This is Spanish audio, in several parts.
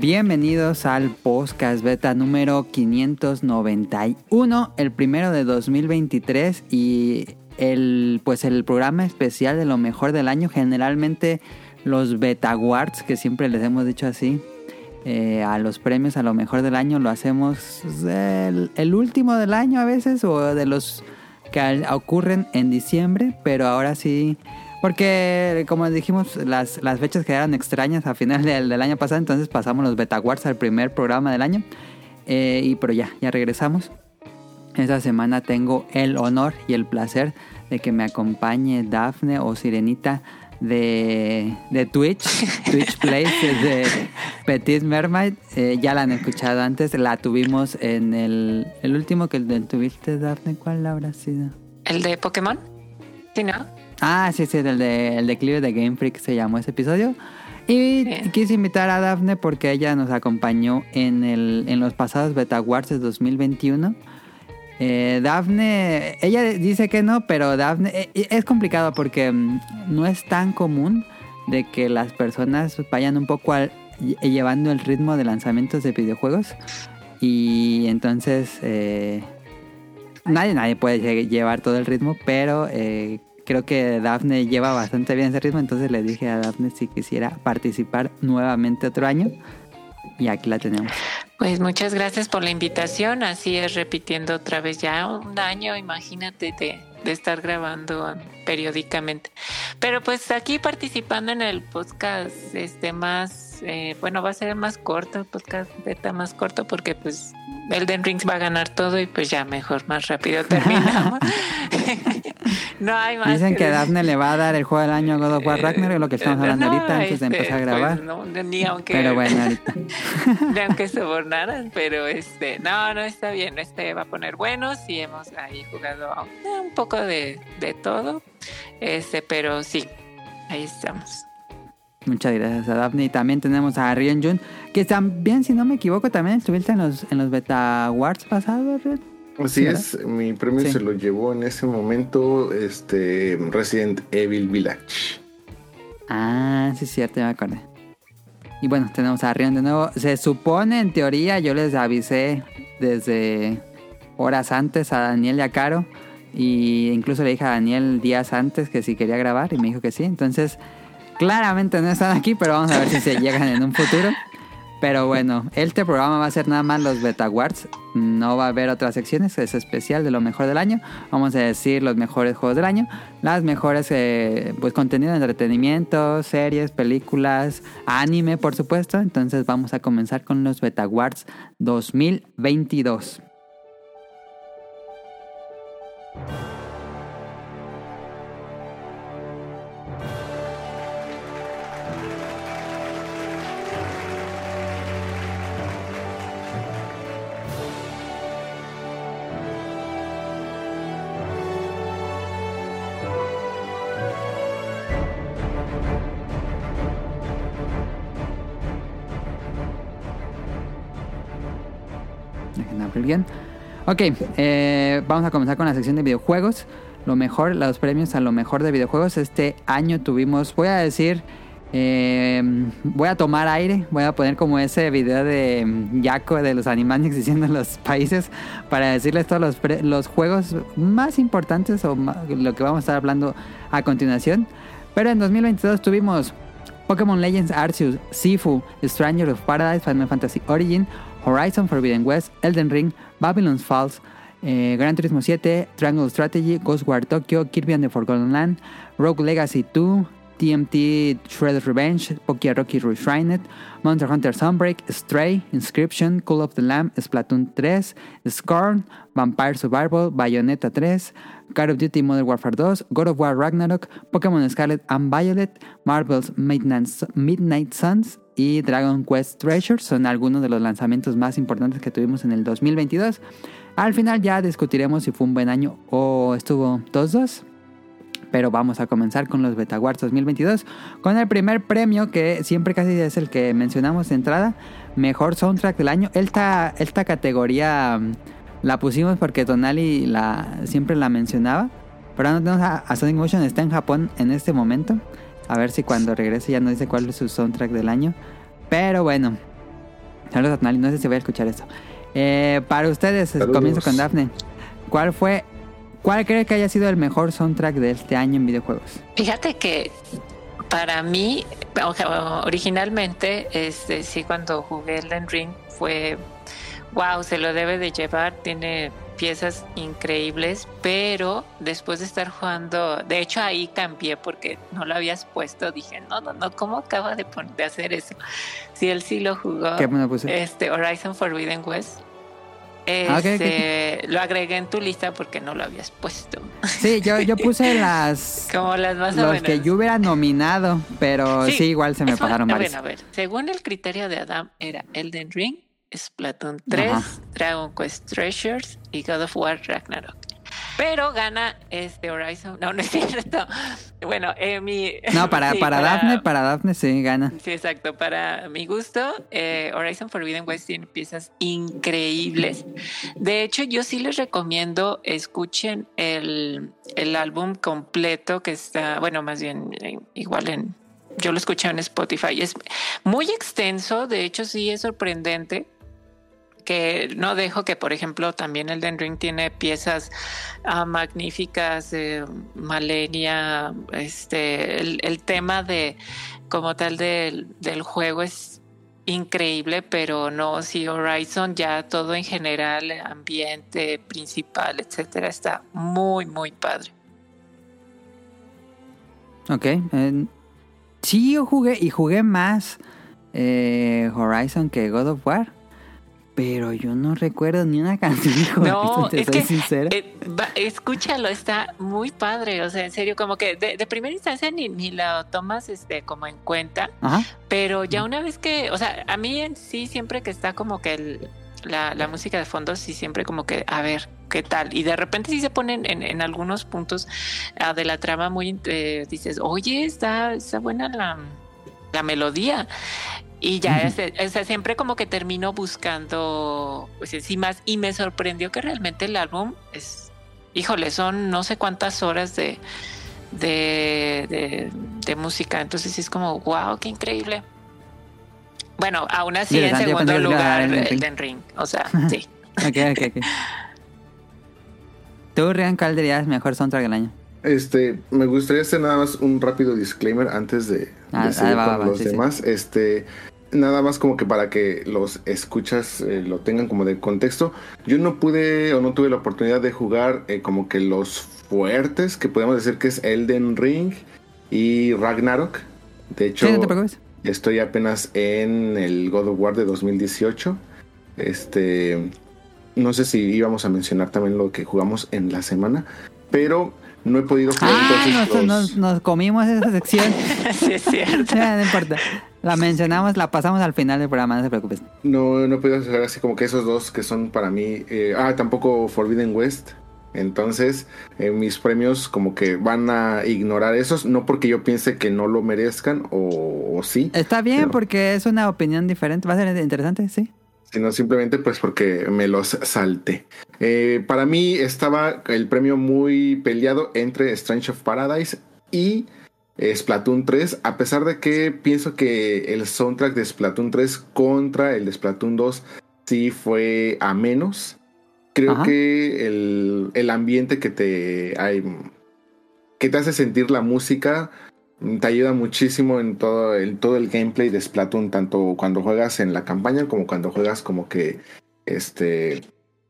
Bienvenidos al podcast beta número 591, el primero de 2023 y el pues el programa especial de lo mejor del año. Generalmente los beta awards, que siempre les hemos dicho así, eh, a los premios a lo mejor del año lo hacemos el, último del año a veces o de los que ocurren en diciembre, pero ahora sí, porque como dijimos, las, las fechas quedaron extrañas a final del, del año pasado, entonces pasamos los Beta Awards al primer programa del año, Eh, y pero ya, ya regresamos. Esta semana tengo el honor y el placer de que me acompañe Dafne o Sirenita de, de Twitch, Twitch Plays de Petit Mermaid. Eh, ya la han escuchado antes, la tuvimos en el, el último que tuviste, Dafne, ¿cuál habrá sido? ¿El de Pokémon? ¿Sí, no? Ah, sí, sí, el de el declive de Game Freak se llamó ese episodio. Y Bien. quise invitar a Dafne porque ella nos acompañó en, el, en los pasados Beta Awards de 2021. Eh, Dafne, ella dice que no, pero Dafne eh, es complicado porque mm, no es tan común de que las personas vayan un poco al- lle- llevando el ritmo de lanzamientos de videojuegos. Y entonces eh, nadie, nadie puede lle- llevar todo el ritmo, pero eh, creo que Dafne lleva bastante bien ese ritmo, entonces le dije a Dafne si quisiera participar nuevamente otro año. Y aquí la tenemos. Pues muchas gracias por la invitación. Así es, repitiendo otra vez ya un año, imagínate, de, de estar grabando periódicamente. Pero pues aquí participando en el podcast este más, eh, bueno, va a ser más corto, podcast beta más corto, porque pues Elden Rings va a ganar todo y pues ya mejor, más rápido terminamos. no hay más. Dicen que decir. Dafne le va a dar el juego del año a God of War Ragnarok, lo que estamos hablando No, ahorita antes de este, empezar a pues, grabar. no, ni aunque, Pero bueno, ahorita. ni aunque sobornaran, pero este, no, no está bien, este va a poner bueno, sí hemos ahí jugado eh, un poco de, de todo, este, pero sí, ahí estamos. Muchas gracias a Daphne. Y también tenemos a Rion Jun, que también, si no me equivoco, también estuviste en los, en los Beta Awards pasados, Rion. Así es, mi premio Sí. se lo llevó en ese momento este Resident Evil Village. Ah, sí, es cierto, ya me acordé. Y bueno, tenemos a Rion de nuevo. Se supone, en teoría, yo les avisé desde horas antes a Daniel y a Caro. Y incluso le dije a Daniel días antes que si quería grabar y me dijo que sí. Entonces, claramente no están aquí, pero vamos a ver si se llegan en un futuro. Pero bueno, este programa va a ser nada más los Beta Awards. No va a haber otras secciones, es especial de lo mejor del año. Vamos a decir los mejores juegos del año, las mejores eh, pues contenido de entretenimiento, series, películas, anime, por supuesto. Entonces vamos a comenzar con los Beta Awards 2022. Abrir bien. Ok, eh, vamos a comenzar con la sección de videojuegos. Lo mejor, los premios a lo mejor de videojuegos. Este año tuvimos, voy a decir, eh, voy a tomar aire, voy a poner como ese video de mm, Yaco de los Animaniacs diciendo en los países para decirles todos los, juegos más importantes o lo que vamos a estar hablando a continuación. Pero en 2022 tuvimos Pokémon Legends Arceus, Sifu, Stranger of Paradise, Final Fantasy Origin, Horizon Forbidden West, Elden Ring, Babylon's Falls, eh, Gran Turismo 7, Triangle Strategy, Ghostwire Tokyo, Kirby and the Forgotten Land, Rogue Legacy 2, TMT Shredder's Revenge, Pokia Rocky Reshrined, Monster Hunter Sunbreak, Stray, Inscription, Call of the Lamb, Splatoon 3, Scorn, Vampire Survival, Bayonetta 3, Call of Duty Modern Warfare 2, God of War Ragnarok, Pokémon Scarlet and Violet, Marvel's Midnight, Midnight Suns y Dragon Quest Treasures son algunos de los lanzamientos más importantes que tuvimos en el 2022. Al final ya discutiremos si fue un buen año o estuvo 2-2. Pero vamos a comenzar con los Beta Awards 2022 con el primer premio que siempre casi es el que mencionamos de entrada, mejor soundtrack del año. Esta, esta categoría mm, la pusimos porque Tonali la, siempre la mencionaba. Pero no tenemos a, a Sonic Motion, está en Japón en este momento. A ver si cuando regrese ya nos dice cuál es su soundtrack del año. Pero bueno, Saludos a no sé si voy a escuchar esto. Eh, para ustedes, Saludos. comienzo con Dafne. ¿Cuál fue, cuál cree que haya sido el mejor soundtrack de este año en videojuegos? Fíjate que para mí, o sea, originalmente, este, sí, cuando jugué Elden Ring fue, wow, se lo debe de llevar, tiene piezas increíbles, pero después de estar jugando, de hecho ahí cambié porque no lo habías puesto, dije, no, no, no, ¿cómo acaba de, pon- de hacer eso? Si él sí lo jugó, ¿Qué me puse? este, Horizon Forbidden West. Ah, ok, ok. Este, Lo agregué en tu lista porque no lo habías puesto. Sí, yo, yo puse las... Como las más o Los menos. que yo hubiera nominado, pero sí, igual se me pasaron a varios. ver, a ver. Según el criterio de Adam, era Elden Ring, Splatoon 3, Ajá. Dragon Quest Treasures y God of War Ragnarok. Pero gana este Horizon. No, no es cierto. Bueno, eh, mi. No, para, sí, para Daphne, para Daphne sí gana. Sí, exacto. Para mi gusto, eh, Horizon Forbidden West tiene piezas increíbles. De hecho, yo sí les recomiendo escuchen el, el álbum completo que está, bueno, más bien eh, igual en, yo lo escuché en Spotify. Es muy extenso, de hecho sí es sorprendente que no dejo que, por ejemplo, también el Den Ring tiene piezas ah, magníficas de Malenia, este, el, el tema de como tal del, del juego es increíble, pero no, si Horizon ya todo en general, ambiente principal, etcétera, está muy, muy padre. Ok. eh, sí, yo jugué y jugué más eh, Horizon que God of War. Pero yo no recuerdo ni una canción No, te es soy que sincera. eh, va- escúchalo, está muy padre, o sea, en serio, como que de, de primera instancia ni, ni la tomas este como en cuenta, Ajá. pero ya una vez que, o sea, a mí en sí siempre que está como que el- la, la música de fondo, sí siempre como que, a ver, ¿qué tal? Y de repente sí se ponen en, en algunos puntos ah, de la trama muy, eh, dices, oye, está, está buena la, la melodía. Y ya, ese- o sea, siempre como que termino buscando, pues sí más, y me sorprendió que realmente el álbum es, híjole, son no sé cuántas horas de, de, de, de música, entonces sí es como, wow, qué increíble. Bueno, aún así en segundo lugar Elden Ring. Elden Ring, o sea, sí. Ok, ok, ok. ¿Tú, Rian, cuál dirías mejor soundtrack del año? Este, me gustaría hacer nada más un rápido disclaimer antes de, de Ah, seguir ah, va, con va, los sí, sí. demás. Este, nada más como que para que los escuchas eh, lo tengan como de contexto. Yo no pude o no tuve la oportunidad de jugar eh, como que los fuertes, que podemos decir que es Elden Ring y Ragnarok. De hecho, Sí, no te preocupes. Estoy apenas en el God of War de 2018. Este. No sé si íbamos a mencionar también lo que jugamos en la semana. Pero no he podido jugar Ah, entonces nos, los- nos- nos comimos esa sección. sí, es cierto. No importa. La mencionamos, la pasamos al final del programa, no te preocupes. No, no he podido jugar así como que esos dos que son para mí. eh, ah, tampoco Forbidden West. Entonces, eh, mis premios como que van a ignorar esos. No porque yo piense que no lo merezcan o, o sí. Está bien porque es una opinión diferente. Va a ser interesante, sí. sino simplemente pues porque me los salté. Eh, para mí estaba el premio muy peleado entre Strange of Paradise y Splatoon 3, a pesar de que pienso que el soundtrack de Splatoon 3 contra el de Splatoon 2 sí fue a menos. Creo Ajá. que el, el ambiente que te, hay, que te hace sentir la música te ayuda muchísimo en todo el, todo el gameplay de Splatoon, tanto cuando juegas en la campaña como cuando juegas como que este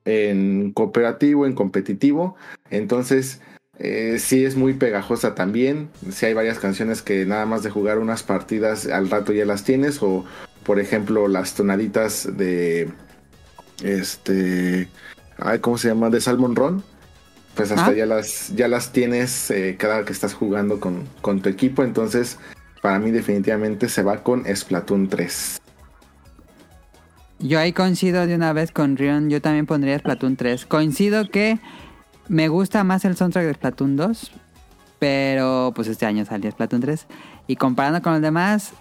en cooperativo, en competitivo. Entonces, eh, sí es muy pegajosa también. Sí hay varias canciones que nada más de jugar unas partidas al rato ya las tienes. O, por ejemplo, las tonaditas de este. Ay, ¿cómo se llama? De Salmon Run. Pues hasta Ah. ya las, ya las tienes eh, cada que estás jugando con, con tu equipo. Entonces, para mí definitivamente se va con Splatoon 3. Yo ahí coincido de una vez con Rion. Yo también pondría Splatoon 3. Coincido que me gusta más el soundtrack de Splatoon 2. Pero pues este año salió Splatoon 3. Y comparando con los demás,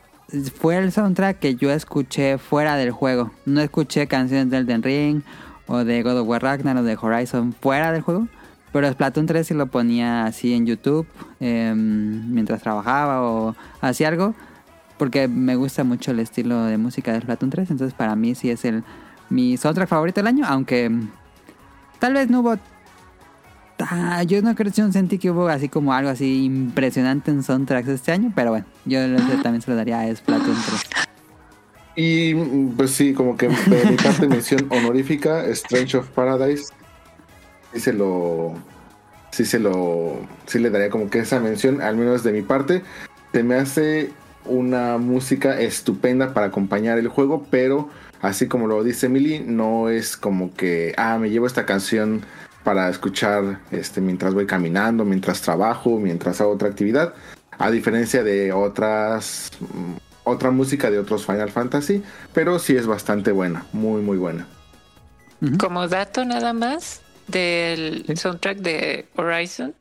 fue el soundtrack que yo escuché fuera del juego. No escuché canciones del Den Ring o de God of War Ragnarok o de Horizon fuera del juego. Pero Splatoon 3 sí lo ponía así en YouTube em, mientras trabajaba o hacía algo. porque me gusta mucho el estilo de música de Splatoon 3, entonces para mí sí es el mi soundtrack favorito del año, aunque tal vez no hubo Ah, yo no creo que yo sentí que hubo así como algo así impresionante en soundtracks este año, pero bueno, yo también se lo daría a Splatoon 3. Y pues sí, como que de mi parte mención honorífica, Strange of Paradise, sí se lo, sí se lo, sí le daría como que esa mención, al menos de mi parte, se me hace una música estupenda para acompañar el juego, pero así como lo dice Emily, no es como que, ah, me llevo esta canción para escuchar este, mientras voy caminando, mientras trabajo, mientras hago otra actividad. A diferencia de otras mm, otra música de otros Final Fantasy, pero sí es bastante buena, muy muy buena. Como dato nada más del soundtrack de Horizon,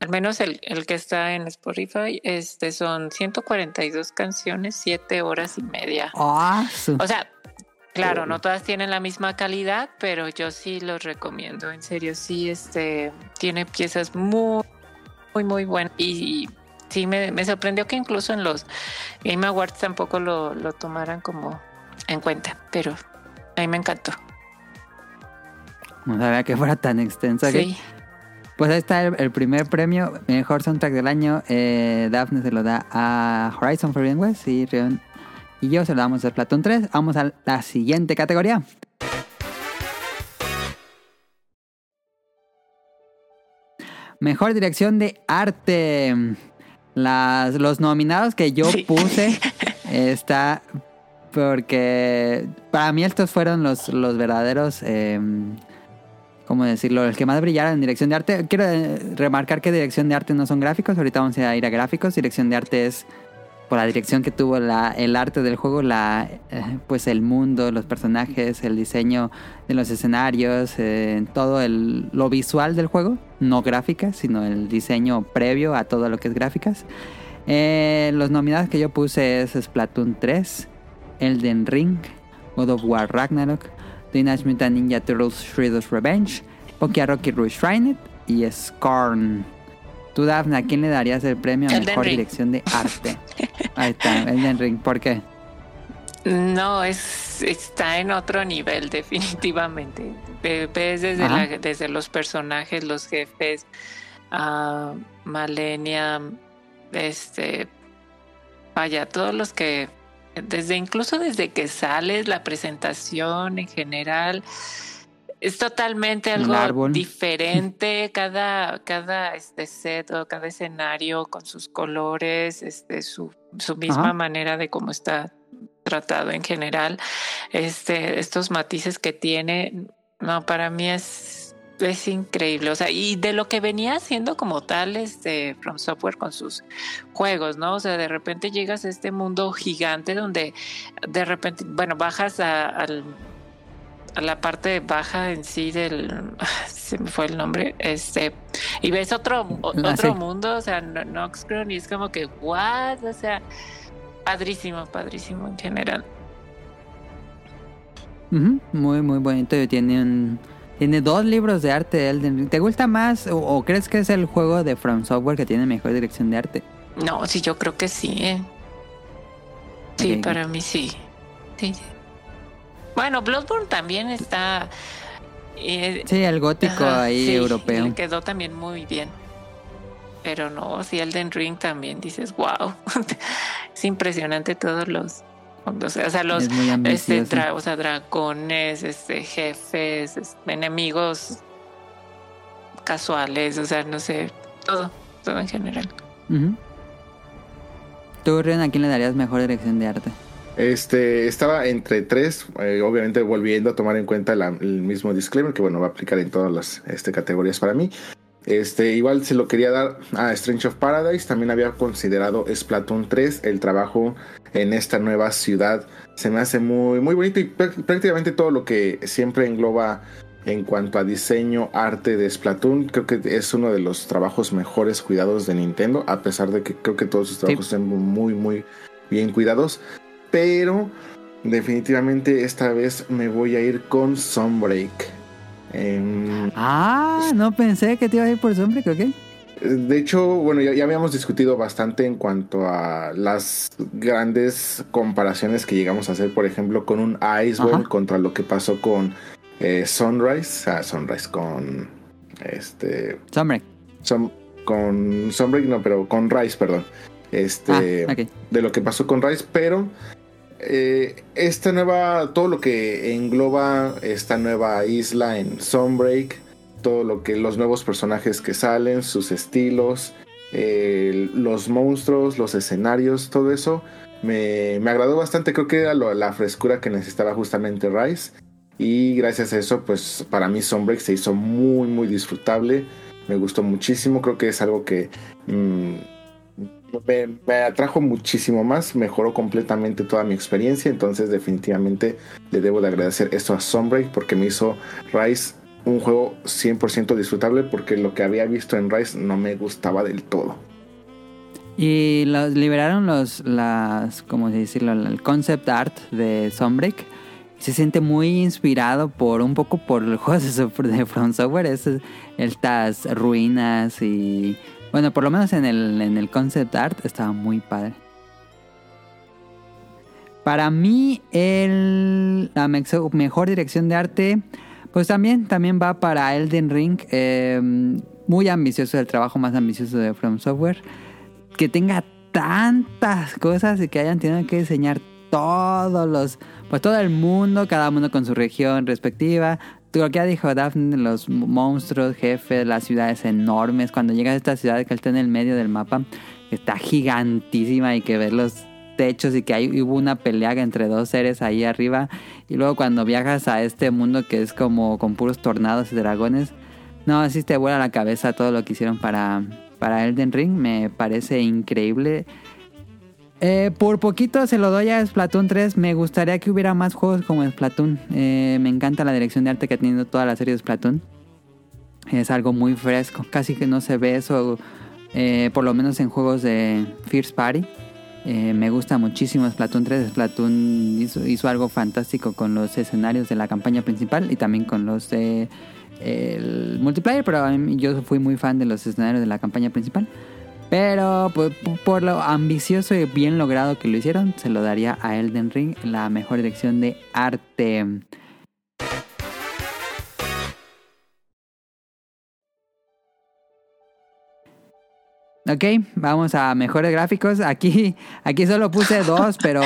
al menos el, que está en Spotify, este son 142 canciones, 7 horas y media. Ah, o sea, Claro, no todas tienen la misma calidad, pero yo sí los recomiendo. En serio, sí, este tiene piezas muy, muy, muy buenas. Y sí, me, sorprendió que incluso en los Game Awards tampoco lo, tomaran como en cuenta, pero a mí me encantó. No sabía que fuera tan extensa. Sí. Pues ahí está el, primer premio, mejor soundtrack del año. Eh, Daphne se lo da a Horizon Forbidden West y Rion y yo se lo damos a Platón 3. Vamos a la siguiente categoría. Mejor dirección de arte. Las, los nominados que yo puse está porque para mí estos fueron los, los verdaderos, eh, ¿cómo decirlo? Los que más brillaron en dirección de arte. Quiero eh, remarcar que dirección de arte no son gráficos, ahorita vamos a ir a gráficos. Dirección de arte es por la dirección que tuvo la, el arte del juego, la, eh, pues el mundo, los personajes, el diseño de los escenarios, eh, todo el, lo visual del juego, no gráficas, sino el diseño previo a todo lo que es gráficas. Eh, los nominados que yo puse es Splatoon 3, Elden Ring, God of War Ragnarok, Teenage Mutant Ninja Turtles Shredder's Revenge, Pokia Rocky Shrine y Scorn. Tú, Daphne, ¿a quién le darías el premio a mejor dirección de arte? Ahí está, Elden Ring. ¿Por qué? No, es, está en otro nivel, definitivamente. Ves desde, desde los personajes, los jefes, uh, Malenia, este, vaya, todos los que, desde incluso desde que sales, la presentación en general, es totalmente algo diferente. Cada cada este set o cada escenario con sus colores este su, su misma manera de cómo está tratado en general. Este estos matices que tiene no para mí es es increíble, o sea, y de lo que venía haciendo como tal este From Software con sus juegos, ¿no? O sea, de repente llegas a este mundo gigante donde de repente, bueno, bajas al la parte baja en sí del se me fue el nombre este y ves otro ah, otro mundo o sea Noxcron y es como que what o sea padrísimo padrísimo en general muy muy bonito tiene un tiene dos libros de arte de Elden ¿Te gusta más o, crees que es el juego de From Software que tiene mejor dirección de arte? No, sí, yo creo que sí. ¿eh? Sí, para mí sí. Sí. Bueno, Bloodborne también está. Eh, sí, el gótico ahí europeo. Le quedó también muy bien. Pero no, si Elden Ring también dices, wow. es impresionante todos los. O sea, los este, o sea, dragones, este, jefes, enemigos casuales, o sea, no sé, todo, todo en general. ¿Tú, Ren, a quién le darías mejor dirección de arte? Este, estaba entre tres, eh, obviamente volviendo a tomar en cuenta el mismo disclaimer que bueno, va a aplicar en todas las este, categorías para mí. Este, igual se lo quería dar a Strange of Paradise, también había considerado Splatoon 3, el trabajo en esta nueva ciudad. Se me hace muy, muy bonito y prácticamente todo lo que siempre engloba en cuanto a diseño, arte de Splatoon, creo que es uno de los trabajos mejores cuidados de Nintendo, a pesar de que creo que todos sus trabajos están muy, muy bien cuidados pero definitivamente esta vez me voy a ir con Sunbreak. ah, no pensé que te iba a ir por Sunbreak, ¿ok? De hecho, bueno, ya, habíamos discutido bastante en cuanto a las grandes comparaciones que llegamos a hacer, por ejemplo, con un Iceball contra lo que pasó con eh, Sunrise, ah, Sunrise con este Sunbreak. con Sunbreak, no, pero con Rise, perdón. Este, ah, de lo que pasó con Rise, pero eh, esta nueva, todo lo que engloba esta nueva isla en Sunbreak todo lo que los nuevos personajes que salen, sus estilos, los monstruos, los escenarios, todo eso me, agradó bastante. Creo que era la frescura que necesitaba justamente Rise. Y gracias a eso, pues para mí Sunbreak se hizo muy, muy disfrutable. Me gustó muchísimo. Creo que es algo que mm, me, atrajo muchísimo más. Mejoró completamente toda mi experiencia. Entonces, definitivamente le debo de agradecer esto a Sunbreak porque me hizo Rise un juego 100% disfrutable porque lo que había visto en Rise no me gustaba del todo. Y los, liberaron los, las, ¿cómo decirlo? El concept art de Sunbreak. Se siente muy inspirado por un poco por el juego de From Software. Es, estas ruinas y... Bueno, por lo menos en el, en el concept art estaba muy padre. Para mí, el, la mejor dirección de arte pues también, también va para Elden Ring. Eh, muy ambicioso, el trabajo más ambicioso de From Software. Que tenga tantas cosas y que hayan tenido que diseñar todos los, pues todo el mundo, cada uno con su región respectiva. Lo que ya dijo Daphne, los monstruos, jefes, las ciudades enormes. Cuando llegas a esta ciudad que está en el medio del mapa, está gigantísima y que verlos techos y que hay, hubo una pelea entre dos seres ahí arriba. Y luego cuando viajas a este mundo que es como con puros tornados y dragones, no, así te vuela la cabeza todo lo que hicieron para, para Elden Ring. Me parece increíble. Eh, por poquito se lo doy a Splatoon 3. Me gustaría que hubiera más juegos como Splatoon. Eh, me encanta la dirección de arte que ha tenido toda la serie de Splatoon. Es algo muy fresco. Casi que no se ve eso. Eh, por lo menos en juegos de First Party. Eh, me gusta muchísimo Splatoon 3. Splatoon hizo, algo fantástico con los escenarios de la campaña principal y también con los de el multiplayer, pero yo fui muy fan de los escenarios de la campaña principal. Pero por, por, lo ambicioso y bien logrado que lo hicieron, se lo daría a Elden Ring la mejor dirección de arte. Ok, vamos a mejores gráficos. Aquí, aquí solo puse dos, pero,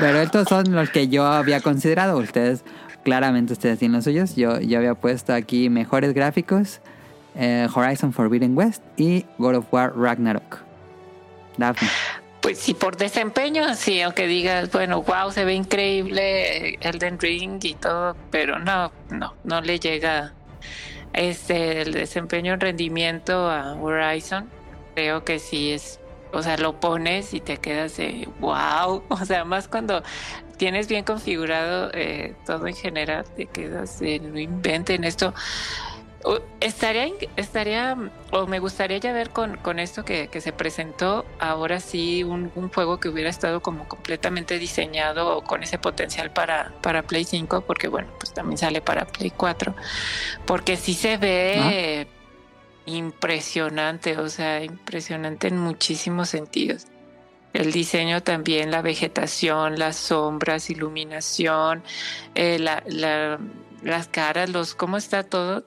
pero estos son los que yo había considerado. Ustedes, claramente ustedes tienen los suyos. Yo, yo había puesto aquí mejores gráficos. Eh, Horizon Forbidden West y God of War Ragnarok. Daphne. Pues sí, por desempeño, sí, aunque digas, bueno, wow, se ve increíble Elden Ring y todo, pero no, no, no le llega este el desempeño en rendimiento a Horizon creo que sí es, o sea, lo pones y te quedas de wow, o sea, más cuando tienes bien configurado eh, todo en general, te quedas de no inventen esto. Estaría, estaría, o me gustaría ya ver con, con esto que, que, se presentó, ahora sí, un, un, juego que hubiera estado como completamente diseñado con ese potencial para, para Play 5, porque bueno, pues también sale para Play 4, porque sí se ve impresionante, o sea, impresionante en muchísimos sentidos. El diseño también, la vegetación, las sombras, iluminación, eh, la, las caras, los cómo está todo.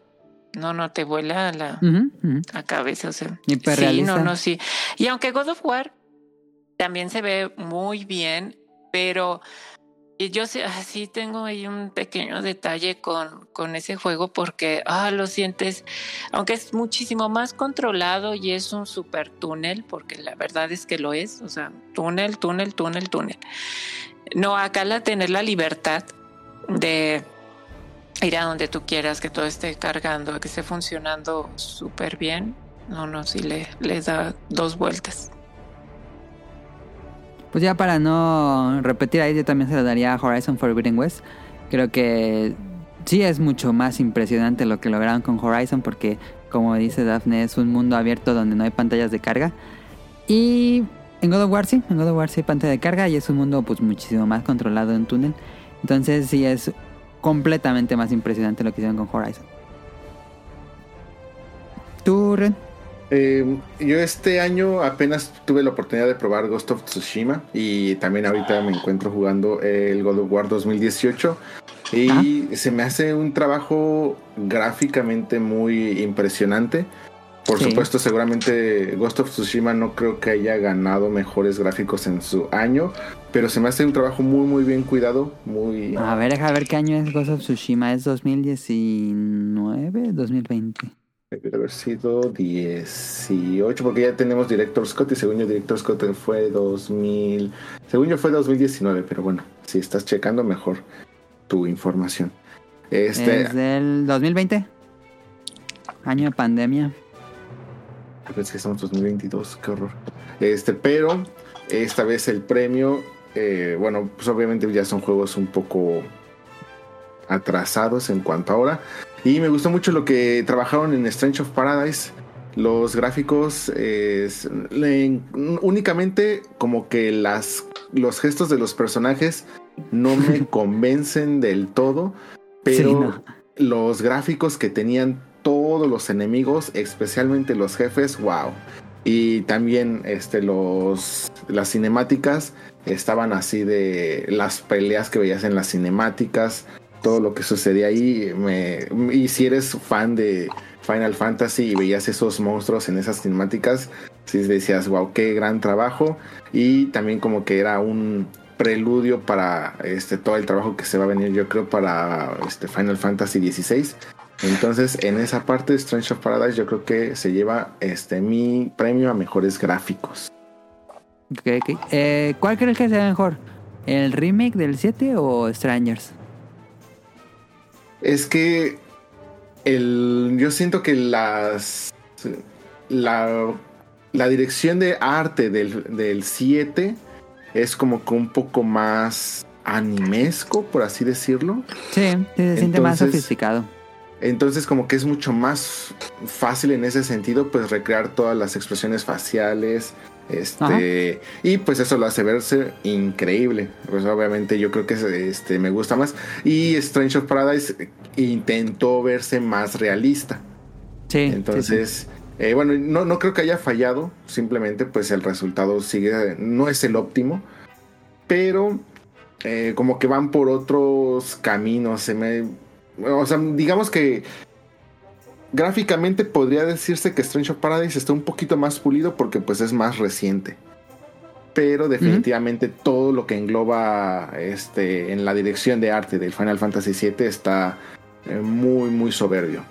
No, no te vuela la, cabeza, o sea. Sí, no, no, sí. Y aunque God of War también se ve muy bien, pero yo sí, así tengo ahí un pequeño detalle con, con ese juego porque ah, lo sientes, aunque es muchísimo más controlado y es un super túnel, porque la verdad es que lo es, o sea, túnel, túnel, túnel, túnel. No, acá la tener la libertad de ir a donde tú quieras, que todo esté cargando, que esté funcionando súper bien. No, no, sí le, le da dos vueltas. Pues ya para no repetir ahí, yo también se lo daría a Horizon Forbidden West. Creo que sí es mucho más impresionante lo que lograron con Horizon porque, como dice Daphne, es un mundo abierto donde no hay pantallas de carga. Y en God of War sí, en God of War sí hay pantalla de carga y es un mundo pues muchísimo más controlado en túnel. Entonces sí es completamente más impresionante lo que hicieron con Horizon. ¿Tú, Eh, yo este año apenas tuve la oportunidad de probar Ghost of Tsushima y también ahorita me encuentro jugando el God of War 2018 y se me hace un trabajo gráficamente muy impresionante. Por Sí. supuesto, seguramente Ghost of Tsushima no creo que haya ganado mejores gráficos en su año, pero se me hace un trabajo muy muy bien cuidado, muy A ver, deja ver qué año es Ghost of Tsushima. ¿Es 2019? 2020. Debe haber sido 18, porque ya tenemos Director Scott y según yo Director Scott fue 2000, según yo fue 2019, pero bueno, si estás checando mejor tu información. Este, ¿Es del 2020? Año de pandemia. es que estamos 2022, qué horror. Este, pero esta vez el premio, eh, bueno, pues obviamente ya son juegos un poco atrasados en cuanto a ahora. Y me gustó mucho lo que trabajaron en Strange of Paradise. Los gráficos es- le- únicamente como que las los gestos de los personajes no me convencen del todo, pero Sí, no. los gráficos que tenían todos los enemigos, especialmente los jefes, wow. Y también este los las cinemáticas estaban así de las peleas que veías en las cinemáticas, todo lo que sucedía ahí. Me, y si eres fan de Final Fantasy y veías esos monstruos en esas cinemáticas, si decías, wow, qué gran trabajo. Y también como que era un preludio para este todo el trabajo que se va a venir, yo creo, para este Final Fantasy XVI. Entonces, en esa parte de Strange of Paradise, yo creo que se lleva este mi premio a mejores gráficos. Ok, ok. Eh, ¿Cuál crees que sea mejor? ¿El remake del 7 o Strangers? Es que el, yo siento que las la, la dirección de arte del, del 7 es como que un poco más animesco, por así decirlo. Sí, se siente más sofisticado. Entonces como que es mucho más fácil en ese sentido, pues recrear todas las expresiones faciales. Este, y pues eso lo hace verse increíble. Pues obviamente yo creo que este, me gusta más. Y Strange of Paradise intentó verse más realista. Sí, sí, sí. Entonces, eh, bueno, no, no creo que haya fallado. Simplemente pues el resultado sigue, no es el óptimo. Pero eh, como que van por otros caminos. Se me, o sea, digamos que gráficamente podría decirse que Strange of Paradise está un poquito más pulido porque pues es más reciente. Pero definitivamente todo lo que engloba este en la dirección de arte del Final Fantasy VII está eh, muy muy soberbio.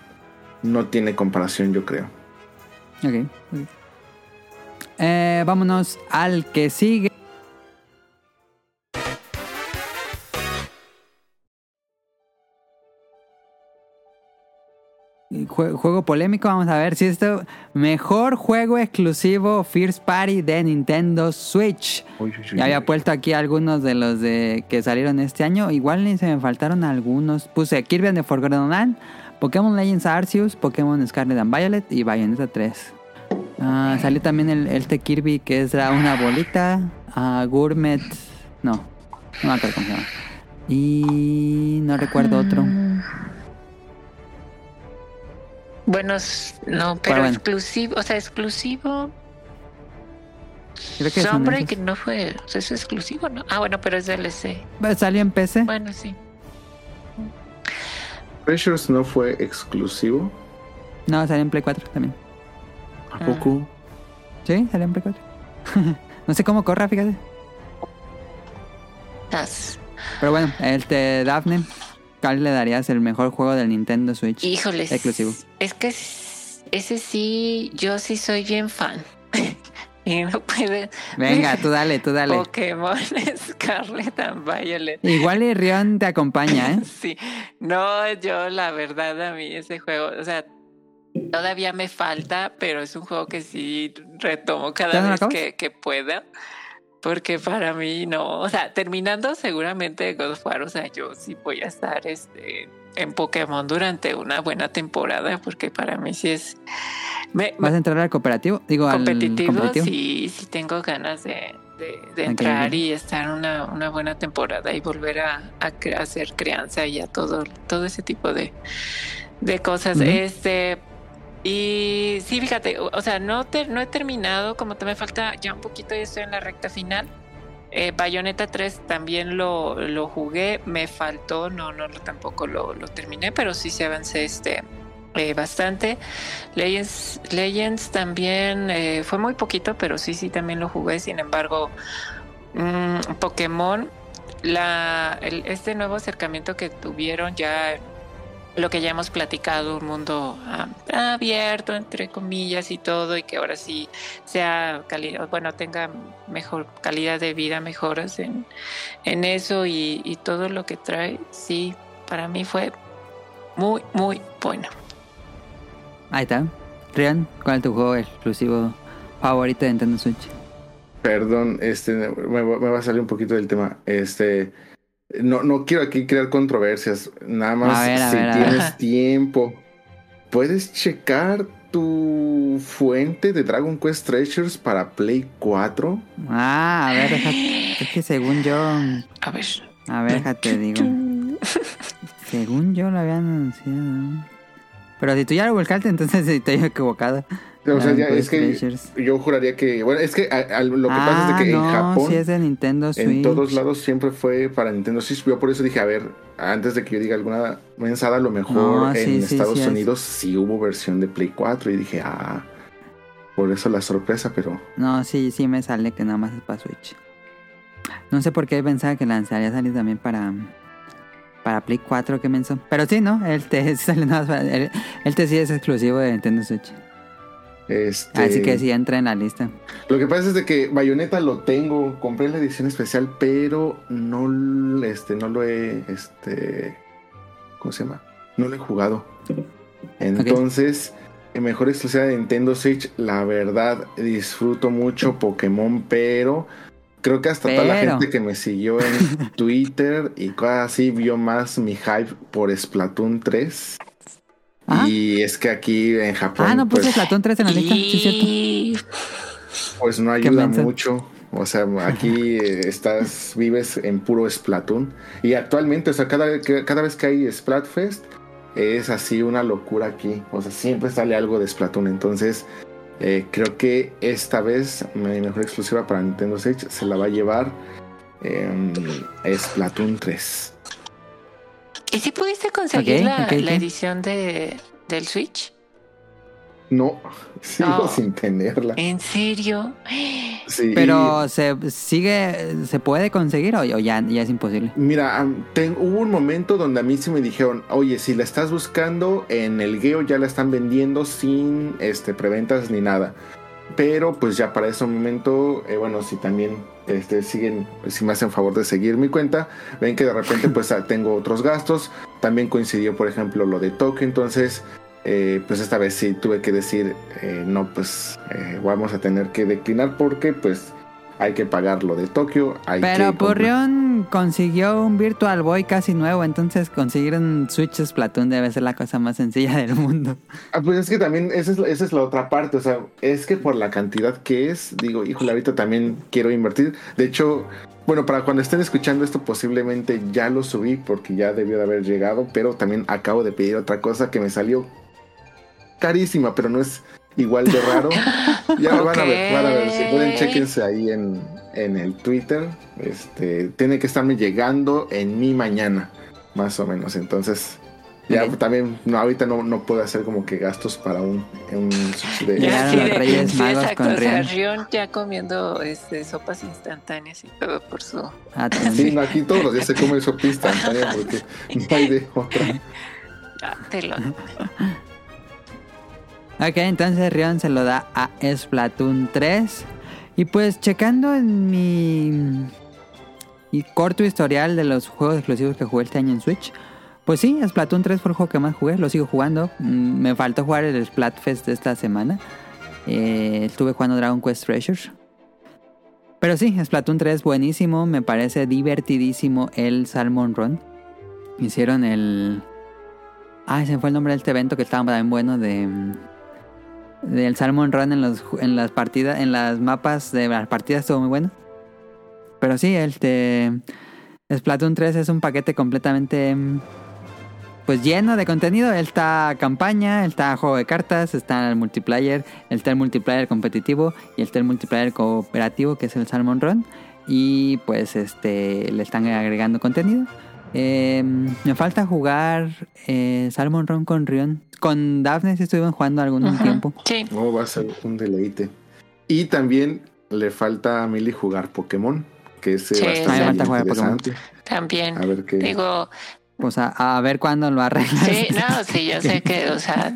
No tiene comparación, yo creo. Ok, ok. Eh, vámonos al que sigue. Jue- juego polémico, vamos a ver si esto mejor juego exclusivo First Party de Nintendo Switch. Ya había puesto aquí algunos de los de que salieron este año. Igual ni se me faltaron algunos. Puse Kirby and the Forgotten Land, Pokémon Legends Arceus, Pokémon Scarlet and Violet y Bayonetta 3. Ah, salió también el, este Kirby que es la- una bolita. ah, Gourmet. No, no me acuerdo cómo se llama. Y no recuerdo otro. Bueno, no, pero bueno. exclusivo, o sea, exclusivo. Creo que Sunbreak esos. no fue, o sea, es exclusivo, ¿no? Ah, bueno, pero es DLC. Pues, Salió en PC. Bueno, sí. Pressures no fue exclusivo. No, salió en Play 4 también. ¿A Ah. poco? Sí, salió en Play 4. no sé cómo corra, fíjate. Tas. Pero bueno, este Daphne, ¿cuál le darías el mejor juego del Nintendo Switch? Híjoles. Exclusivo. Es que ese sí, yo sí soy bien fan. y no puede. Venga, tú dale, tú dale. Pokémon Scarlet and Violet. Igual y Rion te acompaña, ¿eh? Sí, no, yo la verdad a mí ese juego, o sea, todavía me falta, pero es un juego que sí retomo ¿Ya cada vez que, que pueda. Porque para mí no, o sea, terminando seguramente God of War, o sea, yo sí voy a estar este, en Pokémon durante una buena temporada, porque para mí sí es me- ¿Vas a entrar al cooperativo? Digo, competitivo, al competitivo. sí, sí tengo ganas de, de- de entrar y estar una, una buena temporada y volver a, a hacer crianza y a todo, todo ese tipo de, de cosas. Este, Y sí, fíjate, o, sea, no, te, no he terminado, como te me falta ya un poquito y estoy en la recta final. Eh, Bayonetta 3 también lo, lo jugué, me faltó, no, no tampoco lo, lo terminé, pero sí se avancé este eh, bastante. Legends, Legends también eh, fue muy poquito, pero sí, sí también lo jugué. Sin embargo, mm, Pokémon, la, el- este nuevo acercamiento que tuvieron ya lo que ya hemos platicado, un mundo ah, abierto, entre comillas, y todo, y que ahora sí sea calidad, bueno, tenga mejor calidad de vida, mejoras en, en eso y, y todo lo que trae, sí, para mí fue muy, muy bueno. Ahí está. Rian, ¿cuál es tu juego exclusivo favorito de Nintendo Switch? Perdón, este, me, me va a salir un poquito del tema. Este, no, no quiero aquí crear controversias. Nada más, ver, si ver, tienes tiempo, puedes checar tu fuente de Dragon Quest Treasures para Play 4. Ah, a ver, déjate. Es que según yo. A ver. A ver, déjate, digo. Según yo lo habían anunciado. Pero si tú ya lo buscaste, entonces estoy equivocado. O sea, Dragon ya, es que Treasures. yo juraría que, bueno, es que a- a- lo que pasa es de que Ah, no, en Japón, sí es de Nintendo Switch. en todos lados siempre fue para Nintendo Switch. Yo por eso dije, a ver, antes de que yo diga alguna mensada, a lo mejor No, en sí, Estados sí es. Unidos sí hubo versión de Play 4 y dije, ah, por eso la sorpresa, pero No, sí, sí me sale que nada más es para Switch. No sé por qué pensaba que lanzaría salir también para para Play 4 que menso. Pero sí, ¿no? El T sí sale nada más para- el, el T sí es exclusivo de Nintendo Switch. Este... Así que sí entra en la lista. Lo que pasa es de que Bayonetta lo tengo, compré la edición especial, pero no, este, no lo he, este, ¿cómo se llama? No lo he jugado. Entonces, eh, mejor exclusiva de Nintendo Switch, la verdad disfruto mucho Pokémon, pero creo que hasta toda la gente que me siguió en Twitter y cosas así vio más mi hype por Splatoon 3. Y es que aquí en Japón, Ah, no puse pues, Platón 3 en la lista, sí es cierto. Pues no ayuda mucho. O sea, aquí estás, vives en puro Splatoon. Y actualmente, o sea, cada, que- cada vez que hay Splatfest, es así una locura aquí. O sea, siempre sale algo de Splatoon. Entonces, eh, creo que esta vez mi mejor exclusiva para Nintendo Switch se la va a llevar em, Splatoon 3. ¿Y si pudiste conseguir la, edición de, del Switch? No, sigo No. sin tenerla. ¿En serio? Sí, Pero se sigue, se puede conseguir o, o ya, ya es imposible. Mira, ten- hubo un momento donde a mí sí me dijeron, oye, si la estás buscando en el Geo ya la están vendiendo sin este preventas ni nada. Pero pues ya para ese momento, eh, bueno, si también este, siguen, si me hacen favor de seguir mi cuenta, ven que de repente pues ah, tengo otros gastos. También coincidió, por ejemplo, lo de Tokio, entonces eh, pues esta vez sí tuve que decir, eh, no, pues vamos a tener que declinar porque pues hay que pagar lo de Tokio. Hay Pero que Purrión consiguió un Virtual Boy casi nuevo, entonces conseguir un Switch Splatoon debe ser la cosa más sencilla del mundo. Ah, pues es que también esa es, esa es la otra parte, o sea, es que por la cantidad que es, digo, híjole, ahorita también quiero invertir. De hecho, bueno, para cuando estén escuchando esto posiblemente ya lo subí porque ya debió de haber llegado, pero también acabo de pedir otra cosa que me salió carísima, pero no es igual de raro. Ya van a ver, van a ver, si pueden chequense ahí en, en el Twitter. Este, tiene que estarme llegando en mi mañana, más o menos. Entonces, ya también, no, ahorita no, no puedo hacer como que gastos para un, un de- Ya. Ya sí, los Reyes sí, Magos exacto, con o sea, Rian. Rion ya comiendo este, sopas instantáneas y todo por su... Atención. Sí, no, aquí todos los días se come sopa instantánea porque no hay de otra. Ah, te lo- Ok, entonces Rion se lo da a Splatoon 3. Y pues checando en mi, mi corto historial de los juegos exclusivos que jugué este año en Switch. Pues sí, Splatoon 3 fue el juego que más jugué, lo sigo jugando. Mm, Me faltó jugar el Splatfest de esta semana. Eh, estuve jugando Dragon Quest Treasures. Pero sí, Splatoon 3 buenísimo, me parece divertidísimo el Salmon Run. Hicieron el... Ay, se fue el nombre de este evento que estaba también bueno de... Del Salmon Run en, los, en las partidas, en las mapas de las partidas estuvo muy bueno. Pero sí, este... Splatoon 3 es un paquete completamente pues lleno de contenido. Está campaña, está juego de cartas, está el multiplayer, está el multiplayer competitivo y está el multiplayer cooperativo que es el Salmon Run. Y pues este le están agregando contenido. Em, me falta jugar eh, Salmon Run con Rion. Con Daphne si estuvieron jugando algún tiempo. Sí. No, va a ser un deleite. Y también le falta a Milly jugar Pokémon, que es Sí, bastante me falta jugar interesante. También. A ver qué. Digo, Pues a, a ver cuándo lo arreglas. sí, no, sí, yo sé que, o sea,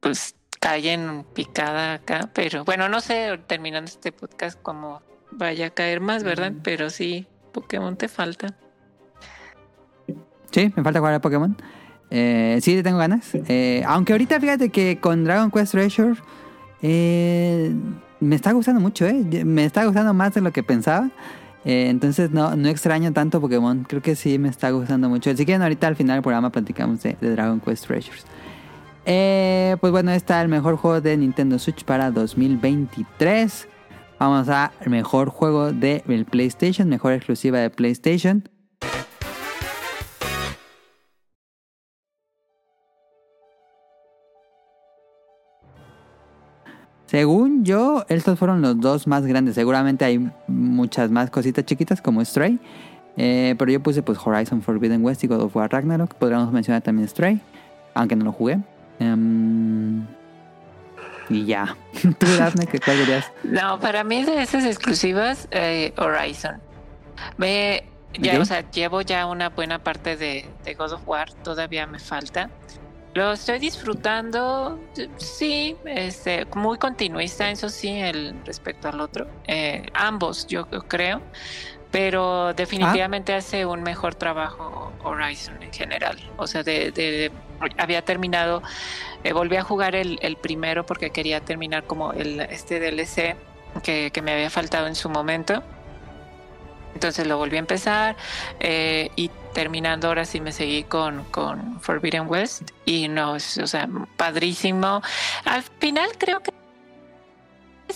pues cae en picada acá, pero bueno, no sé, terminando este podcast, como vaya a caer más, ¿verdad? Pero sí, Pokémon te falta. Sí, me falta jugar a Pokémon. Eh, sí, le tengo ganas. Eh, aunque ahorita fíjate que con Dragon Quest Treasure eh, me está gustando mucho, ¿eh? Me está gustando más de lo que pensaba. Entonces no, no extraño tanto Pokémon. Creo que sí me está gustando mucho. Si quieren, ahorita al final del programa platicamos de, de Dragon Quest Treasures. Pues bueno, está el mejor juego de Nintendo Switch para 2023. Vamos a mejor juego de PlayStation, mejor exclusiva de PlayStation. Según yo, estos fueron los dos más grandes. Seguramente hay muchas más cositas chiquitas como Stray. Eh, pero yo puse pues Horizon Forbidden West y God of War Ragnarok. Podríamos mencionar también Stray. Aunque no lo jugué. Em, y ya. ¿Tú, Daphne, qué cuál dirías? No, para mí de esas exclusivas, eh, Horizon. Me, ya, o sea, llevo ya una buena parte de, de God of War, todavía me falta. Lo estoy disfrutando, sí, este, muy continuista, eso sí, el respecto al otro. Eh, ambos, yo creo, pero definitivamente hace un mejor trabajo Horizon en general. O sea, de, de- había terminado, eh, volví a jugar el, el primero porque quería terminar como el, este DLC que, que me había faltado en su momento. Entonces lo volví a empezar eh, y terminando ahora sí me seguí con, con Forbidden West y no, es, o sea, padrísimo. Al final creo que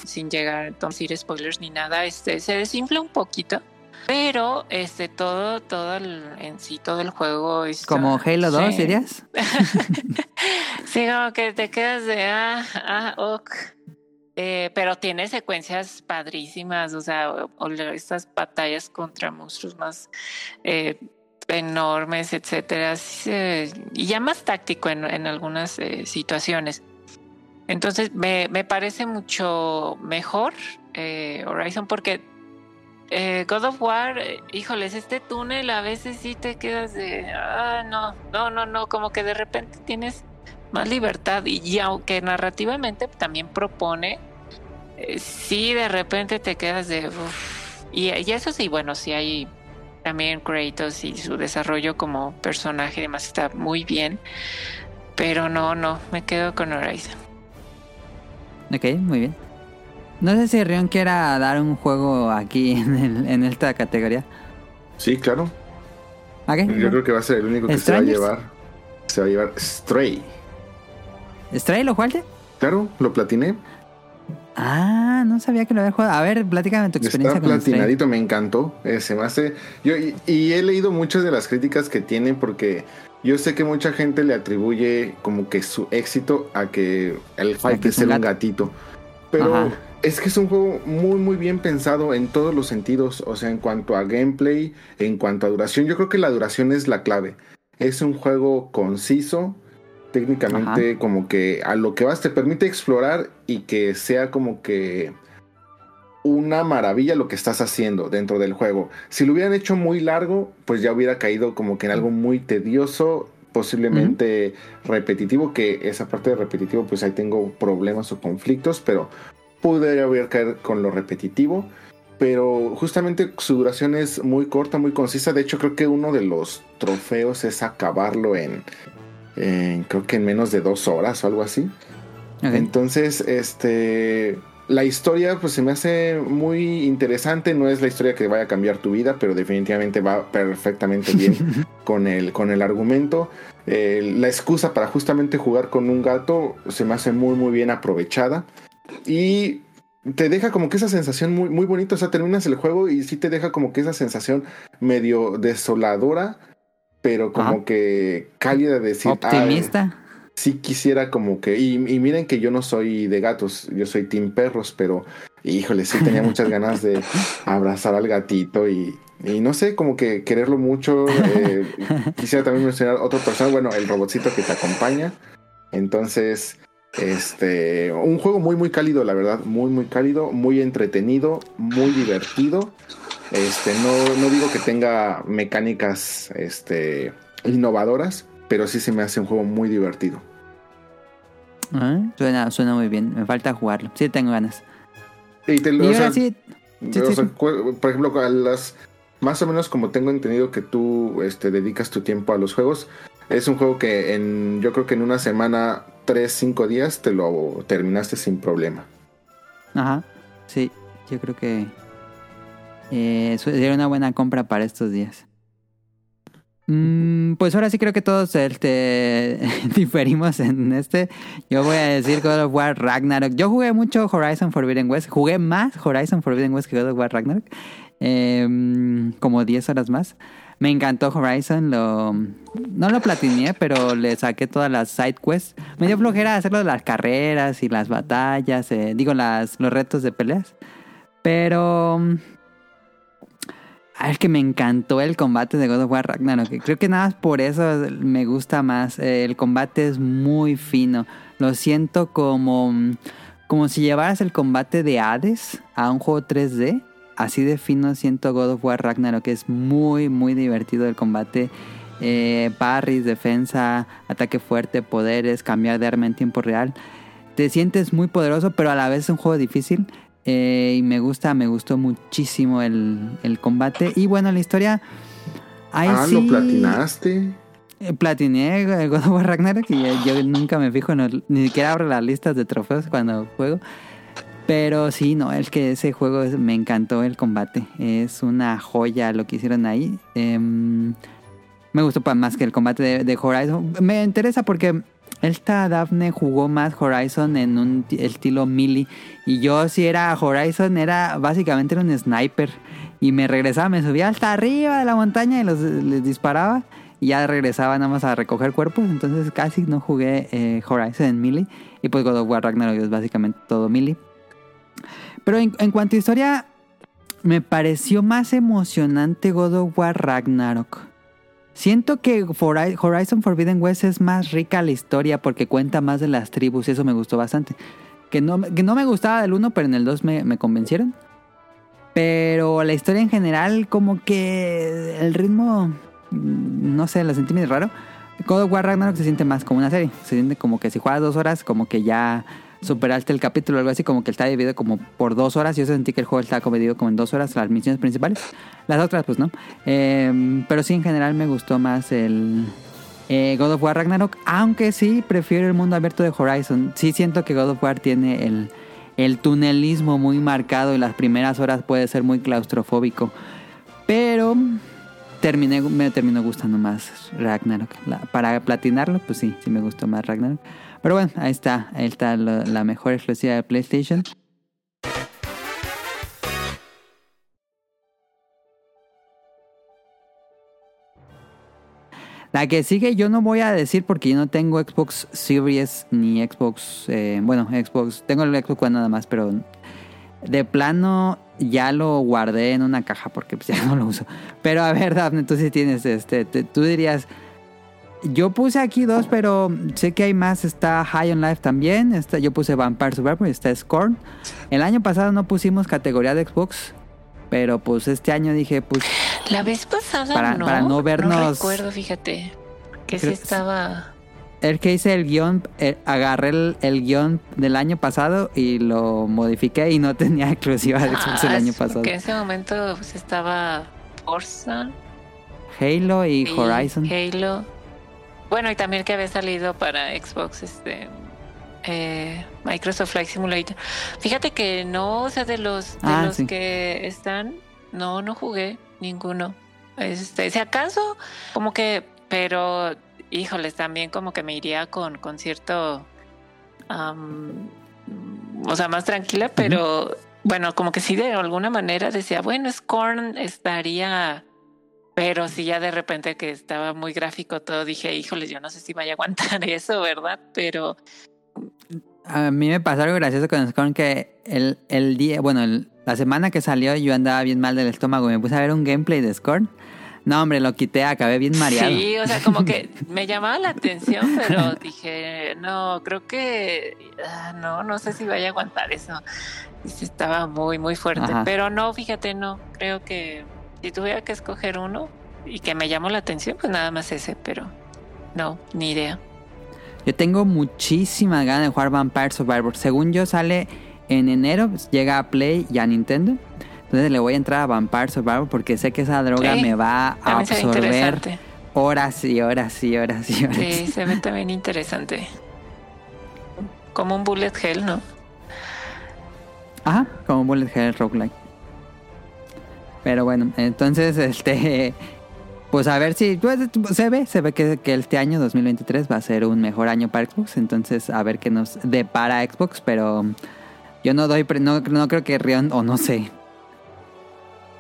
sin llegar a decir spoilers ni nada, este se desinfla un poquito, pero este todo todo el, en sí todo el juego es ¿Como Halo 2 sí. dirías? Sí, como que te quedas de ah, ah, ok. Eh, pero tiene secuencias padrísimas, o sea, estas batallas contra monstruos más eh, enormes, etcétera, y ya más táctico en, en algunas eh, situaciones. Entonces me, me parece mucho mejor Horizon porque God of War, híjoles, este túnel a veces sí te quedas de, ah, no, no, no, no, como que de repente tienes más libertad y, y aunque narrativamente también propone, eh, sí de repente te quedas de, "Uf". y, y eso sí, bueno, sí hay también Kratos y su desarrollo como personaje y demás está muy bien, pero no, no, me quedo con Horizon. Ok, muy bien. No sé si Rion quiera dar un juego aquí en, el- en esta categoría. Sí, claro. Yo creo que va a ser el único que se va a llevar. Se va a llevar Stray. ¿Stray lo jugaste? Claro, lo platiné. Ah, no sabía que lo había jugado. A ver, platícame tu experiencia Está con Stray. platinadito, me encantó. Eh, se me hace. Yo, y, y he leído muchas de las críticas que tienen porque yo sé que mucha gente le atribuye como que su éxito a que el hype de es ser un un gato. gatito. Pero Ajá. es que es un juego muy, muy bien pensado en todos los sentidos. O sea, en cuanto a gameplay, en cuanto a duración. Yo creo que la duración es la clave. Es un juego conciso. Técnicamente, como que a lo que vas te permite explorar y que sea como que una maravilla lo que estás haciendo dentro del juego. Si lo hubieran hecho muy largo, pues ya hubiera caído como que en algo muy tedioso, posiblemente repetitivo, que esa parte de repetitivo, pues ahí tengo problemas o conflictos, pero pude haber caer con lo repetitivo. Pero justamente su duración es muy corta, muy concisa. De hecho, creo que uno de los trofeos es acabarlo en, creo que en menos de dos horas o algo así. Entonces, este. La historia, pues se me hace muy interesante. No es la historia que vaya a cambiar tu vida, pero definitivamente va perfectamente bien con el, con el argumento. Eh, la excusa para justamente jugar con un gato se me hace muy, muy bien aprovechada. Y te deja como que esa sensación muy, muy bonita. O sea, terminas el juego y sí te deja como que esa sensación medio desoladora. Pero como Ajá. que cálida de decir. "Ay, Optimista. sí quisiera como que. Y, y miren que yo no soy de gatos, yo soy team perros, pero híjole, sí tenía muchas ganas de abrazar al gatito y. Y no sé, como que quererlo mucho. eh, quisiera también mencionar otro personaje, bueno, el robotcito que te acompaña. Entonces, este, un juego muy, muy cálido, la verdad, muy, muy cálido, muy entretenido, muy divertido. Este, no, no digo que tenga mecánicas, este, innovadoras, pero sí se me hace un juego muy divertido. Ah, Suena, suena muy bien. Me falta jugarlo. Sí, tengo ganas. Y te Y lo, o ahora sea, sí. sí, o sí, sea, sí. cu- por ejemplo, a las más o menos como tengo entendido que tú este, dedicas tu tiempo a los juegos, es un juego que en yo creo que en una semana, tres, cinco días te lo terminaste sin problema. Ajá. Sí, yo creo que eh, sería una buena compra para estos días. Mm, pues ahora sí creo que todos este, diferimos en este. Yo voy a decir God of War Ragnarok. Yo jugué mucho Horizon Forbidden West. Jugué más Horizon Forbidden West que God of War Ragnarok. Em, como 10 horas más. Me encantó Horizon. Lo, no lo platineé, pero le saqué todas las side quests. Me dio flojera hacerlo de las carreras y las batallas. eh, digo, las, los retos de peleas. Pero... Ah, que me encantó el combate de God of War Ragnarok. Creo que nada más por eso me gusta más. Eh, El combate es muy fino. Lo siento como, como si llevaras el combate de Hades a un juego 3D. Así de fino siento God of War Ragnarok. Es muy, muy divertido el combate. Eh, defensa, ataque fuerte, poderes, cambiar de arma en tiempo real. Te sientes muy poderoso, pero a la vez es un juego difícil. Eh, y me gusta, me gustó muchísimo el, el combate. Y bueno, la historia. Ahí ah, sí, lo platinaste. eh, Platiné el God of War Ragnarok y yo, yo nunca me fijo, en los- ni siquiera abro las listas de trofeos cuando juego. Pero sí, no, es que ese juego es- me encantó el combate. Es una joya lo que hicieron ahí. Em, me gustó más que el combate de, de Horizon. Me interesa porque esta Daphne jugó más Horizon en un ti- estilo melee. Y yo si era Horizon, era básicamente un sniper. Y me regresaba, me subía hasta arriba de la montaña y los, les disparaba. Y ya regresaba nada más a recoger cuerpos. Entonces casi no jugué eh, Horizon en melee. Y pues God of War Ragnarok es básicamente todo melee. Pero en, en cuanto a historia, me pareció más emocionante God of War Ragnarok. Siento que Hori- Horizon Forbidden West es más rica la historia porque cuenta más de las tribus y eso me gustó bastante. Que no, que no me gustaba del 1, pero en el 2 me, me convencieron. Pero la historia en general, como que el ritmo, mm, no sé, la sentí medio raro. God of War Ragnarok se siente más como una serie. Se siente como que si juegas dos horas, como que ya superaste el capítulo algo así, como que está dividido como por dos horas. Yo sentí que el juego está como dividido como en dos horas, las misiones principales. Las otras, pues no. Eh, pero sí, en general me gustó más el eh, God of War Ragnarok, aunque sí prefiero el mundo abierto de Horizon. Sí siento que God of War tiene el, el tunelismo muy marcado y las primeras horas puede ser muy claustrofóbico. Pero terminé, me terminó gustando más Ragnarok. Para platinarlo, pues sí, sí me gustó más Ragnarok. Pero bueno, ahí está, ahí está la mejor exclusiva de PlayStation. La que sigue yo no voy a decir porque yo no tengo Xbox Series ni Xbox, eh, bueno, Xbox, tengo el Xbox One nada más, pero de plano ya lo guardé en una caja porque pues, ya no lo uso. Pero a ver, Daphne, tú sí tienes este, te- tú dirías, yo puse aquí dos, pero sé que hay más, está High on Life también, está, yo puse Vampire Survivor y está Scorn. El año pasado no pusimos categoría de Xbox, pero pues este año dije, pues La vez pasada Para- no. para no vernos- recuerdo, fíjate. Que sí estaba. El que hice el guion, eh, agarré el, el guion del año pasado y lo modifiqué y no tenía exclusiva de Xbox el Ah, año pasado. Que en ese momento pues, estaba Forza Halo y, Horizon. Halo. Bueno, y también que había salido para Xbox este eh, Microsoft Flight Simulator. Fíjate que no, o sea, de los, de Ah, los sí. que están, no, no jugué ninguno. Este, si acaso, como que, pero, híjoles, también como que me iría con, con cierto, o sea, más tranquila, pero bueno, como que sí de alguna manera decía, bueno, Scorn estaría Pero sí, ya de repente que estaba muy gráfico todo, dije, híjole, yo no sé si vaya a aguantar eso, ¿verdad? Pero A mí me pasó algo gracioso con Scorn que el, el día, bueno, el- la semana que salió yo andaba bien mal del estómago y me puse a ver un gameplay de Scorn. No, hombre, lo quité, acabé bien mareado. Sí, o sea, como que me llamaba la atención, pero dije, no, creo que ah, no, no sé si vaya a aguantar eso. Y estaba muy, muy fuerte. Ajá. Pero no, fíjate, no, creo que si tuviera que escoger uno y que me llamó la atención, pues nada más ese, pero no, ni idea. Yo tengo muchísimas ganas de jugar Vampire Survivor. Según yo sale en enero, pues, llega a Play y a Nintendo. Entonces le voy a entrar a Vampire Survivor porque sé que esa droga Sí, me va a absorber horas y horas y horas y horas. Sí, se ve también interesante. Como un bullet hell, ¿no? Ajá, como Bullet Hell Roguelike. Pero bueno, entonces, este. Pues a ver si. pues, se ve, se ve que, que este año 2023 va a ser un mejor año para Xbox. Entonces, a ver qué nos depara Xbox. Pero yo no doy. pre- No, no creo que Rion, o no sé.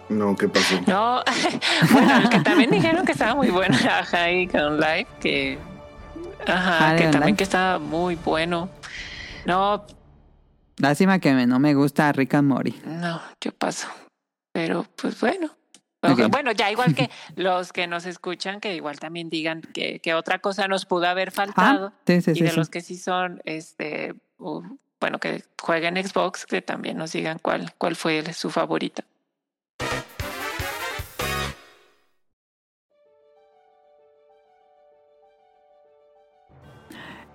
No, ¿qué pasó? No, bueno, que también dijeron que estaba muy bueno era High on Life, que, ajá, que también que estaba muy bueno. No, Lástima que me- no me gusta Rick and Morty. no, yo paso. Pero pues bueno. Bueno, ya igual que los que nos escuchan, que igual también digan que, que otra cosa nos pudo haber faltado. Ah, sí, sí, y sí. de los que sí son, este, u- bueno, que jueguen Xbox, que también nos digan cuál, cuál fue su favorita.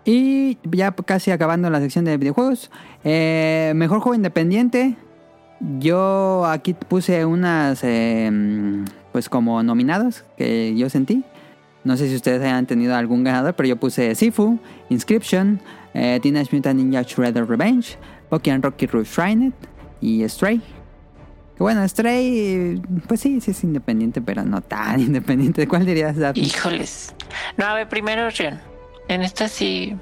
Y ya casi acabando la sección de videojuegos. Eh, mejor juego independiente. Yo aquí puse unas, eh, pues como nominados que yo sentí. No sé si ustedes hayan tenido algún ganador, pero yo puse Sifu, Inscription, eh, Teenage Mutant Ninja Shredder Revenge, Pokémon Rocky Reshrined y Stray. Que bueno, Stray, pues sí, sí es independiente, pero no tan independiente. ¿Cuál dirías, Daphne? Híjoles. No, a ver, primero Rion. En esta sí.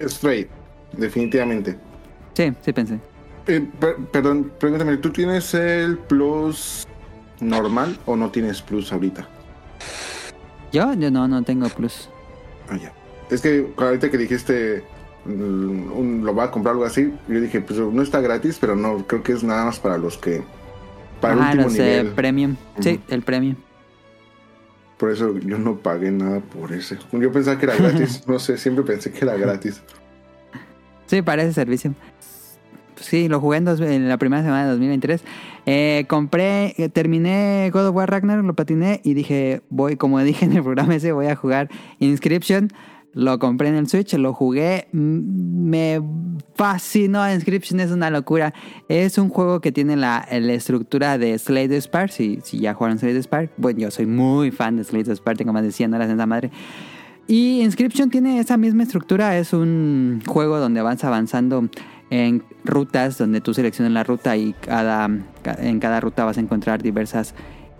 Straight, definitivamente. Sí, sí pensé. Eh, per- perdón, pregúntame, ¿tú tienes el plus normal o no tienes plus ahorita? Yo, yo no, no tengo plus. Ah, ya. Es que ahorita que dijiste mm, un- lo va a comprar algo así, yo dije, pues no está gratis, pero no, creo que es nada más para los que. Para el ah, último los eh, nivel. premium. Sí, Ujú. el premium. Por eso yo no pagué nada por ese. Yo pensaba que era gratis, no sé, siempre pensé que era gratis. Sí, para ese servicio. Sí, lo jugué en, la primera semana de 2023. Eh, compré, terminé God of War Ragnarok, lo patiné y dije, voy, como dije en el programa ese, voy a jugar Inscription. Lo compré en el Switch, lo jugué, me fascinó. Inscription es una locura. Es un juego que tiene la, estructura de Slay the Spire. Si, ya jugaron Slay the Spire, bueno, yo soy muy fan de Slay the Spire, tengo más de 100 horas en esa madre. Y Inscription tiene esa misma estructura, es un juego donde vas avanzando en rutas, donde tú seleccionas la ruta y cada, ca- en cada ruta vas a encontrar diversas,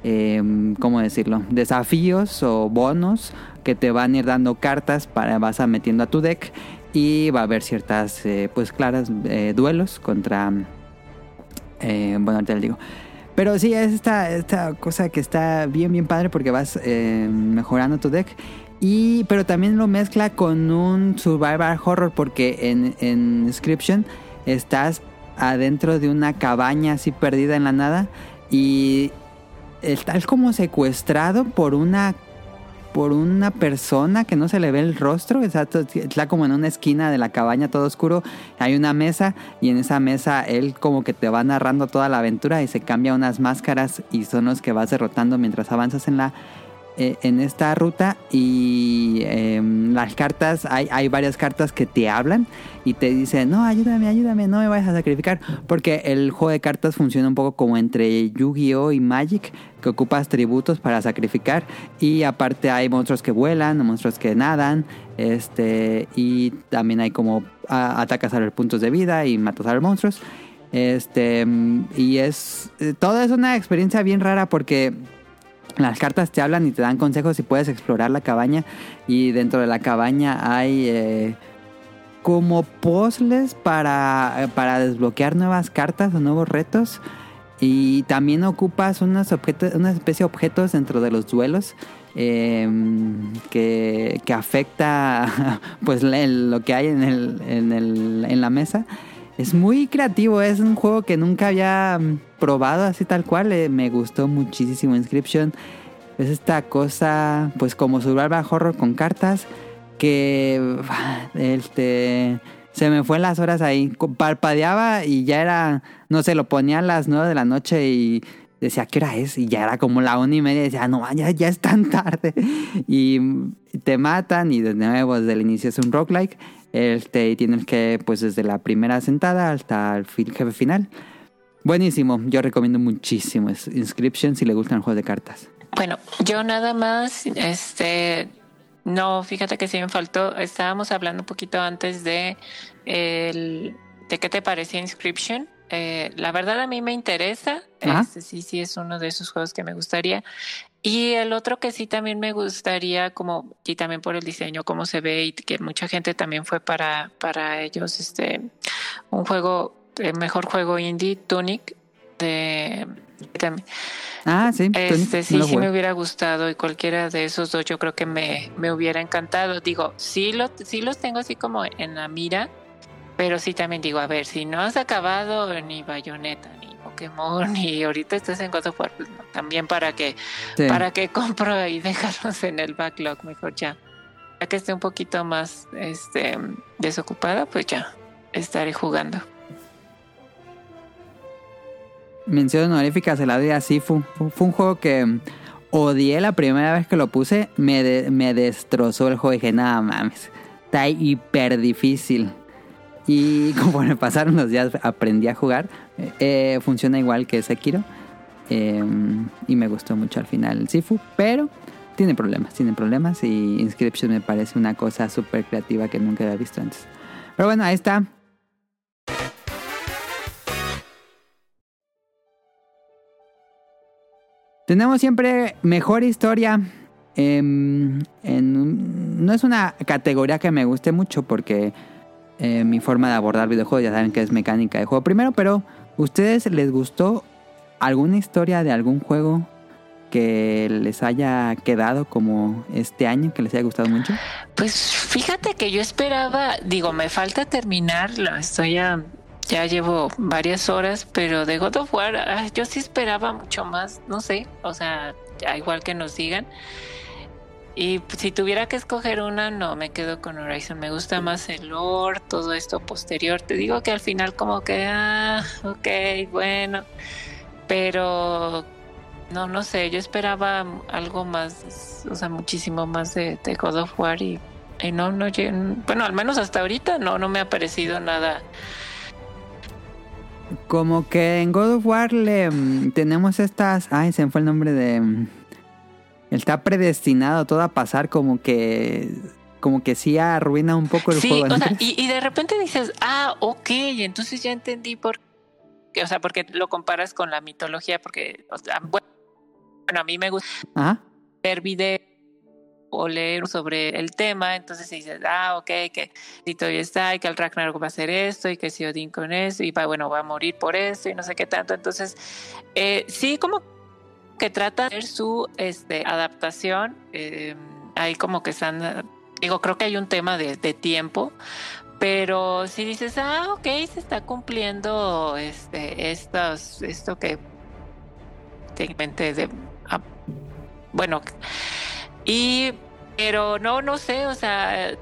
eh, ¿cómo decirlo? Desafíos o bonos que te van a ir dando cartas para vas a metiendo a tu deck y va a haber ciertas, eh, pues claras, eh, duelos contra, eh, bueno, ahorita les digo. Pero sí, es esta, esta cosa que está bien, bien padre porque vas eh, mejorando tu deck. Y, pero también lo mezcla con un survival horror porque en, en Inscription estás adentro de una cabaña así perdida en la nada y estás como secuestrado por una por una persona que no se le ve el rostro, está, está como en una esquina de la cabaña todo oscuro, hay una mesa y en esa mesa él como que te va narrando toda la aventura y se cambia unas máscaras y son los que vas derrotando mientras avanzas en la eh, en esta ruta y em, las cartas, hay, hay varias cartas que te hablan y te dicen, no, ayúdame, ayúdame, no me vayas a sacrificar, porque el juego de cartas funciona un poco como entre Yu-Gi-Oh y Magic, que ocupas tributos para sacrificar y aparte hay monstruos que vuelan, monstruos que nadan, este y también hay como atacas a los puntos de vida y matas a los monstruos. Este, y es. eh, Todo es una experiencia bien rara porque las cartas te hablan y te dan consejos y puedes explorar la cabaña. Y dentro de la cabaña hay eh, como puzzles para, para desbloquear nuevas cartas o nuevos retos. Y también ocupas unos objetos, una especie de objetos dentro de los duelos em, que, que afecta pues lo que hay en, el, en, el, en la mesa. Es muy creativo, es un juego que nunca había probado así tal cual. eh, me gustó muchísimo Inscription. Es esta cosa, pues como survival horror con cartas, que este, se me fue las horas ahí. Parpadeaba y ya era, no sé, lo ponía a las nueve de la noche y decía, ¿qué hora es? Y ya era como la una y media. Decía, no, ya, ya es tan tarde. Y te matan y de nuevo desde el inicio es un roguelike. Este, y tienes que, pues desde la primera sentada hasta el jefe final. Buenísimo, yo recomiendo muchísimo Inscription si le gustan juegos de cartas. Bueno, yo nada más, este, no, fíjate que sí me faltó, estábamos hablando un poquito antes de, el, de qué te parecía Inscription. Eh, la verdad a mí me interesa, este sí, sí es uno de esos juegos que me gustaría. Y el otro que sí también me gustaría, como, y también por el diseño, cómo se ve, y que mucha gente también fue para, para ellos, este, un juego, el mejor juego indie, Tunic, de también. Ah, sí. Este, sí, sí me hubiera gustado y cualquiera de esos dos yo creo que me, me hubiera encantado. Digo, sí, lo, sí los tengo así como en la mira, pero sí también digo, a ver, si no has acabado ni Bayonetta, ni Pokémon, y ahorita estás en God of War, pues no, también para que, Sí. para que compro y dejarlos en el backlog, mejor ya. Ya que esté un poquito más este, desocupada, pues ya estaré jugando. Mención honorífica se la doy a Sifu. Fu- Fue un juego que odié la primera vez que lo puse. Me, de- me destrozó el juego. Dije, nada mames. Está hiper difícil. Y conforme pasaron los días aprendí a jugar. Eh, eh, funciona igual que Sekiro. Eh, y me gustó mucho al final el Sifu. Pero tiene problemas, tiene problemas. Y Inscription me parece una cosa súper creativa que nunca había visto antes. Pero bueno, ahí está. Tenemos siempre mejor historia. em, en no es una categoría que me guste mucho porque eh, mi forma de abordar videojuegos ya saben que es mecánica de juego primero, pero ¿ustedes les gustó alguna historia de algún juego que les haya quedado como este año, que les haya gustado mucho? Pues fíjate que yo esperaba, digo, me falta terminarlo, estoy ya, ya llevo varias horas, pero de God of War ah, yo sí esperaba mucho más, no sé, o sea, igual que nos digan. Y si tuviera que escoger una, no, me quedo con Horizon. Me gusta más el lore, todo esto posterior. Te digo que al final como que, ah, ok, bueno. Pero no, no sé, yo esperaba algo más, o sea, muchísimo más de, God of War y, y no, no, bueno, al menos hasta ahorita no, no me ha parecido nada. Como que en God of War le, mm, tenemos estas... Ay, se me fue el nombre de... Está predestinado todo a pasar como que... Como que sí arruina un poco el Sí, juego. ¿no o sea, y, y de repente dices, ah, ok, entonces ya entendí por qué, o sea, porque lo comparas con la mitología, porque, o sea, bueno, a mí me gusta Ajá. ver videos o leer sobre el tema, entonces dices, ah, ok, que si todavía está y que el Ragnarok va a hacer esto y que si Odín con esto y va, bueno, va a morir por esto y no sé qué tanto, entonces eh, sí como que trata de hacer su este, adaptación, eh, ahí como que están, digo, creo que hay un tema de, tiempo, pero si dices, ah, ok, se está cumpliendo este, estos, esto que de, ah, bueno, y, pero no, no sé, o sea,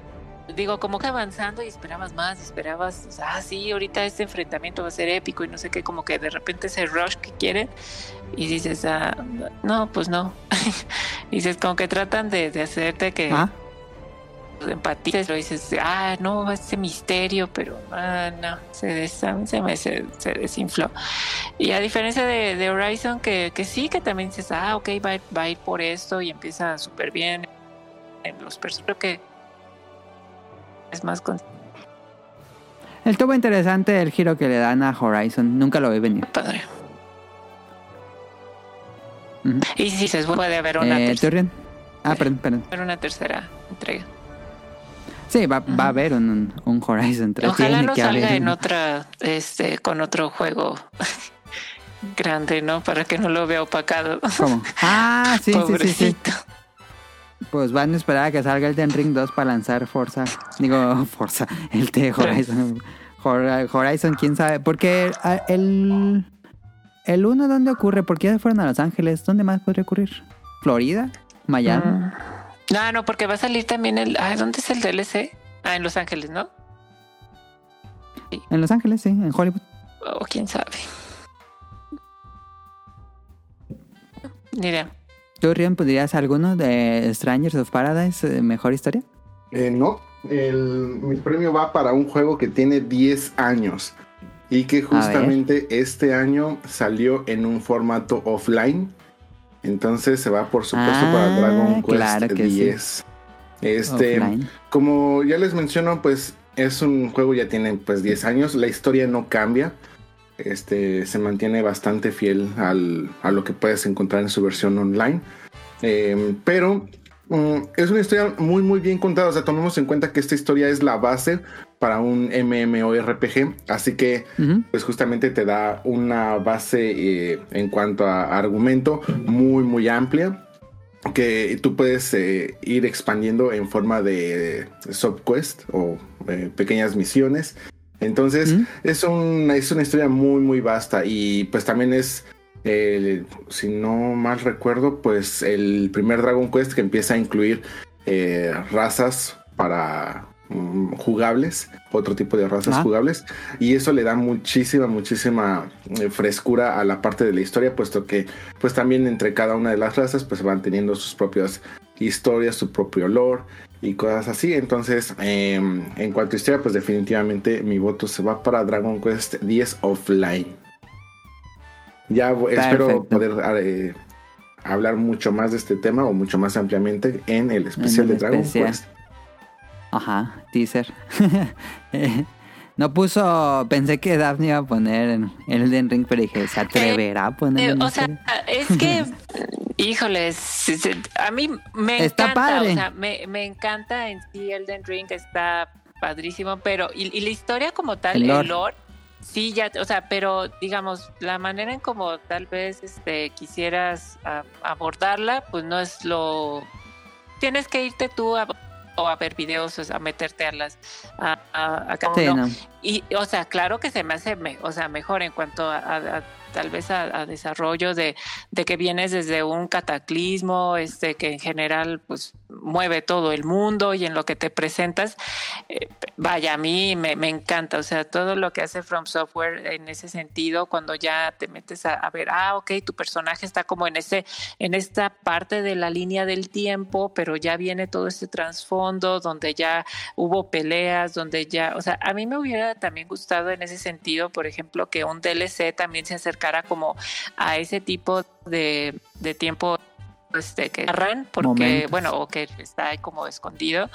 digo, como que avanzando y esperabas más, esperabas, ah, sí, ahorita este enfrentamiento va a ser épico y no sé qué, como que de repente ese rush que quieren y dices, ah, no, pues no. y dices, como que tratan de, de hacerte que Ah, empatices, lo dices, ah, no, este misterio, pero ah, no, se, des- se, me, se, se desinfló. Y a diferencia de, de Horizon, que, que sí, que también dices, ah, ok, va, va a ir por esto y empieza súper bien en los personajes, que es más con estuvo interesante el giro que le dan a Horizon. Nunca lo vi venir. padre. Y si bueno, puede haber una, Eh, tercera. Ah, perdón, perdón. una tercera entrega. Sí, va, va a haber un, un Horizon 3. Ojalá no salga haber. en otra, este, con otro juego grande, ¿no? Para que no lo vea opacado. ¿Cómo? Ah, sí, sí, sí, sí. Pues van a esperar a que salga el Den Ring 2 para lanzar Forza. Digo, Forza, el de Horizon. Hor- Horizon, quién sabe. Porque ah, el. El 1, ¿dónde ocurre? ¿Por qué ya fueron a Los Ángeles? ¿Dónde más podría ocurrir? ¿Florida? ¿Miami? Mm. No, no, porque va a salir también el. Ay, ¿dónde es el DLC? Ah, en Los Ángeles, ¿no? En Los Ángeles, sí, en Hollywood. O quién sabe. Ni idea. ¿Tú, Rion, podrías alguno de Strangers of Paradise? eh, ¿Mejor historia? Eh, no, el, mi premio va para un juego que tiene 10 años y que justamente este año salió en un formato offline. Entonces se va, por supuesto, Ah, para Dragon Quest claro que sí. 10. Este, Offline. como ya les menciono, pues es un juego ya tiene pues 10 años, la historia no cambia. Este se mantiene bastante fiel al- a lo que puedes encontrar en su versión online. Eh, pero mm, es una historia muy muy bien contada. O sea, tomemos en cuenta que esta historia es la base para un MMORPG. Así que pues justamente te da una base eh, en cuanto a argumento muy muy amplia que tú puedes eh, ir expandiendo en forma de subquest o eh, pequeñas misiones. Entonces es, un- es una historia muy muy vasta y pues también es, eh, si no mal recuerdo, pues el primer Dragon Quest que empieza a incluir eh, razas para mm, jugables, otro tipo de razas Ah. jugables. Y eso le da muchísima muchísima eh, frescura a la parte de la historia puesto que pues también entre cada una de las razas pues van teniendo sus propias historias su propio lore y cosas así entonces eh, en cuanto a historia pues definitivamente mi voto se va para Dragon Quest 10 offline ya espero poder eh, hablar mucho más de este tema o mucho más ampliamente en el especial el de Dragon especial. Quest Ajá, teaser. Eh, no puso, pensé que Daphne iba a poner en Elden Ring, pero dije, ¿se atreverá a poner Eh, o sea, es que, híjole, sí, sí, a mí me Está encanta, padre. o sea, me, me encanta en sí Elden Ring, está padrísimo, pero, y, y la historia como tal, El el lore. lore, sí, ya, o sea, pero digamos, la manera en como tal vez este, quisieras a- abordarla, pues no es lo... Tienes que irte tú a, o a ver videos, o sea, a meterte a las... A, a- a cada uno. no. Y, o sea, claro que se me hace, me- o sea, mejor en cuanto a, a- tal vez a, a desarrollo de, de que vienes desde un cataclismo, este, que en general, pues, mueve todo el mundo y en lo que te presentas, eh, vaya, a mí me, me encanta, o sea, todo lo que hace From Software en ese sentido, cuando ya te metes a, ver, ah, ok, tu personaje está como en ese, en esta parte de la línea del tiempo, pero ya viene todo este trasfondo donde ya hubo peleas, donde ya, o sea, a mí me hubiera también gustado en ese sentido, por ejemplo, que un DLC también se acercara como a ese tipo de, de tiempo este que agarran porque Momentos. bueno o que está ahí como escondido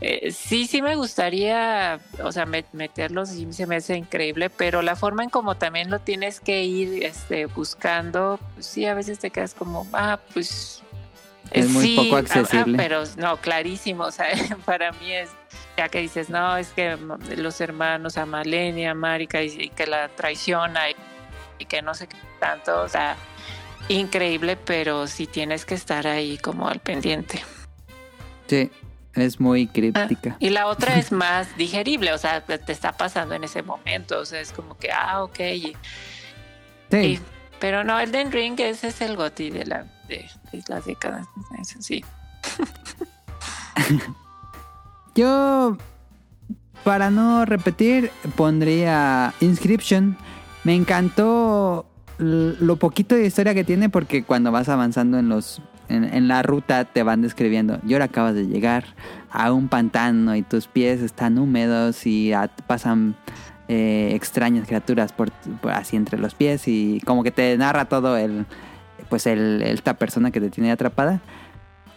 Eh, sí sí me gustaría o sea met- meterlos y se me hace increíble pero la forma en como también lo tienes que ir este buscando pues sí a veces te quedas como ah pues Es muy sí, poco ah, ah, accesible. pero no clarísimo o sea para mí es ya que dices no es que los hermanos a Malenia a Marika y, y que la traiciona y, y que no sé qué tanto o sea increíble, pero sí tienes que estar ahí como al pendiente. Sí, es muy Ah, críptica. y la otra es más digerible, o sea, te está pasando en ese momento, o sea, es como que, ah, ok. y- Sí, y- pero no, el Den Ring, ese es el goti de la de, de las décadas, sí. yo, para no repetir, pondría Inscription. Me encantó lo poquito de historia que tiene porque cuando vas avanzando en los en, la ruta te van describiendo. Y ahora acabas de llegar a un pantano y tus pies están húmedos y pasan eh, extrañas criaturas por, así entre los pies y como que te narra todo el pues el, esta persona que te tiene atrapada.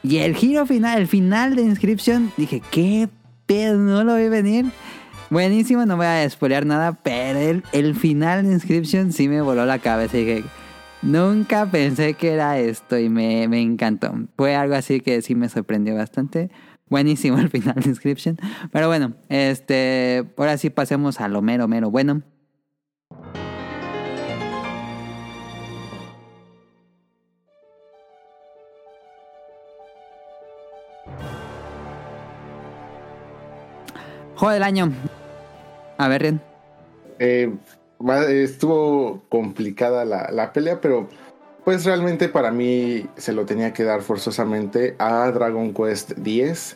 Y el giro final, el final de Inscription, dije, ¿qué pedo? No lo vi venir. Buenísimo, no voy a spoilear nada, pero el, final de Inscription sí me voló la cabeza y dije, nunca pensé que era esto y me, me encantó. Fue algo así que sí me sorprendió bastante. Buenísimo el final de Inscription. Pero bueno, este, ahora sí pasemos a lo mero, mero bueno. Juego año. A ver, Ren. Eh, estuvo complicada la, la, pelea, pero pues realmente para mí se lo tenía que dar forzosamente a Dragon Quest X.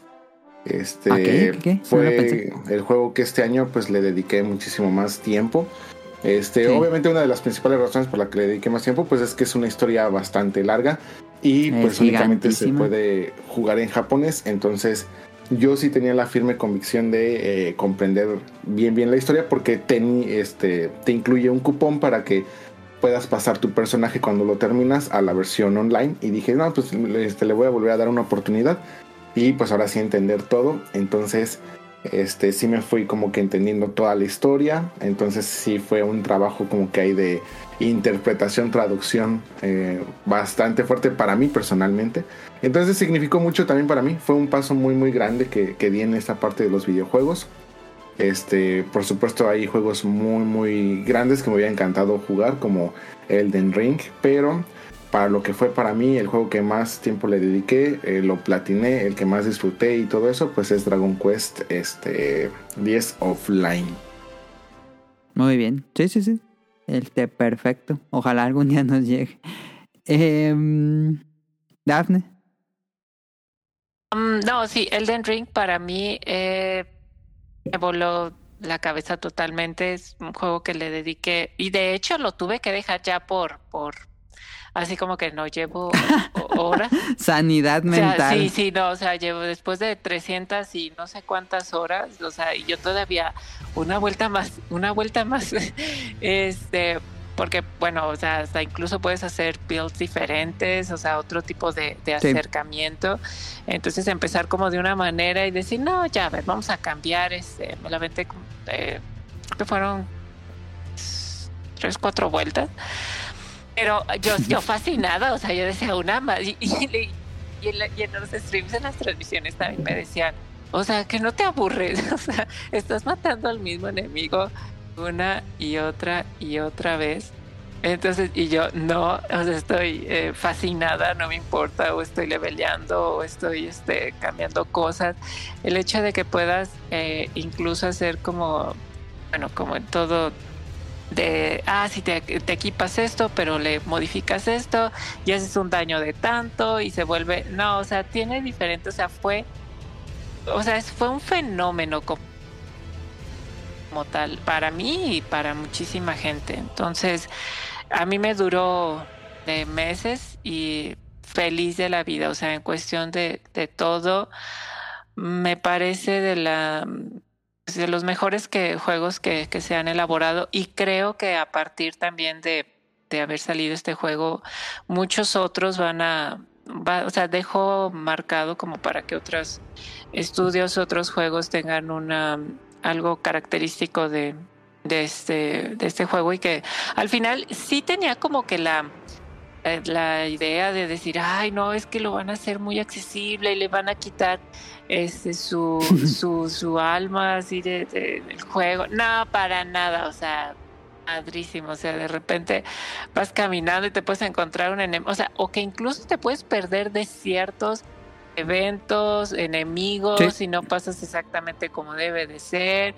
Este ¿Qué? ¿Qué? fue el juego que este año pues le dediqué muchísimo más tiempo. Este, Sí. obviamente una de las principales razones por la que le dediqué más tiempo pues es que es una historia bastante larga y Es pues únicamente se puede jugar en japonés, entonces yo sí tenía la firme convicción de eh, comprender bien bien la historia porque ten- este, te incluye un cupón para que puedas pasar tu personaje cuando lo terminas a la versión online. Y dije no pues este, le voy a volver a dar una oportunidad y pues ahora sí entender todo. Entonces este sí me fui como que entendiendo toda la historia. Entonces sí fue un trabajo como que hay de interpretación traducción eh, bastante fuerte para mí personalmente entonces significó mucho también para mí fue un paso muy muy grande que, que di en esta parte de los videojuegos este por supuesto hay juegos muy muy grandes que me hubiera encantado jugar como Elden Ring pero para lo que fue para mí el juego que más tiempo le dediqué, eh, lo platiné, el que más disfruté y todo eso, pues es Dragon Quest este, 10 Offline. Muy bien. Sí, sí, sí. Este, perfecto. Ojalá algún día nos llegue. Em, Dafne. Mm, no, sí, Elden Ring para mí eh, me voló la cabeza totalmente. Es un juego que le dediqué y de hecho lo tuve que dejar ya por, por así como que no llevo ho- horas. Sanidad O sea, mental. sí, sí, no, o sea, llevo después de 300 y no sé cuántas horas, o sea, y yo todavía una vuelta más, una vuelta más, este, porque, bueno, o sea, hasta incluso puedes hacer builds diferentes, o sea, otro tipo de, de Sí. acercamiento. Entonces empezar como de una manera y decir, no, ya, a ver, vamos a cambiar, este, me la aventé, eh, que fueron tres, cuatro vueltas. Pero yo, yo fascinada, o sea, yo decía una más. Y, en los streams, en las transmisiones también me decían, o sea, que no te aburres, o sea, estás matando al mismo enemigo una y otra y otra vez. Entonces, y yo no, o sea, estoy eh, fascinada, no me importa, o estoy leveleando, o estoy este, cambiando cosas. El hecho de que puedas eh, incluso hacer como, bueno, como en todo de, ah, si te, te equipas esto, pero le modificas esto y haces un daño de tanto y se vuelve, no, o sea, tiene diferente, o sea, fue, o sea, fue un fenómeno como, como tal para mí y para muchísima gente. Entonces, a mí me duró de meses y feliz de la vida, o sea, en cuestión de, de todo, me parece de la de los mejores que, juegos que, que se han elaborado y creo que a partir también de, de haber salido este juego, muchos otros van a, va- o sea, dejó marcado como para que otros estudios, otros juegos tengan una algo característico de, de este, de este juego y que al final sí tenía como que la la idea de decir, ay, no, es que lo van a hacer muy accesible y le van a quitar este su, su, su alma así de, de- del juego. No, para nada, o sea, padrísimo. O sea, de repente vas caminando y te puedes encontrar un enemigo, o sea, o que incluso te puedes perder de ciertos eventos, enemigos, Sí. y no pasas exactamente como debe de ser.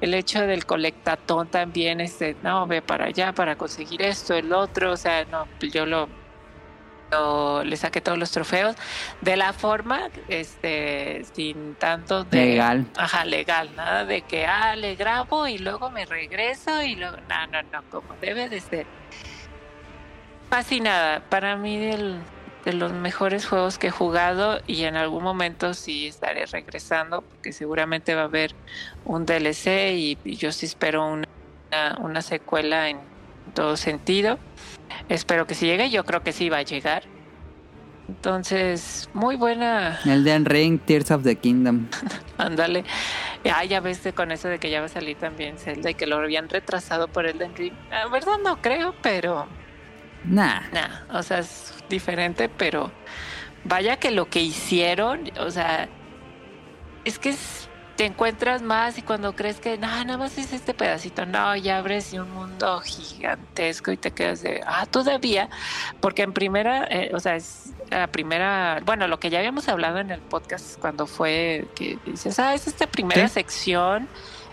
El hecho del colectatón también, este, no, ve para allá para conseguir esto, el otro, o sea, no, yo lo, lo- le saqué todos los trofeos de la forma, este, sin tanto de Legal. Ajá, legal, nada de que, ah, le grabo y luego me regreso y luego, no, no, no, como debe de ser. Fascinada, para mí del, de los mejores juegos que he jugado y en algún momento sí estaré regresando porque seguramente va a haber un DLC y, y yo sí espero una, una secuela en todo sentido. Espero que sí llegue, yo creo que sí va a llegar. Entonces, muy buena, Elden Ring, Tears of the Kingdom. Ándale. Ah, ya ves con eso de que ya va a salir también Zelda y que lo habían retrasado por Elden Ring. La verdad no creo, pero Nah. nada, o sea, es diferente, pero vaya que lo que hicieron, o sea, es que es- te encuentras más y cuando crees que no, nada más es este pedacito, no, ya abres un mundo gigantesco y te quedas de, ah, todavía, porque en primera, eh, o sea, es, la primera, bueno, lo que ya habíamos hablado en el podcast cuando fue que dices, ah, es esta primera sección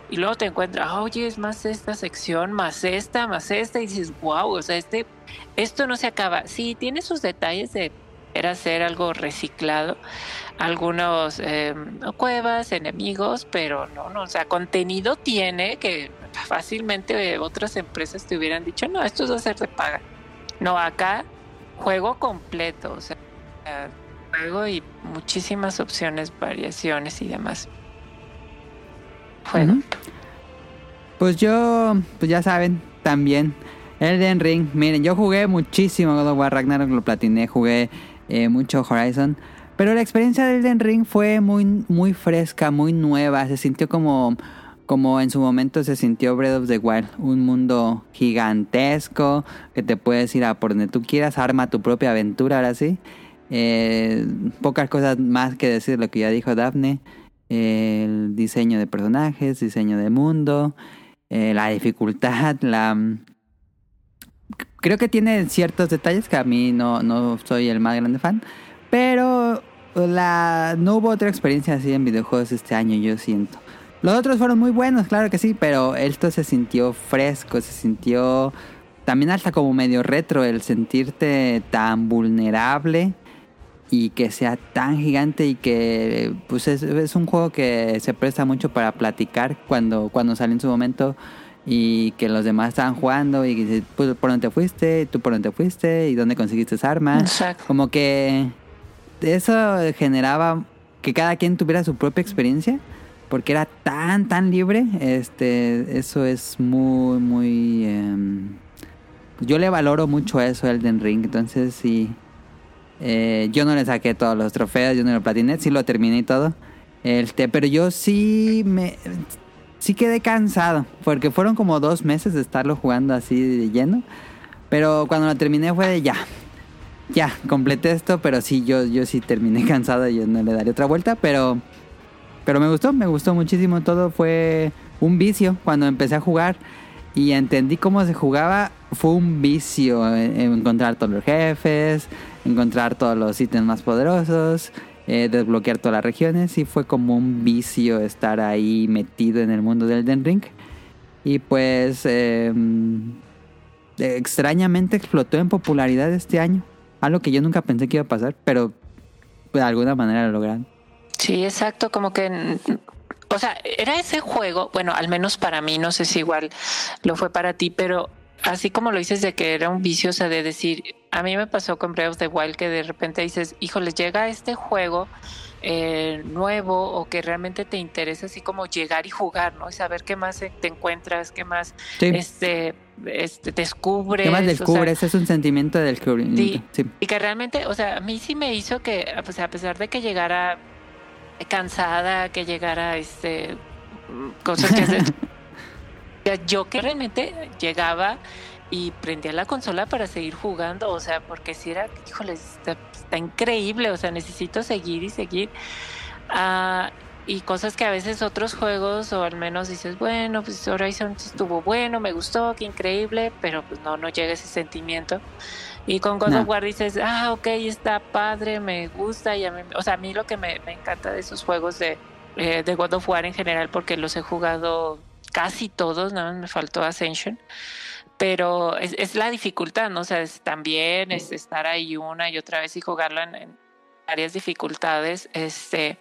y luego te encuentras, oye, es más esta sección, más esta, más esta, y dices, wow, o sea, este, esto no se acaba. Sí, tiene sus detalles de era hacer algo reciclado, algunos eh, cuevas, enemigos, pero no, no, o sea, contenido tiene que fácilmente otras empresas te hubieran dicho, no, esto es hacer de paga. No, acá juego completo, o sea, juego y muchísimas opciones, variaciones y demás. Juego. Pues yo, pues ya saben, también Elden Ring. Miren, yo jugué muchísimo God of War Ragnarok, lo platiné, jugué eh, mucho Horizon. Pero la experiencia de Elden Ring fue muy, muy fresca, muy nueva. Se sintió como, como en su momento se sintió Breath of the Wild. Un mundo gigantesco que te puedes ir a por donde tú quieras. Arma tu propia aventura, ahora sí. Eh, pocas cosas más que decir lo que ya dijo Daphne. El diseño de personajes, diseño de mundo, eh, la dificultad, la creo que tiene ciertos detalles que a mí no, no soy el más grande fan. Pero la, no hubo otra experiencia así en videojuegos este año, yo siento. Los otros fueron muy buenos, claro que sí, pero esto se sintió fresco, se sintió también hasta como medio retro el sentirte tan vulnerable y que sea tan gigante y que pues es, es un juego que se presta mucho para platicar cuando, cuando sale en su momento y que los demás estaban jugando y que pues, por dónde te fuiste, tú por dónde te fuiste y dónde conseguiste esa arma. Como que eso generaba que cada quien tuviera su propia experiencia porque era tan tan libre. Este, eso es muy muy em, yo le valoro mucho eso Elden Ring, entonces sí eh, yo no le saqué todos los trofeos, yo no lo platiné, sí lo terminé y todo. Este, pero yo sí me sí quedé cansado, porque fueron como dos meses de estarlo jugando así de lleno. Pero cuando lo terminé fue de ya, ya, completé esto, pero sí, yo, yo sí terminé cansado, y yo no le daré otra vuelta, pero, pero me gustó, me gustó muchísimo todo, fue un vicio cuando empecé a jugar y entendí cómo se jugaba, fue un vicio encontrar todos los jefes, encontrar todos los ítems más poderosos, eh, desbloquear todas las regiones y fue como un vicio estar ahí metido en el mundo del Den Ring. Y pues em, extrañamente explotó en popularidad este año. Algo que yo nunca pensé que iba a pasar, pero de alguna manera lo lograron. Sí, exacto, como que o sea, era ese juego, bueno, al menos para mí, no sé si igual lo fue para ti, pero así como lo dices de que era un vicio, o sea, de decir, a mí me pasó con Breath of the Wild que de repente dices, híjole, llega este juego eh, nuevo o que realmente te interesa así como llegar y jugar, ¿no? Y saber qué más te encuentras, qué más este, este, descubres. ¿Qué más descubres? es un sentimiento del descubrimiento. Sí, Y que realmente, o sea, a mí sí me hizo que, pues, a pesar de que llegara cansada, que llegara este cosas que yo que realmente llegaba y prendía la consola para seguir jugando, o sea, porque si era, híjole, está, increíble, o sea, necesito seguir y seguir. Ah, y cosas que a veces otros juegos, o al menos dices, bueno, pues Horizon estuvo bueno, me gustó, qué increíble, pero pues no, no llega ese sentimiento. Y con God of War dices, ah, ok, está padre, me gusta, y a mí, o sea, a mí lo que me, encanta de esos juegos de, eh, de God of War en general, porque los he jugado casi todos, nada más me faltó Ascension pero es, la dificultad, ¿no? O sea, es también es estar ahí una y otra vez y jugarlo en, varias dificultades, este,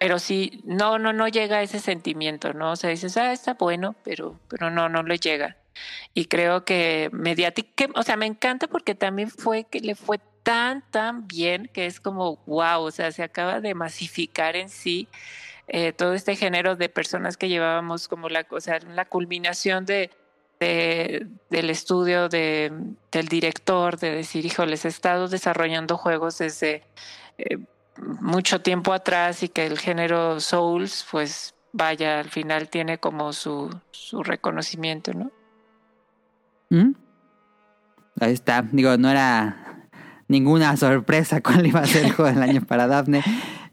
pero sí, no, no, no llega ese sentimiento, ¿no? O sea, dices, ah, está bueno, pero, pero no, no le llega. Y creo que mediática, o sea, me encanta porque también fue que le fue tan, tan bien que es como, wow, o sea, se acaba de masificar en sí eh, todo este género de personas que llevábamos como la, o sea, la culminación de, del estudio de, del director, de decir, híjoles, he estado desarrollando juegos desde eh, mucho tiempo atrás y que el género Souls, pues vaya, al final tiene como su, su reconocimiento, ¿no? ¿Mm? Ahí está, digo, no era ninguna sorpresa cuál iba a ser el juego del año para Daphne.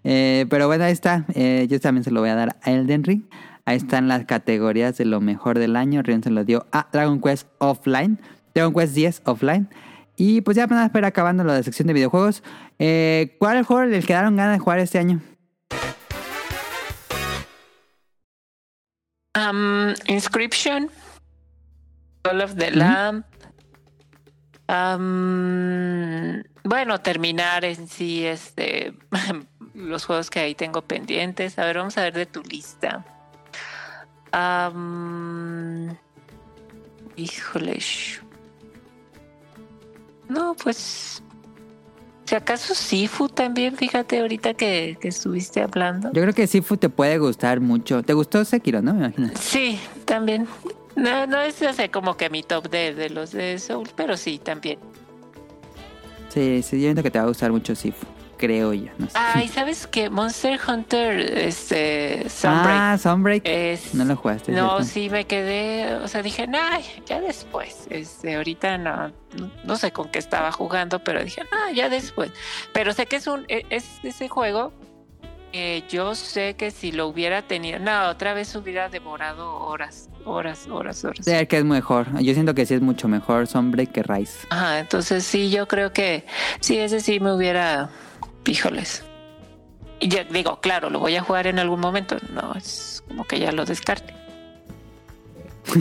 Eh, pero bueno, ahí está. Eh, yo también se lo voy a dar a Elden Ring. Ahí están las categorías de lo mejor del año. Rion se lo dio a Dragon Quest Offline. Dragon Quest 10 Offline. Y pues ya van a esperar acabando la sección de videojuegos. Eh, ¿Cuál juego les quedaron ganas de jugar este año? Um, Inscription, Call of the Lamb. Um, bueno, terminar en sí este los juegos que ahí tengo pendientes. A ver, vamos a ver de tu lista. Um, híjole. No, pues. Si acaso Sifu también, fíjate ahorita que, que estuviste hablando. Yo creo que Sifu te puede gustar mucho. ¿Te gustó Sekiro, no? Me imagino. Sí, también. No, no es como que mi top de, de los de Soul, pero sí, también. Sí, sí, yo siento que te va a gustar mucho Sifu. Creo yo, no sé. Ay, ¿sabes qué? Monster Hunter, este, Sunbreak. Ah, Sunbreak. es- No lo jugaste. No, ¿cierto? sí me quedé, o sea, dije, ay, ya después. Este, ahorita no, no, no sé con qué estaba jugando, pero dije, ah, ya después. Pero sé que es un, e- es ese juego. que yo sé que si lo hubiera tenido, no, otra vez hubiera devorado horas, horas, horas, horas. Sí, que es mejor. Yo siento que sí es mucho mejor Sunbreak que Rise. Ajá, entonces sí, yo creo que sí, ese sí me hubiera, híjoles. Y ya digo, claro, lo voy a jugar en algún momento. No, es como que ya lo descarte.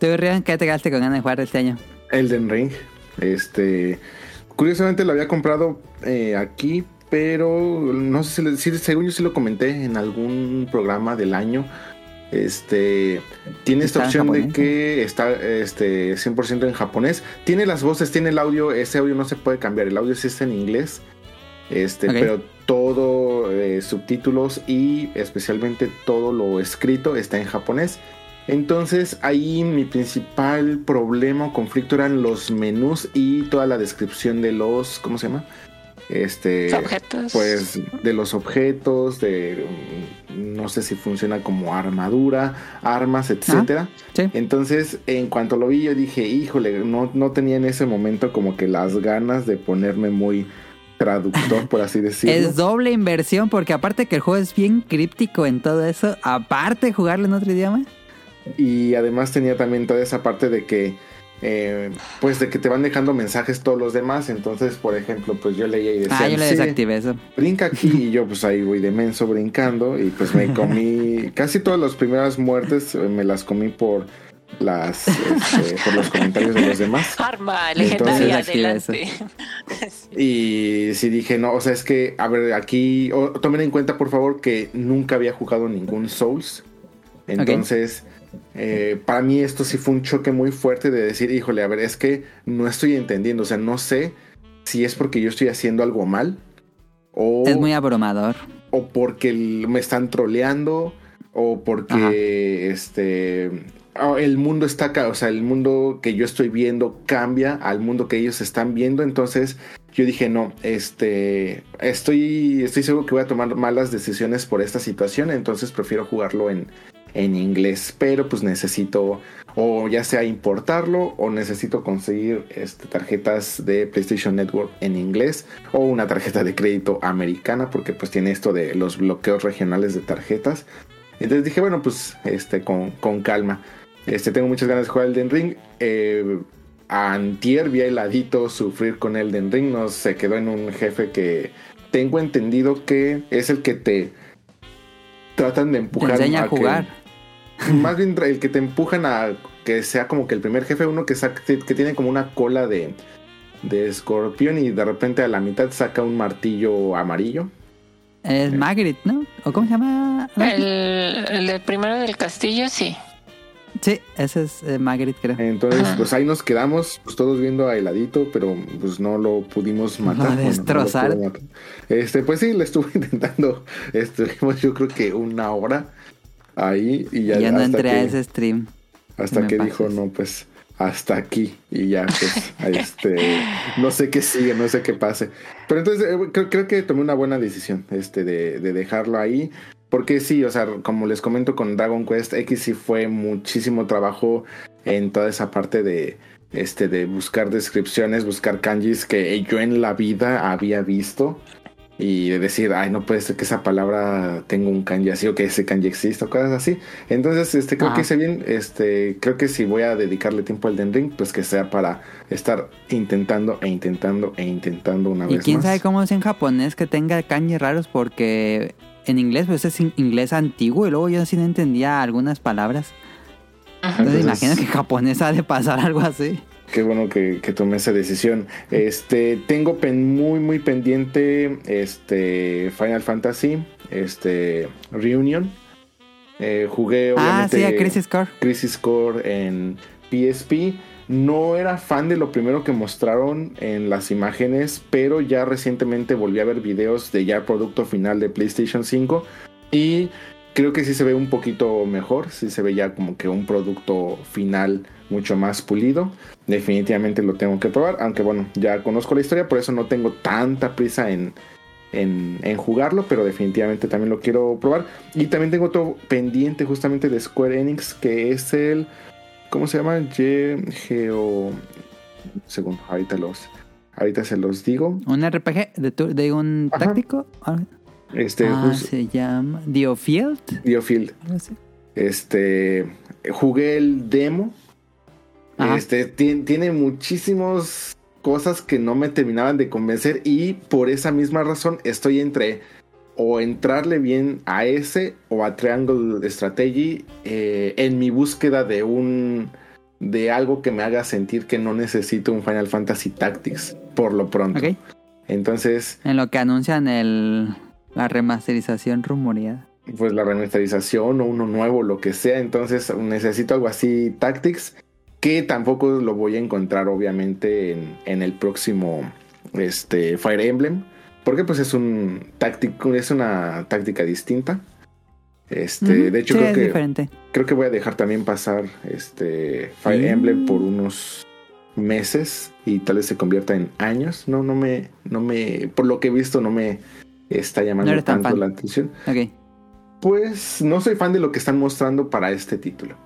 ¿Tú, Rian, qué te quedaste con ganas de jugar este año? Elden Ring. Este. Curiosamente lo había comprado eh, aquí, pero no sé si, según yo sí lo comenté en algún programa del año. Este tiene esta ¿Está en opción de que está este 100% en japonés. Tiene las voces, tiene el audio, ese audio no se puede cambiar, el audio sí está en inglés. Este, pero todo eh, subtítulos y especialmente todo lo escrito está en japonés. Entonces ahí mi principal problema o conflicto eran los menús y toda la descripción de los, ¿cómo se llama? Este, Objetos. pues de los objetos, de mm, no sé si funciona como armadura, armas, etcétera. Sí. Entonces, en cuanto lo vi, yo dije, híjole, no, no tenía en ese momento como que las ganas de ponerme muy traductor, por así decirlo. Es doble inversión porque aparte que el juego es bien críptico en todo eso, aparte de jugarlo en otro idioma. Y además tenía también toda esa parte de que, eh, pues de que te van dejando mensajes todos los demás. Entonces, por ejemplo, pues yo leía y decía, Ah, yo le "Sí, desactivé eso. brinca aquí y yo pues ahí voy de menso brincando y pues me comí casi todas las primeras muertes eh, me las comí por las este, por los comentarios de los demás Arma Entonces, legendaria, adelante. y sí dije no o sea es que a ver aquí tomen en cuenta por favor que nunca había jugado ningún Souls entonces eh, para mí esto sí fue un choque muy fuerte de decir híjole a ver es que no estoy entendiendo o sea no sé si es porque yo estoy haciendo algo mal o Es muy abrumador. o porque me están troleando o porque Ajá. este el mundo está acá, o sea, el mundo que yo estoy viendo cambia al mundo que ellos están viendo, entonces yo dije, no, este estoy estoy seguro que voy a tomar malas decisiones por esta situación, entonces prefiero jugarlo en en inglés, pero pues necesito o ya sea importarlo o necesito conseguir este, tarjetas de PlayStation Network en inglés o una tarjeta de crédito americana porque pues tiene esto de los bloqueos regionales de tarjetas. Entonces dije, bueno, pues este con, con calma. Este tengo muchas ganas de jugar Elden Ring. Eh, antier vi a Heladito sufrir con Elden Ring, no se quedó en un jefe que tengo entendido que es el que te tratan de Te empujar enseña a que- jugar. más bien el que te empujan a que sea como que el primer jefe, uno que, saca- que tiene como una cola de, de escorpión y de repente a la mitad saca un martillo amarillo. Es Magritte, ¿no? ¿O cómo se llama? El, el del primero del castillo, sí. Sí, ese es eh, Magritte, creo. Entonces, Ajá. pues ahí nos quedamos, pues todos viendo a heladito, pero pues no lo pudimos matar. Bueno, no lo destrozar. matar. Este, pues sí, le estuve intentando. Estuvimos, yo creo que una hora ahí y ya, Ya no entré que, a ese stream. hasta que dijo, no, pues hasta aquí y ya, pues, este, no sé qué sigue, no sé qué pase. Pero entonces eh, creo, creo que tomé una buena decisión, este, de, de dejarlo ahí. Porque sí, o sea, como les comento con Dragon Quest X sí fue muchísimo trabajo en toda esa parte de, este, de buscar descripciones, buscar kanjis que yo en la vida había visto. Y de decir, ay, no puede ser que esa palabra tenga un kanji así o que ese kanji exista o cosas así. Entonces, este, creo que hice bien. Este, creo que si voy a dedicarle tiempo al Den Ring, pues que sea para estar intentando e intentando e intentando una vez más. Y quién sabe cómo es en japonés que tenga kanji raros porque en inglés pues es inglés antiguo y luego yo así no entendía algunas palabras. Entonces, Entonces imagino que en japonés ha de pasar algo así qué bueno que, que, tomé esa decisión. Este, tengo muy, muy pendiente este Final Fantasy, este Reunion. Eh, jugué obviamente ah, sí, Crisis Core. Crisis Core en PSP. No era fan de lo primero que mostraron en las imágenes, pero ya recientemente volví a ver videos de ya producto final de PlayStation 5 y creo que sí se ve un poquito mejor, sí se ve ya como que un producto final mucho más pulido. Definitivamente lo tengo que probar, aunque bueno, ya conozco la historia, por eso no tengo tanta prisa en, en, jugarlo, pero definitivamente también lo quiero probar. Y también tengo otro pendiente justamente de Square Enix, que es el... ¿Cómo se llama? Geo... Según, ahorita los... Ahorita se los digo. ¿Un RPG de, de un táctico? Este, ah, se llama Diofield. Diofield. Este, jugué el demo este, tiene muchísimas cosas que no me terminaban de convencer y por esa misma razón estoy entre o entrarle bien a ese o a Triangle Strategy eh, en mi búsqueda de un de algo que me haga sentir que no necesito un Final Fantasy Tactics por lo pronto. Entonces, en lo que anuncian el la remasterización rumoreada. Pues la remasterización o uno nuevo, lo que sea, entonces necesito algo así Tactics que tampoco lo voy a encontrar obviamente en, el próximo este, Fire Emblem, porque pues es un táctico, es una táctica distinta. Este, de hecho creo que creo que voy a dejar también pasar este Fire Emblem por unos meses y tal vez se convierta en años. No, no me, no me, por lo que he visto no me está llamando tanto la atención. Pues no soy fan de lo que están mostrando para este título.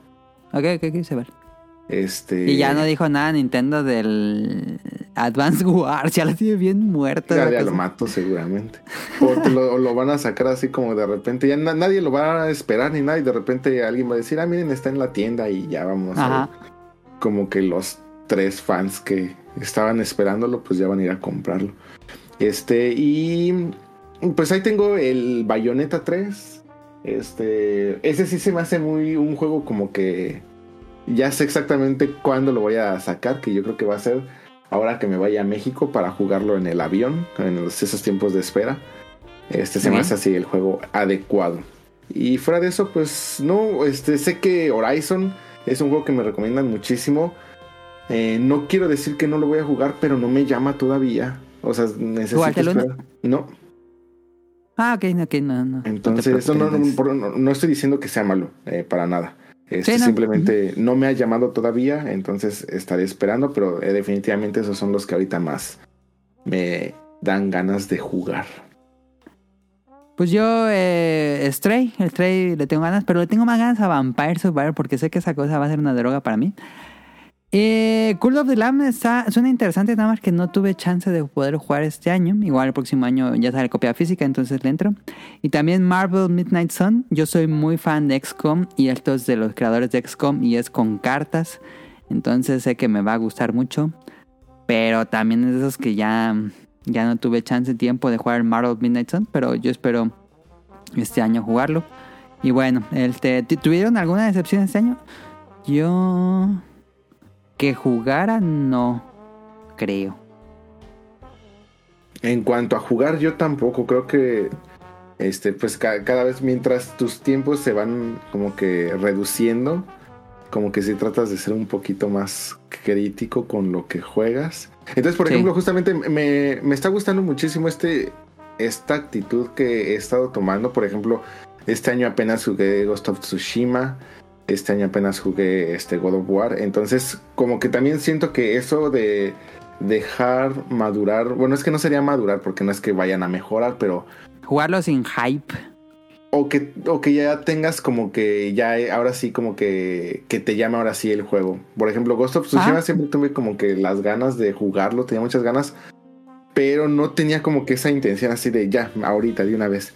Ok, ok, ok, se va. Este... Y ya no dijo nada Nintendo del Advance Wars, ya lo tiene bien muerto. Ya, lo mato seguramente. O lo, van a sacar así como de repente, ya nadie lo va a esperar ni nada y de repente alguien va a decir, ah, miren, está en la tienda y ya vamos a como que los tres fans que estaban esperándolo, pues ya van a ir a comprarlo. Este, y pues ahí tengo el Bayonetta 3. Este, ese sí se me hace muy un juego como que ya sé exactamente cuándo lo voy a sacar, que yo creo que va a ser ahora que me vaya a México para jugarlo en el avión, en esos tiempos de espera. Este se me hace así el juego adecuado. Y fuera de eso, pues no, este, sé que Horizon es un juego que me recomiendan muchísimo. Eh, no quiero decir que no lo voy a jugar, pero no me llama todavía. O sea, necesito esperar. No. Ah, ok, ok, no, no. Entonces, no, no, estoy diciendo que sea malo, eh, para nada. Este, simplemente no me ha llamado todavía, entonces estaré esperando, pero eh, definitivamente esos son los que ahorita más me dan ganas de jugar. Pues yo, eh, Stray, Stray le tengo ganas, pero le tengo más ganas a Vampire Survivor porque sé que esa cosa va a ser una droga para mí. Eh, Cult of the Lamb está, suena interesante, nada más que no tuve chance de poder jugar este año. Igual el próximo año ya sale copia física, entonces le entro. Y también Marvel Midnight Sun. Yo soy muy fan de XCOM y esto es de los creadores de XCOM y es con cartas. Entonces sé que me va a gustar mucho. Pero también es de esos que ya, ya no tuve chance tiempo de jugar Marvel Midnight Sun. Pero yo espero este año jugarlo. Y bueno, este, ¿tuvieron alguna decepción este año? Yo que jugara, no creo. En cuanto a jugar, yo tampoco creo que este, pues cada vez mientras tus tiempos se van como que reduciendo, como que si tratas de ser un poquito más crítico con lo que juegas. Entonces, por ejemplo, justamente me, me, está gustando muchísimo este, esta actitud que he estado tomando. Por ejemplo, este año apenas jugué Ghost of Tsushima. Este año apenas jugué este God of War. Entonces, como que también siento que eso de dejar madurar. Bueno, es que no sería madurar porque no es que vayan a mejorar, pero. Jugarlo sin hype. O que, o que ya tengas como que ya ahora sí como que, que te llame ahora sí el juego. Por ejemplo, Ghost of Tsushima siempre tuve como que las ganas de jugarlo, tenía muchas ganas. pero no tenía como que esa intención así de ya, ahorita, de una vez.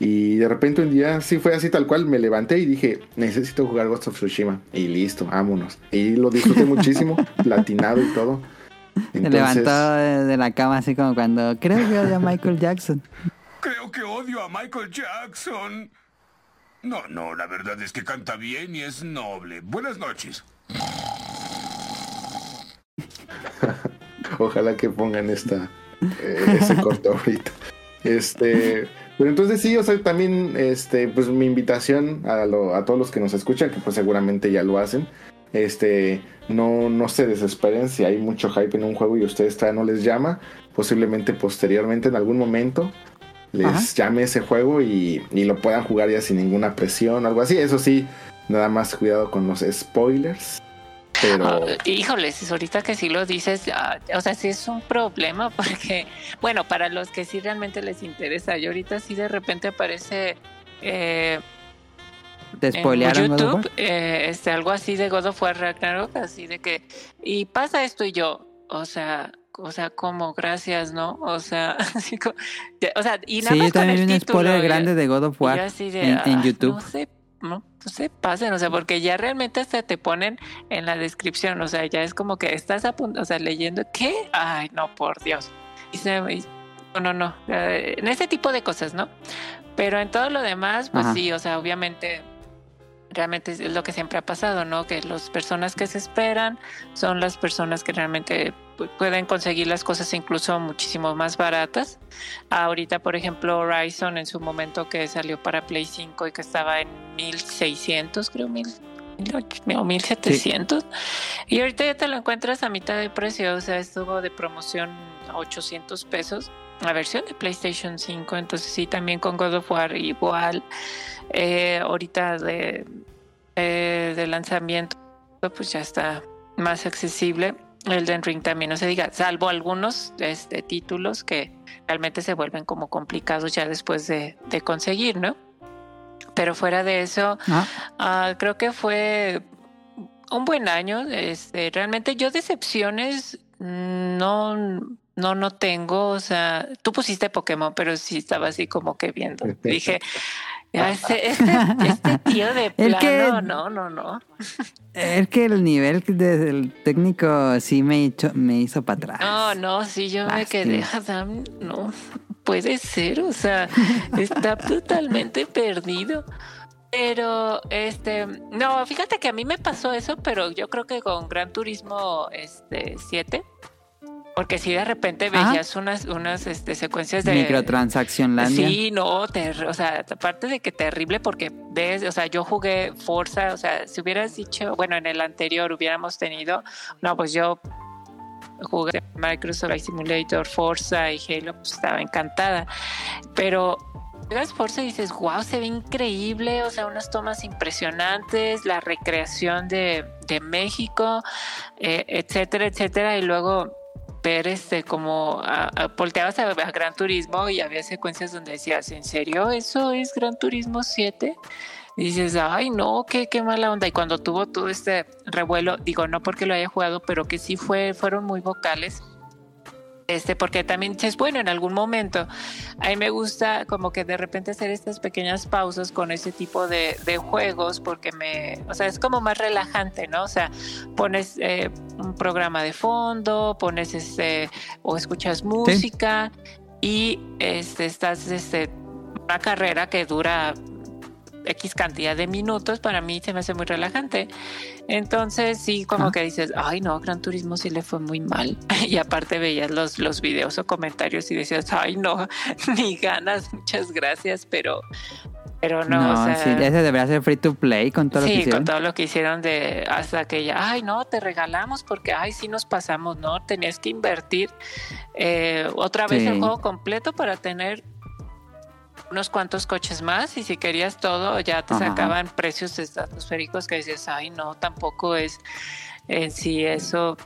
Y de repente un día, sí fue así tal cual, me levanté y dije, necesito jugar Ghost of Tsushima. Y listo, vámonos. Y lo disfruté muchísimo, platinado y todo. Se levantó de, la cama así como cuando creo que odio a Michael Jackson. Creo que odio a Michael Jackson. No, no, la verdad es que canta bien y es noble. Buenas noches. Ojalá que pongan esta eh, ese corto ahorita. Este, pero entonces sí, o sea, también este, pues mi invitación a, a todos los que nos escuchan, que pues seguramente ya lo hacen, este, no, no se desesperen si hay mucho hype en un juego y ustedes todavía no les llama, posiblemente posteriormente en algún momento les llame ese juego y, y, lo puedan jugar ya sin ninguna presión o algo así. Eso sí, nada más cuidado con los spoilers. Pero... Ah, híjoles, ahorita que sí lo dices, o sea, sí es un problema porque, bueno, para los que sí realmente les interesa, yo ahorita sí de repente aparece... Eh, ¿Te spoilearon en YouTube, eh, este, algo así de God of War Ragnarok, así de que, y pasa esto y yo, o sea, o sea, como gracias, ¿no? O sea, así como, o sea, y nada sí, más también con un spoiler grande de God of War en, YouTube. No sé, no, se pasen, o sea, porque ya realmente hasta te ponen en la descripción, o sea, ya es como que estás a punto, o sea, leyendo, ¿qué? Ay, no, por Dios. Y se, no, no, no, eh, en ese tipo de cosas, ¿no? Pero en todo lo demás, pues sí, o sea, obviamente realmente es lo que siempre ha pasado, ¿no? Que las personas que se esperan son las personas que realmente pueden conseguir las cosas incluso muchísimo más baratas. Ahorita, por ejemplo, Horizon en su momento que salió para Play 5 y que estaba en 1600, creo, mil, o 1700. Y ahorita ya te lo encuentras a mitad de precio, o sea, estuvo de promoción a 800 pesos. La versión de PlayStation 5, entonces sí, también con God of War igual. Eh, ahorita de, eh, de lanzamiento, pues ya está más accesible. El Den Ring también no se diga, salvo algunos este, títulos que realmente se vuelven como complicados ya después de, conseguir, ¿no? Pero fuera de eso, ah. Ah, creo que fue un buen año. Este, realmente yo decepciones no, no, no tengo. O sea, tú pusiste Pokémon, pero sí estaba así como que viendo. Dije, este, este, este, tío de plano, no, no, no. Es que el nivel del técnico sí me hizo, me hizo para atrás. No, no, sí, yo me quedé, Adam, no, puede ser, o sea, está totalmente perdido. Pero, este, no, fíjate que a mí me pasó eso, pero yo creo que con Gran Turismo este, 7 porque si de repente veías unas, unas este, secuencias de... Microtransacción Sí, no, o sea, aparte de que terrible porque ves, o sea, yo jugué Forza, o sea, si hubieras dicho, bueno, en el anterior hubiéramos tenido, no, pues yo jugué Microsoft Simulator, Forza y Halo, pues estaba encantada. Pero juegas Forza y dices, wow, se ve increíble, o sea, unas tomas impresionantes, la recreación de, de México, eh, etcétera, etcétera, y luego ver este como volteabas a, Gran Turismo y había secuencias donde decías, ¿en serio eso es Gran Turismo 7? Y dices, ay no, qué, qué mala onda. Y cuando tuvo todo este revuelo, digo, no porque lo haya jugado, pero que sí fue, fueron muy vocales este, porque también es bueno en algún momento. A mí me gusta como que de repente hacer estas pequeñas pausas con ese tipo de, juegos porque me, o sea, es como más relajante, ¿no? O sea, pones eh, un programa de fondo, pones este, o escuchas música y este, estás, este, una carrera que dura X cantidad de minutos, para mí se me hace muy relajante. Entonces sí, como que dices, ay no, Gran Turismo sí le fue muy mal. y aparte veías los, los videos o comentarios y decías, ay no, ni ganas, muchas gracias, pero... Pero no, o sea, sí, ese debería ser free to play con todo lo que hicieron. con todo lo que hicieron de hasta que ya, ay no, te regalamos porque, ay sí nos pasamos, ¿no? Tenías que invertir eh, otra vez el juego completo para tener unos cuantos coches más y si querías todo ya te sacaban precios estratosféricos que dices, ay no, tampoco es en sí eso,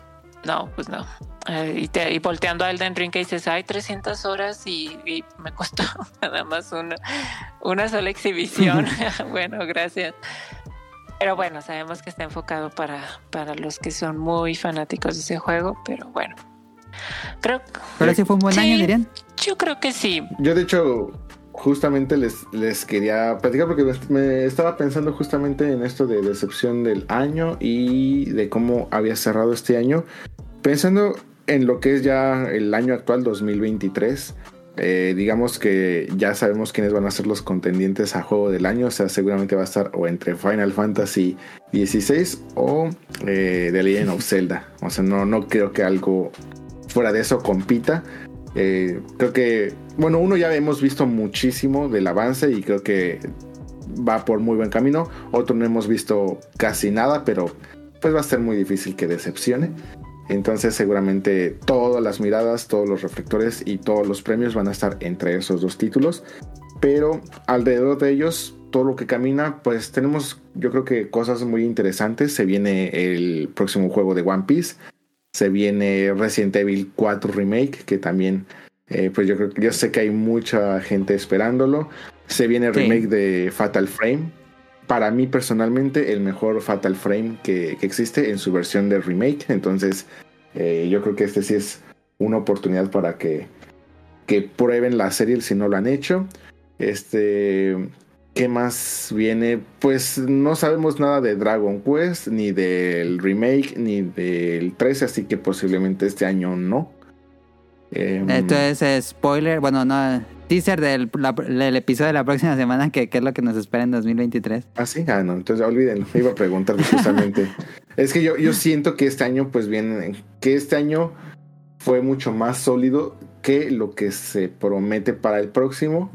no, pues no. Eh, y, te, y, volteando a Elden Ring que dices, ay, 300 horas y, me costó nada más una, una sola exhibición. bueno, gracias. Pero bueno, sabemos que está enfocado para, para los que son muy fanáticos de ese juego, pero bueno, Creo Pero sí fue un buen Sí. año, dirían. yo creo que sí. Yo de hecho justamente les, les quería platicar porque me, estaba pensando justamente en esto de decepción del año y de cómo había cerrado este año. Pensando en lo que es ya el año actual 2023. eh, digamos que ya sabemos quiénes van a ser los contendientes a juego del año. O sea, seguramente va a estar o entre Final Fantasy XVI o eh, The Legend of Zelda. O sea, no, no creo que algo fuera de eso compita. Eh, creo que, bueno, uno ya hemos visto muchísimo del avance y creo que va por muy buen camino. Otro no hemos visto casi nada, pero pues va a ser muy difícil que decepcione. Entonces seguramente todas las miradas, todos los reflectores y todos los premios van a estar entre esos dos títulos. Pero alrededor de ellos, todo lo que camina, pues tenemos yo creo que cosas muy interesantes. Se viene el próximo juego de One Piece. Se viene Resident Evil 4 Remake, que también, eh, pues yo creo que yo sé que hay mucha gente esperándolo. Se viene el Sí. remake de Fatal Frame. Para mí personalmente, el mejor Fatal Frame que, que existe en su versión de remake. Entonces, eh, yo creo que este sí es una oportunidad para que, que prueben la serie si no lo han hecho. Este, ¿qué más viene? Pues no sabemos nada de Dragon Quest, ni del remake, ni del 13, así que posiblemente este año no. Em, Entonces, eh, spoiler, bueno, no, teaser del, la- del episodio de la próxima semana, que, que es lo que nos espera en 2023. Ah, sí, ah, no, entonces olvídenlo, iba a preguntar justamente. es que yo, yo siento que este año, pues bien, que este año fue mucho más sólido que lo que se promete para el próximo.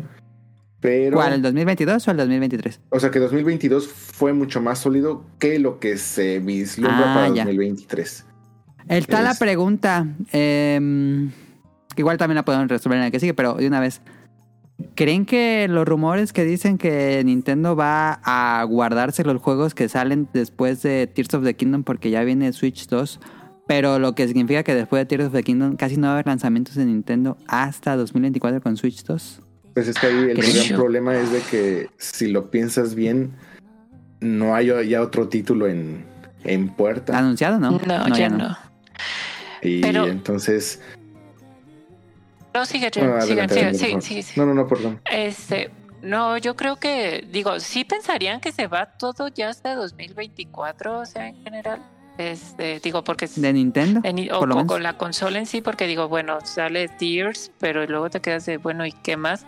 Pero, ¿Cuál, el 2022 o el 2023? o sea que 2022 fue mucho más sólido que lo que se vislumbra Ah, para ya. 2023. Está la pregunta, em, igual también la podemos resolver en el que sigue, pero de una vez. ¿Creen que los rumores que dicen que Nintendo va a guardarse los juegos que salen después de Tears of the Kingdom porque ya viene Switch 2, pero lo que significa que después de Tears of the Kingdom casi no va a haber lanzamientos de Nintendo hasta 2024 con Switch 2? Pues es que ahí el gran problema es de que si lo piensas bien, no hay ya otro título en, en puerta. ¿Anunciado no? No, ya no. Y Pero- entonces... No, sigue, adelante, sigue. No, no, no, perdón. Este, no, yo creo que, digo, sí pensarían que se va todo ya hasta 2024, o sea, en general. Este, digo, porque ¿De Nintendo? en- o con, la consola en sí, porque digo, bueno, sale Tears, pero luego te quedas de, bueno, ¿y qué más?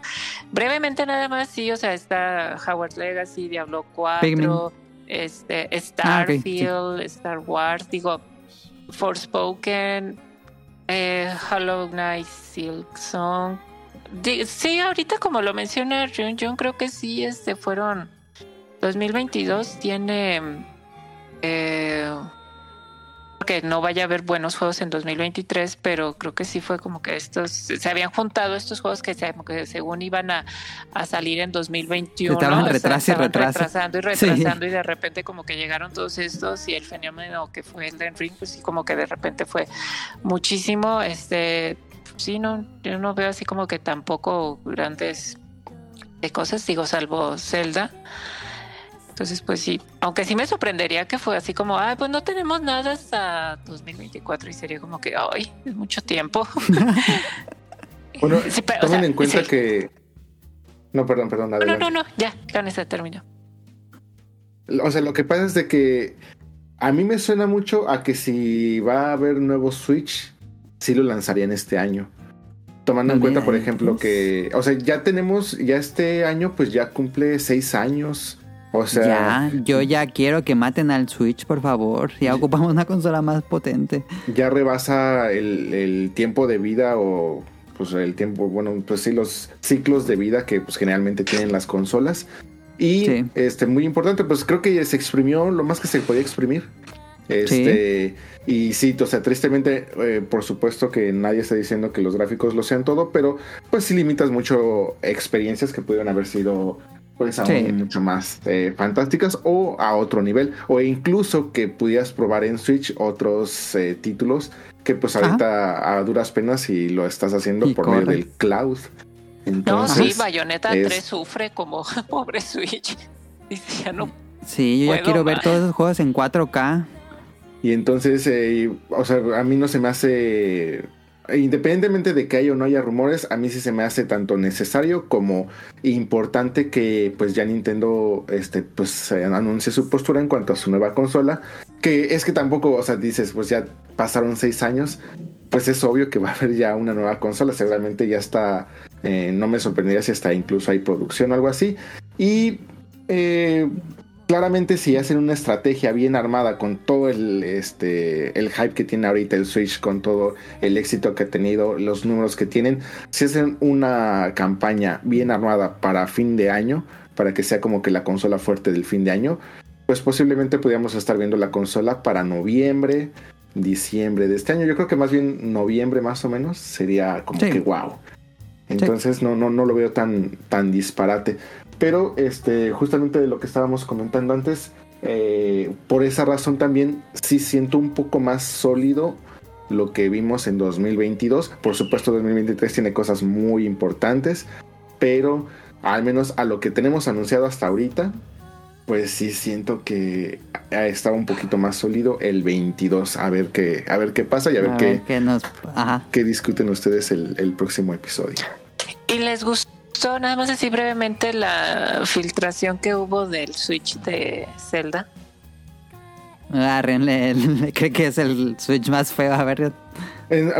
Brevemente nada más, sí, o sea, está Howard Legacy, Diablo 4, Pikmin. este, Ah, sí. Starfield, Star Wars, digo, Forspoken, eh, Hollow Knight, Silk Song. Sí, ahorita como lo menciona Jun, Jun, creo que sí, este, fueron, 2022 tiene... Eh, que no vaya a haber buenos juegos en 2023, pero creo que sí fue como que estos se habían juntado estos juegos que, se- que según iban a, a salir en 2021. Estaban o sea, y retrasando y Sí. retrasando y de repente como que llegaron todos estos y el fenómeno que fue el Den Ring, pues sí como que de repente fue muchísimo. Este, sí, no, yo no veo así como que tampoco grandes de cosas, digo, salvo Zelda. Entonces, pues sí, aunque sí me sorprendería que fue así como, ah, pues no tenemos nada hasta 2024 y sería como que, ay, es mucho tiempo. Bueno, Sí, pero, o tomen sea, en cuenta sí. que... No, perdón, perdón, No, adelante. no, no, no, ya, con ese término. O sea, lo que pasa es de que a mí me suena mucho a que si va a haber nuevo Switch, sí lo lanzarían este año. Tomando en cuenta, por ejemplo, que, o sea, ya tenemos, ya este año, pues ya cumple seis años. O sea, ya, yo ya quiero que maten al Switch, por favor. Ya ocupamos una consola más potente. ya rebasa el, el tiempo de vida o pues el tiempo, bueno, pues sí, los ciclos de vida que pues generalmente tienen las consolas. Y Sí. este, muy importante, pues creo que se exprimió lo más que se podía exprimir. Este, y sí, o sea, tristemente, eh, por supuesto que nadie está diciendo que los gráficos lo sean todo, pero pues sí limitas mucho experiencias que pudieron haber sido pues aún Sí. mucho más eh, fantásticas o a otro nivel o incluso que pudieras probar en Switch otros eh, títulos que pues Ajá. ahorita a duras penas y lo estás haciendo Y por medio corre. del cloud. No, Entonces, sí, Bayonetta es- 3 sufre como pobre Switch. Dice, ya no. Sí, yo ya quiero ver todos esos juegos en 4K. Y entonces, eh, o sea, a mí no se me hace independientemente de que haya o no haya rumores, a mí sí se me hace tanto necesario como importante que pues ya Nintendo este pues anuncie su postura en cuanto a su nueva consola, que es que tampoco, o sea, dices, pues ya pasaron seis años, pues es obvio que va a haber ya una nueva consola, seguramente ya está, eh, no me sorprendería si hasta incluso hay producción o algo así, y eh, claramente si hacen una estrategia bien armada con todo el, este, el hype que tiene ahorita el Switch, con todo el éxito que ha tenido, los números que tienen, si hacen una campaña bien armada para fin de año, para que sea como que la consola fuerte del fin de año, pues posiblemente podríamos estar viendo la consola para noviembre, diciembre de este año. Yo creo que más bien noviembre más o menos sería como que wow. Entonces no, no, no lo veo tan, tan disparate. Pero este, justamente de lo que estábamos comentando antes, eh, por esa razón también sí siento un poco más sólido lo que vimos en 2022. Por supuesto 2023 tiene cosas muy importantes, pero al menos a lo que tenemos anunciado hasta ahorita, pues sí siento que ha estado un poquito más sólido el 22. A ver qué, a ver qué pasa y a ver, qué, nos, qué discuten ustedes el, el próximo episodio. ¿Y les gustó? Nada más así brevemente la filtración que hubo del Switch de Zelda. Agárrenle, creo que es el Switch más feo. A ver.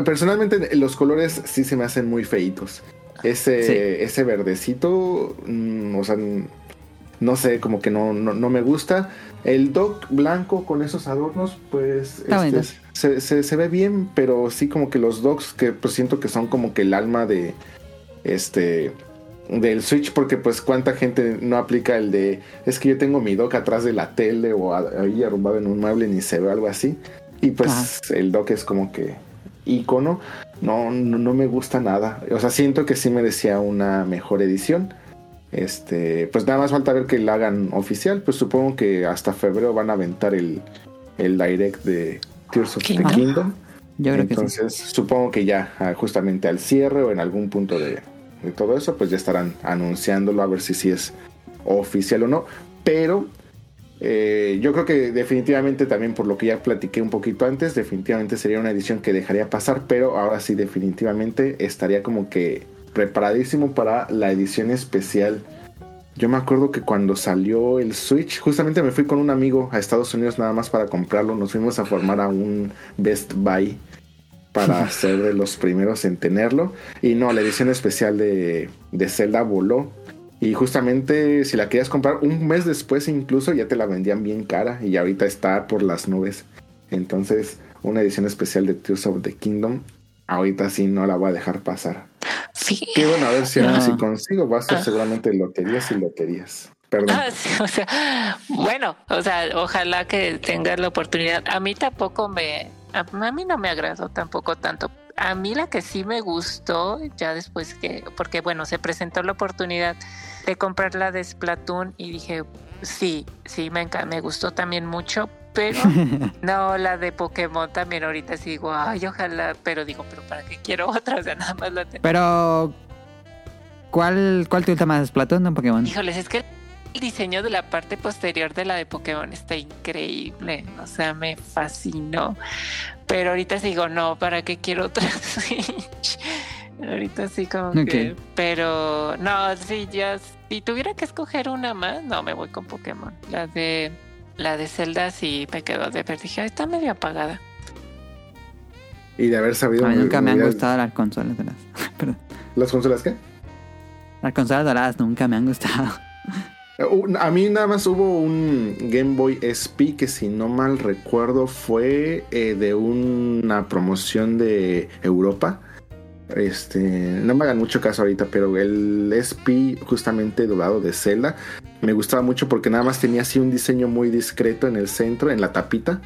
personalmente, los colores sí se me hacen muy feitos. Ese, ese verdecito, mm, o sea, no sé, como que no, no, me gusta. El dock blanco con esos adornos, pues este, se, se, ve bien, pero sí como que los docks que pues siento que son como que el alma de este del Switch porque pues cuánta gente no aplica el de es que yo tengo mi dock atrás de la tele o ahí arrumbado en un mueble ni se ve algo así y pues el dock es como que icono. No, no, me gusta nada. O sea siento que sí merecía una mejor edición. Este pues nada más falta ver que la hagan oficial. Pues supongo que hasta febrero van a aventar el, el direct de Tears of the Kingdom. Yo creo entonces supongo que ya ah, justamente al cierre o en algún punto de de todo eso, pues ya estarán anunciándolo a ver si es oficial o no. Pero eh, yo creo que definitivamente también por lo que ya platiqué un poquito antes, definitivamente sería una edición que dejaría pasar, pero ahora sí definitivamente estaría como que preparadísimo para la edición especial. Yo me acuerdo que cuando salió el Switch, justamente me fui con un amigo a Estados Unidos nada más para comprarlo. Nos fuimos a formar a un Best Buy para ser de los primeros en tenerlo. Y no, la edición especial de, de Zelda voló. Y justamente si la querías comprar un mes después incluso ya te la vendían bien cara y ahorita está por las nubes. Entonces una edición especial de Tears of the Kingdom ahorita sí no la voy a dejar pasar. Sí. Qué bueno, a ver si, si consigo. Va a ser ah. seguramente loterías y loterías. Perdón. Ah, o sea, bueno, o sea, ojalá que tengas la oportunidad. A mí tampoco me, a, mí no me agradó tampoco tanto. A mí la que sí me gustó, ya después que, porque bueno, se presentó la oportunidad de comprar la de Splatoon y dije, sí, sí, me, me gustó también mucho, pero no, la de Pokémon también ahorita sí digo, ay, ojalá, pero digo, pero ¿para qué quiero otra? O sea, nada más la tengo. Pero, ¿cuál, cuál te gusta más, Splatoon o Pokémon? Híjoles, es que el diseño de la parte posterior de la de Pokémon está increíble, o sea, me fascinó. Pero ahorita digo, no, ¿para qué quiero otra Switch? ahorita sí como que... Pero no, sí, ya... Si tuviera que escoger una más, no, me voy con Pokémon. La de... La de Zelda sí me quedó de ver. Dije, está medio apagada. Y de haber sabido... A mí nunca me han gustado las consolas doradas. ¿Las consolas qué? Las consolas doradas nunca me han gustado. A mí nada más hubo un Game Boy SP que si no mal recuerdo fue eh, de una promoción de Europa. Este, no me hagan mucho caso ahorita, pero el SP justamente dorado de Zelda me gustaba mucho porque nada más tenía así un diseño muy discreto en el centro, en la tapita.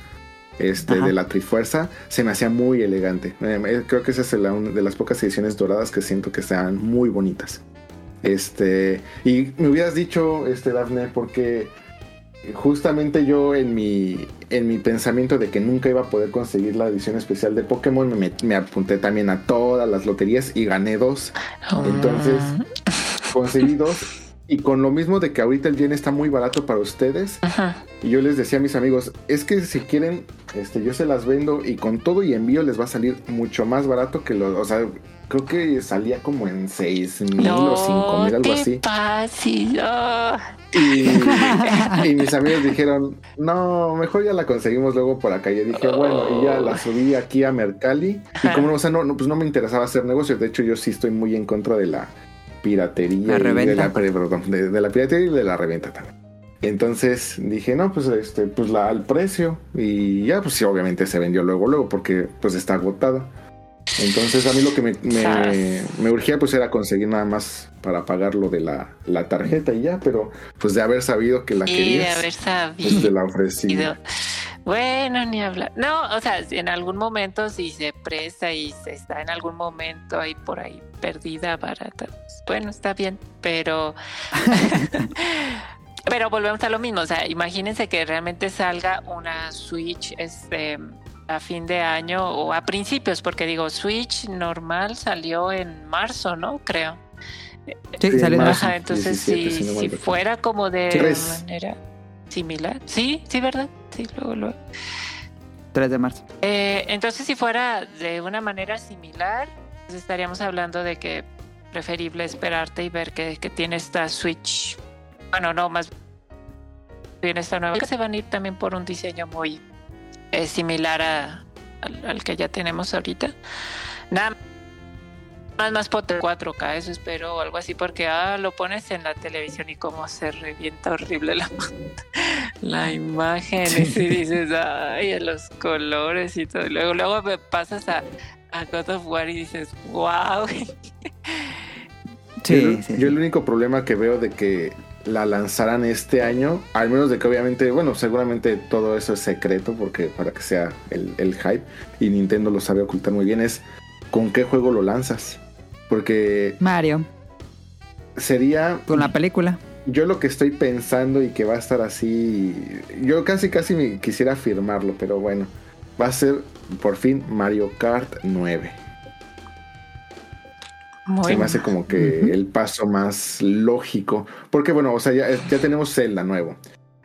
Este, de la Trifuerza se me hacía muy elegante. Eh, creo que esa es la, de las pocas ediciones doradas que siento que sean muy bonitas. Este, y me hubieras dicho, este, Daphne, porque justamente yo en mi, en mi pensamiento de que nunca iba a poder conseguir la edición especial de Pokémon, me, apunté también a todas las loterías y gané dos. Entonces, conseguí dos. Y con lo mismo de que ahorita el yen está muy barato para ustedes, Ajá. y yo les decía a mis amigos, es que si quieren, este, yo se las vendo y con todo y envío les va a salir mucho más barato que lo, o sea, creo que salía como en seis mil o cinco mil, algo así. pases. Oh. Y, y mis amigos dijeron, no, mejor ya la conseguimos luego por acá. Y yo dije, bueno, y ya la subí aquí a Mercalli. Y como no, o sea, no, no, pues no me interesaba hacer negocios. De hecho, yo sí estoy muy en contra de la piratería. La y de reventa. la, perdón, de, de la piratería y de la reventa también. Entonces dije, no, pues este, pues la al precio. Y ya, pues sí, obviamente se vendió luego, luego, porque pues está agotada. Entonces a mí lo que me, me, me urgía pues era conseguir nada más para pagar lo de la, la tarjeta y ya, pero pues de haber sabido que la Y de querías, haber pues te sabido. la ofrecí. Bueno, ni hablar. No, o sea, si en algún momento si se presta y se está en algún momento ahí por ahí perdida, barata, pues, bueno, está bien, pero pero volvemos a lo mismo, o sea, imagínense que realmente salga una Switch este a fin de año o a principios, porque digo, Switch normal salió en marzo, ¿no? Creo. Sí, Sí, salió en marzo. Ajá, entonces 17, si, fuera como de Tres. manera similar. Sí, sí, ¿verdad? Sí, luego, luego. 3 de marzo. Eh, entonces, si fuera de una manera similar, pues estaríamos hablando de que preferible esperarte y ver que, que tiene esta Switch. Bueno, no, más bien esta nueva. Que se van a ir también por un diseño muy eh, similar a- al, al que ya tenemos ahorita. Nada más, más potente 4K, eso espero, o algo así, porque ah, lo pones en la televisión y como se revienta horrible la, la imagen Sí. y dices, ay, los colores y todo. Luego, luego me pasas a, a God of War y dices, wow. Sí, yo, sí, sí. yo el único problema que veo de que la lanzaran este año, al menos de que obviamente, bueno, seguramente todo eso es secreto porque para que sea el, el hype y Nintendo lo sabe ocultar muy bien, es con qué juego lo lanzas. Porque Mario, sería, con la película. yo lo que estoy pensando y que va a estar así, yo casi casi me quisiera afirmarlo, pero bueno, va a ser por fin Mario Kart 9. Muy Se me hace como que el paso más lógico. Porque bueno, o sea, ya, ya tenemos Zelda nuevo.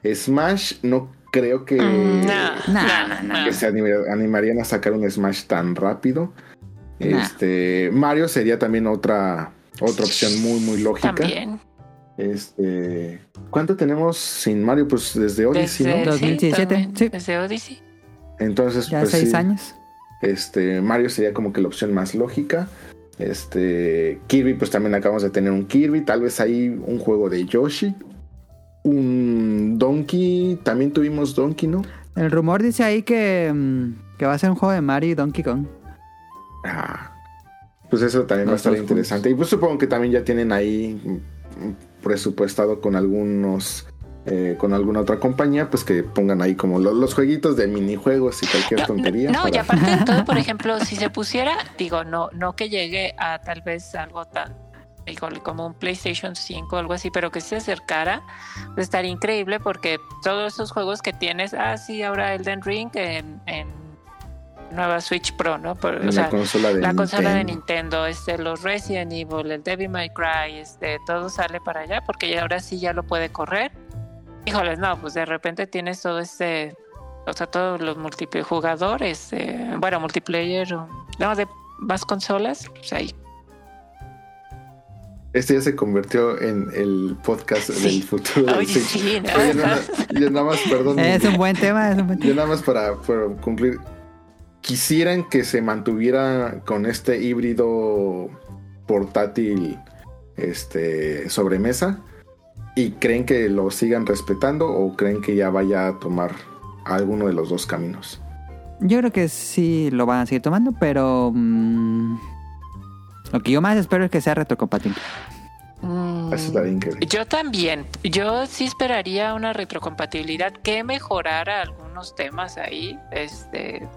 Smash no creo que, Mm, no, no, que se animarían a sacar un Smash tan rápido. Este Mario sería también otra, otra opción muy, muy lógica. También. Este, ¿Cuánto tenemos sin Mario? Pues desde Odyssey, Desde, ¿no? sí, 2017, también, sí. Desde Odyssey. Entonces, Ya pues seis sí, años. Este, Mario sería como que la opción más lógica. Este, Kirby, pues también acabamos de tener un Kirby. Tal vez ahí un juego de Yoshi. Un Donkey. También tuvimos Donkey, ¿no? El rumor dice ahí que, mm, que va a ser un juego de Mario y Donkey Kong. Ah, pues eso también va a estar interesante. Y pues supongo que también ya tienen ahí mm, presupuestado con algunos. Eh, con alguna otra compañía, pues que pongan ahí como lo- los, jueguitos de minijuegos y cualquier No, tontería. No, y para- aparte de todo, por ejemplo, si se pusiera, digo, no, no que llegue a tal vez algo tan como un PlayStation 5 o algo así, pero que se acercara, pues estaría increíble porque todos esos juegos que tienes, ah, sí, ahora Elden Ring en, en nueva Switch Pro, ¿no? Por- o sea, la consola de la consola de Nintendo. Nintendo, este, los Resident Evil, el Devil May Cry, este, todo sale para allá porque ya ahora sí ya lo puede correr. Híjoles, no, pues de repente tienes todo este, o sea, todos los multijugadores, eh, bueno, multiplayer, o- no, de más consolas, pues ahí. Este ya se convirtió en el podcast Sí. del futuro del Oye, Switch. sí, ¿no? Oye, nada, yo nada más, perdón. Es un buen tema, es un buen Yo tema. nada más para, para cumplir. Quisieran que se mantuviera con este híbrido portátil este sobremesa y creen que lo sigan respetando o creen que ya vaya a tomar alguno de los dos caminos. Yo creo que sí lo van a seguir tomando, pero mm, lo que yo más espero es que sea retrocompatible. Mm, Eso increíble. Yo también. Yo sí esperaría una retrocompatibilidad que mejorara algunos temas ahí. Este,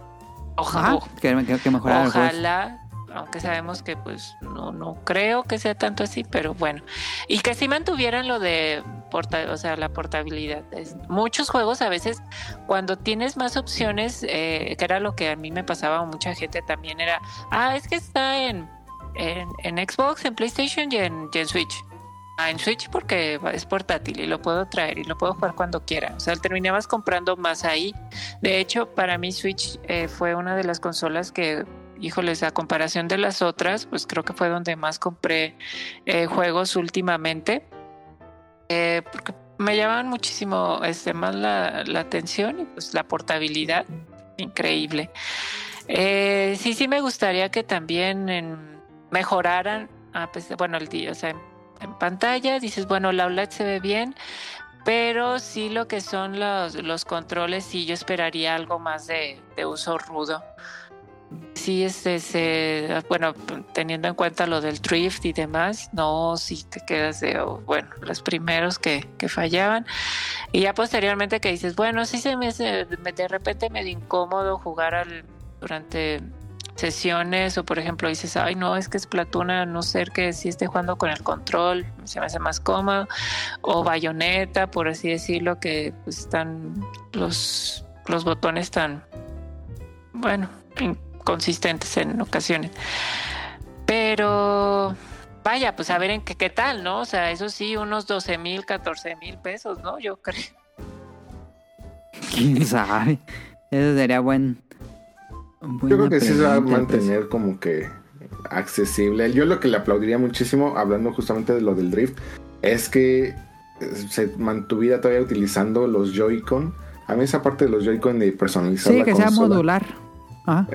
ojalá, Ajá, que, que, que mejorar el juego. ojalá, aunque sabemos que pues no, no creo que sea tanto así, pero bueno. Y que sí mantuvieran lo de porta, o sea, la portabilidad. Es- muchos juegos a veces cuando tienes más opciones, eh, que era lo que a mí me pasaba a mucha gente también era, ah, es que está en, en, en Xbox, en PlayStation y en, y en Switch. en Switch porque es portátil y lo puedo traer y lo puedo jugar cuando quiera. O sea, terminabas comprando más ahí. De hecho, para mí Switch eh, fue una de las consolas que, híjoles, a comparación de las otras, pues creo que fue donde más compré eh, juegos últimamente. Eh, porque me llamaban muchísimo este, más la, atención y pues la portabilidad, increíble. sí, sí me gustaría que también mejoraran, bueno, el día, o sea, en pantalla, dices, bueno, la OLED se ve bien, pero sí lo que son los, los controles, sí yo esperaría algo más de, uso rudo. Sí, este, bueno, teniendo en cuenta lo del drift y demás, no, si te quedas de, oh, bueno, los primeros que, que, fallaban. Y ya posteriormente que dices, bueno, sí se me hace de repente medio incómodo jugar al, durante sesiones o por ejemplo dices, ay no, es que es Platuna, no sé que si esté jugando con el control, se me hace más cómodo, o bayoneta, por así decirlo, que pues, están los, los botones tan, bueno, inconsistentes en ocasiones. Pero vaya, pues a ver en qué, qué tal, ¿no? O sea, eso sí, unos 12 mil, 14 mil pesos, ¿no? Yo creo. ¿Quién sabe? Eso sería buen, yo creo que sí se va a mantener como que accesible. Yo lo que le aplaudiría muchísimo, hablando justamente de lo del drift, es que eh, se mantuviera todavía utilizando los Joy-Con. A mí esa parte de los Joy-Con de personalizar sí, que sea modular.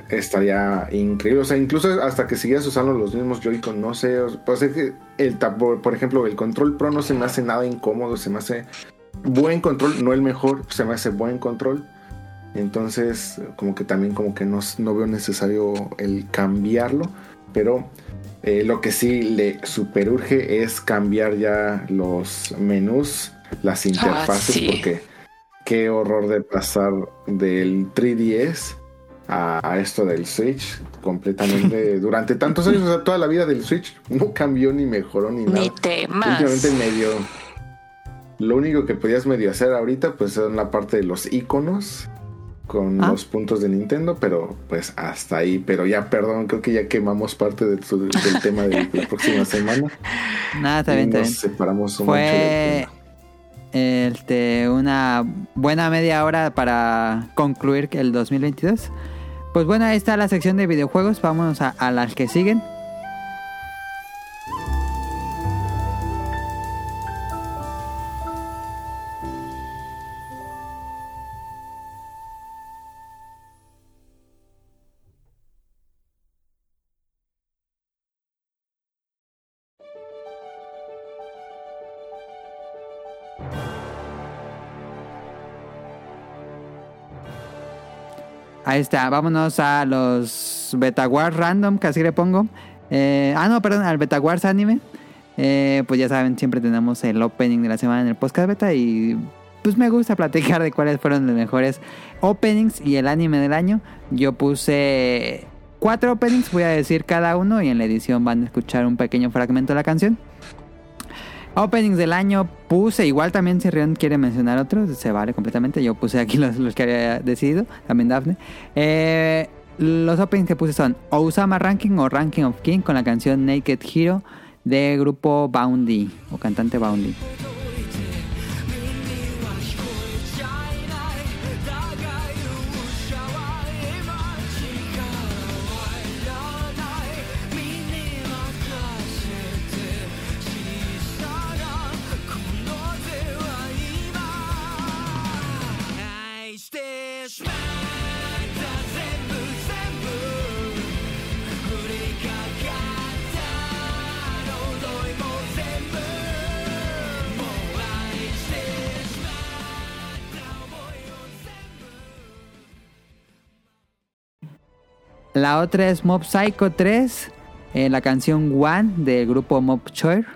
Estaría increíble. O sea, incluso hasta que siguieras usando los mismos Joy-Con, no sé. Pues es que el por ejemplo, el control Pro no se me hace nada incómodo, se me hace buen control, no el mejor, se me hace buen control. Entonces, como que también como que no, no veo necesario el cambiarlo, pero eh, lo que sí le superurge es cambiar ya los menús, las ah, interfaces, porque qué horror de pasar del 3DS a, esto del Switch completamente durante tantos años, o sea, toda la vida del Switch no cambió ni mejoró ni nada. Ni temas. Últimamente medio lo único que podías medio hacer ahorita pues son la parte de los iconos con ah. los puntos de Nintendo, pero pues hasta ahí. Pero ya, perdón, creo que ya quemamos parte del tema de la próxima semana. Nada, está bien, Nos separamos un Fue este, una buena media hora para concluir el 2022. Pues bueno, ahí está la sección de videojuegos. Vámonos a, a las que siguen. Ahí está, vámonos a los Betawars Random, casi le pongo. Eh, ah, no, perdón, al Betawars Anime. Eh, pues ya saben, siempre tenemos el opening de la semana en el podcast beta y pues me gusta platicar de cuáles fueron los mejores openings y el anime del año. Yo puse cuatro openings, voy a decir cada uno y en la edición van a escuchar un pequeño fragmento de la canción. Openings del año puse, igual también si Rion quiere mencionar otros, se vale completamente. Yo puse aquí los, que había decidido, también Daphne. Eh, los openings que puse son Osama Ranking o Ranking of King con la canción Naked Hero de grupo Boundy o cantante Boundy. La otra es Mob Psycho 3, eh, la canción One del grupo Mob Choir.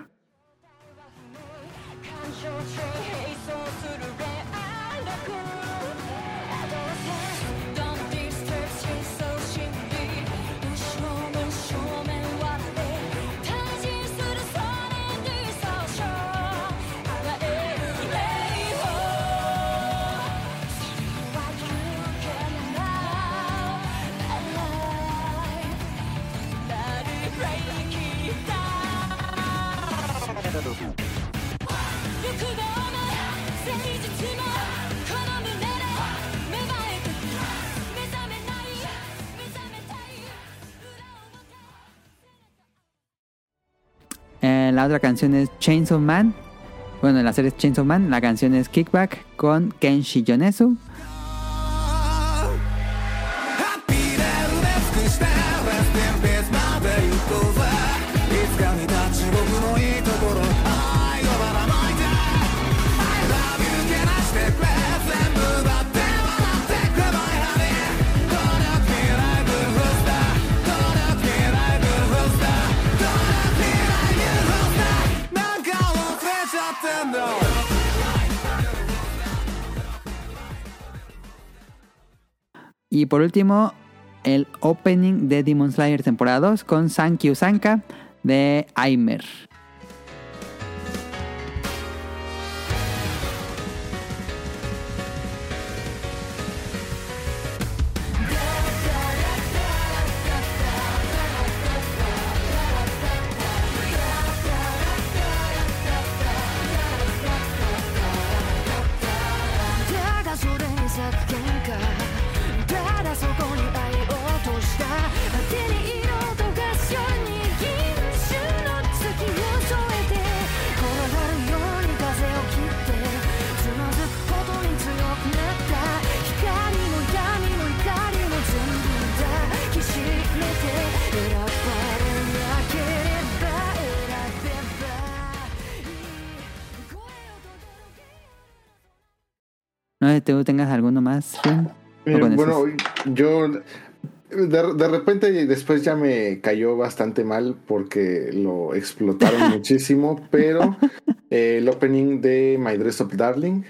La otra canción es Chains of Man. Bueno, en la serie es Chains of Man. La canción es Kickback con Kenshi Yonezu. Y por último, el opening de Demon Slayer temporada 2 con Sankyu Sanka de Aimer.「sé tú tengas alguno más, Eh, bueno, yo de, de repente después ya me cayó bastante mal porque lo explotaron muchísimo, pero eh, el opening de My Dress Up Darling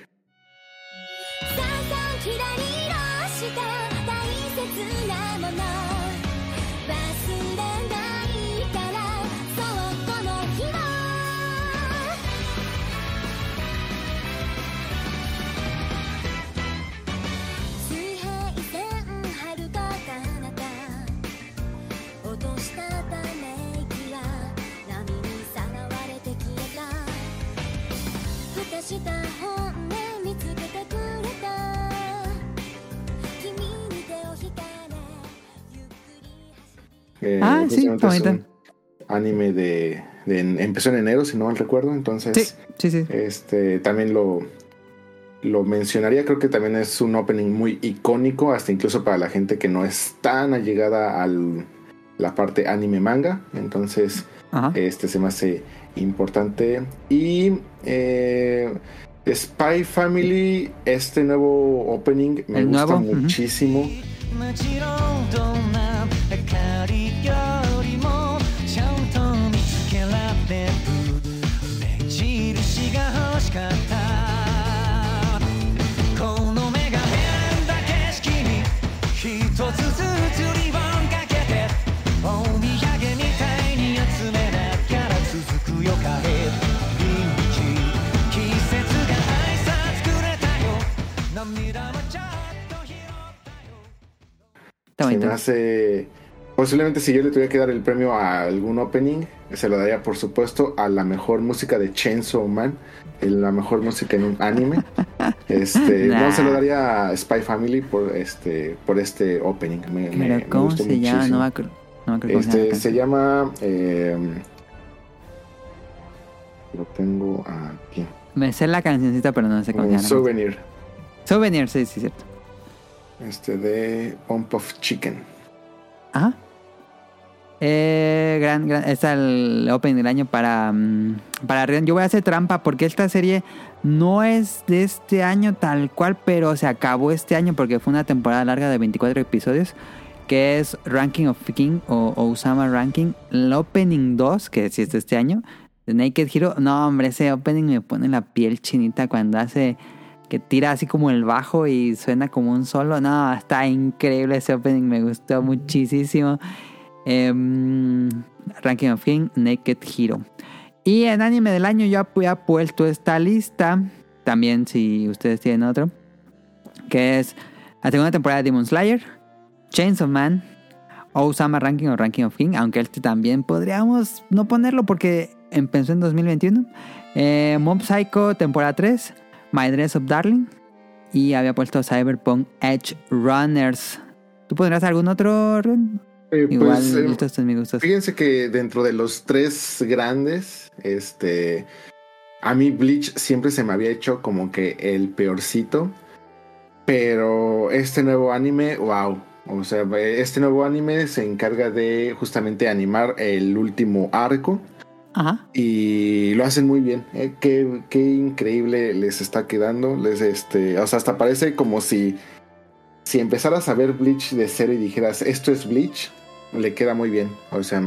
eh, Ah, sí, un anime de, de- empezó en enero, si no mal recuerdo, entonces Sí, sí, sí. este también lo lo mencionaría, creo que también es un opening muy icónico, hasta incluso para la gente que no es tan allegada a la parte anime manga, entonces Ajá. Este se me hace importante. Y eh, Spy Family, este nuevo opening me El gusta nuevo, muchísimo. Se me hace. Posiblemente si yo le tuviera que dar el premio a algún opening, se lo daría por supuesto a la mejor música de Chainsaw Man, la mejor música en un anime. Este, Nah. no se lo daría a Spy Family por este, por este opening. Me, Pero me ¿cómo gustó se llama? muchísimo. No me. No se Este se llama. eh, lo tengo aquí. Me sé la cancioncita, pero no sé cómo se llama. souvenir. Souvenir, sí, sí, cierto. Este de Pump of Chicken. Ajá. Eh, gran, gran, es el opening del año para, mm, para. Yo voy a hacer trampa porque esta serie no es de este año tal cual, pero se acabó este año porque fue una temporada larga de 24 episodios. Que es Ranking of King o Osama Ranking. El opening 2, que sí es de este año, de Naked Hero. No, hombre, ese opening me pone la piel chinita cuando hace que tira así como el bajo y suena como un solo. No, está increíble ese opening, me gustó muchísimo. Em, Ranking of King, Naked Hero. Y en anime del año yo había puesto esta lista, también si ustedes tienen otro, que es la segunda temporada de Demon Slayer, Chains of Man, Osama Ranking o Ranking of King, aunque este también podríamos no ponerlo porque empezó en 2021. Eh, Mob Psycho temporada 3, My Dress of Darling y había puesto Cyberpunk Edge Runners. ¿Tú pondrás algún otro? Eh, Igual, pues, eh, estos son mis gustos. Fíjense que dentro de los tres grandes, este, a mí Bleach siempre se me había hecho como que el peorcito, pero este nuevo anime, wow, o sea, este nuevo anime se encarga de justamente animar el último arco Ajá. y lo hacen muy bien. eh, Qué, qué increíble les está quedando, les este, o sea, hasta parece como si si empezaras a ver Bleach de cero y dijeras esto es Bleach, le queda muy bien. O sea,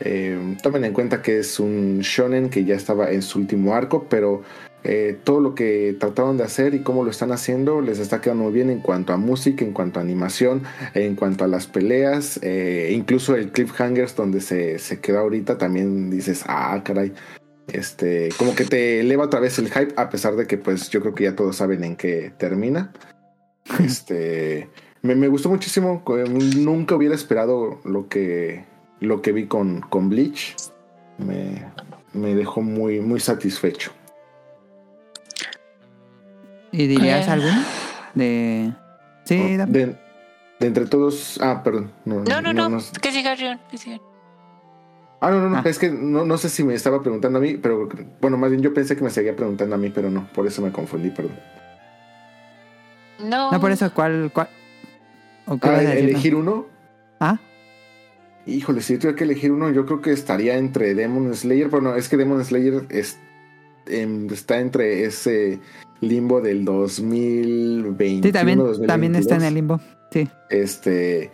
eh, tomen en cuenta que es un shonen que ya estaba en su último arco, pero eh, todo lo que trataron de hacer y cómo lo están haciendo les está quedando muy bien en cuanto a música, en cuanto a animación, en cuanto a las peleas, eh, incluso el cliffhangers donde se, se queda ahorita también dices, ah, caray. Este, como que te eleva otra vez el hype, a pesar de que pues yo creo que ya todos saben en qué termina. Este, me, me gustó muchísimo. Nunca hubiera esperado lo que, lo que vi con, con Bleach. Me, me dejó muy, muy satisfecho. ¿Y dirías Eh. alguno? De. Sí, de, de entre todos. Ah, perdón. No, No, no, no. no- Que siga Rion, que siga. Ah, no, no, no. Ah. Es que no, no sé si me estaba preguntando a mí, pero bueno, más bien yo pensé que me seguía preguntando a mí, pero no. Por eso me confundí, perdón. No. No, por eso, ¿cuál? cuál? ¿O qué Ah, elegir uno. no? Ah, Híjole, si yo tuviera que elegir uno, yo creo que estaría entre Demon Slayer, pero no, es que Demon Slayer es, em, está entre ese limbo del 2021. sí, también, 2022. también está en el limbo. Sí. Este,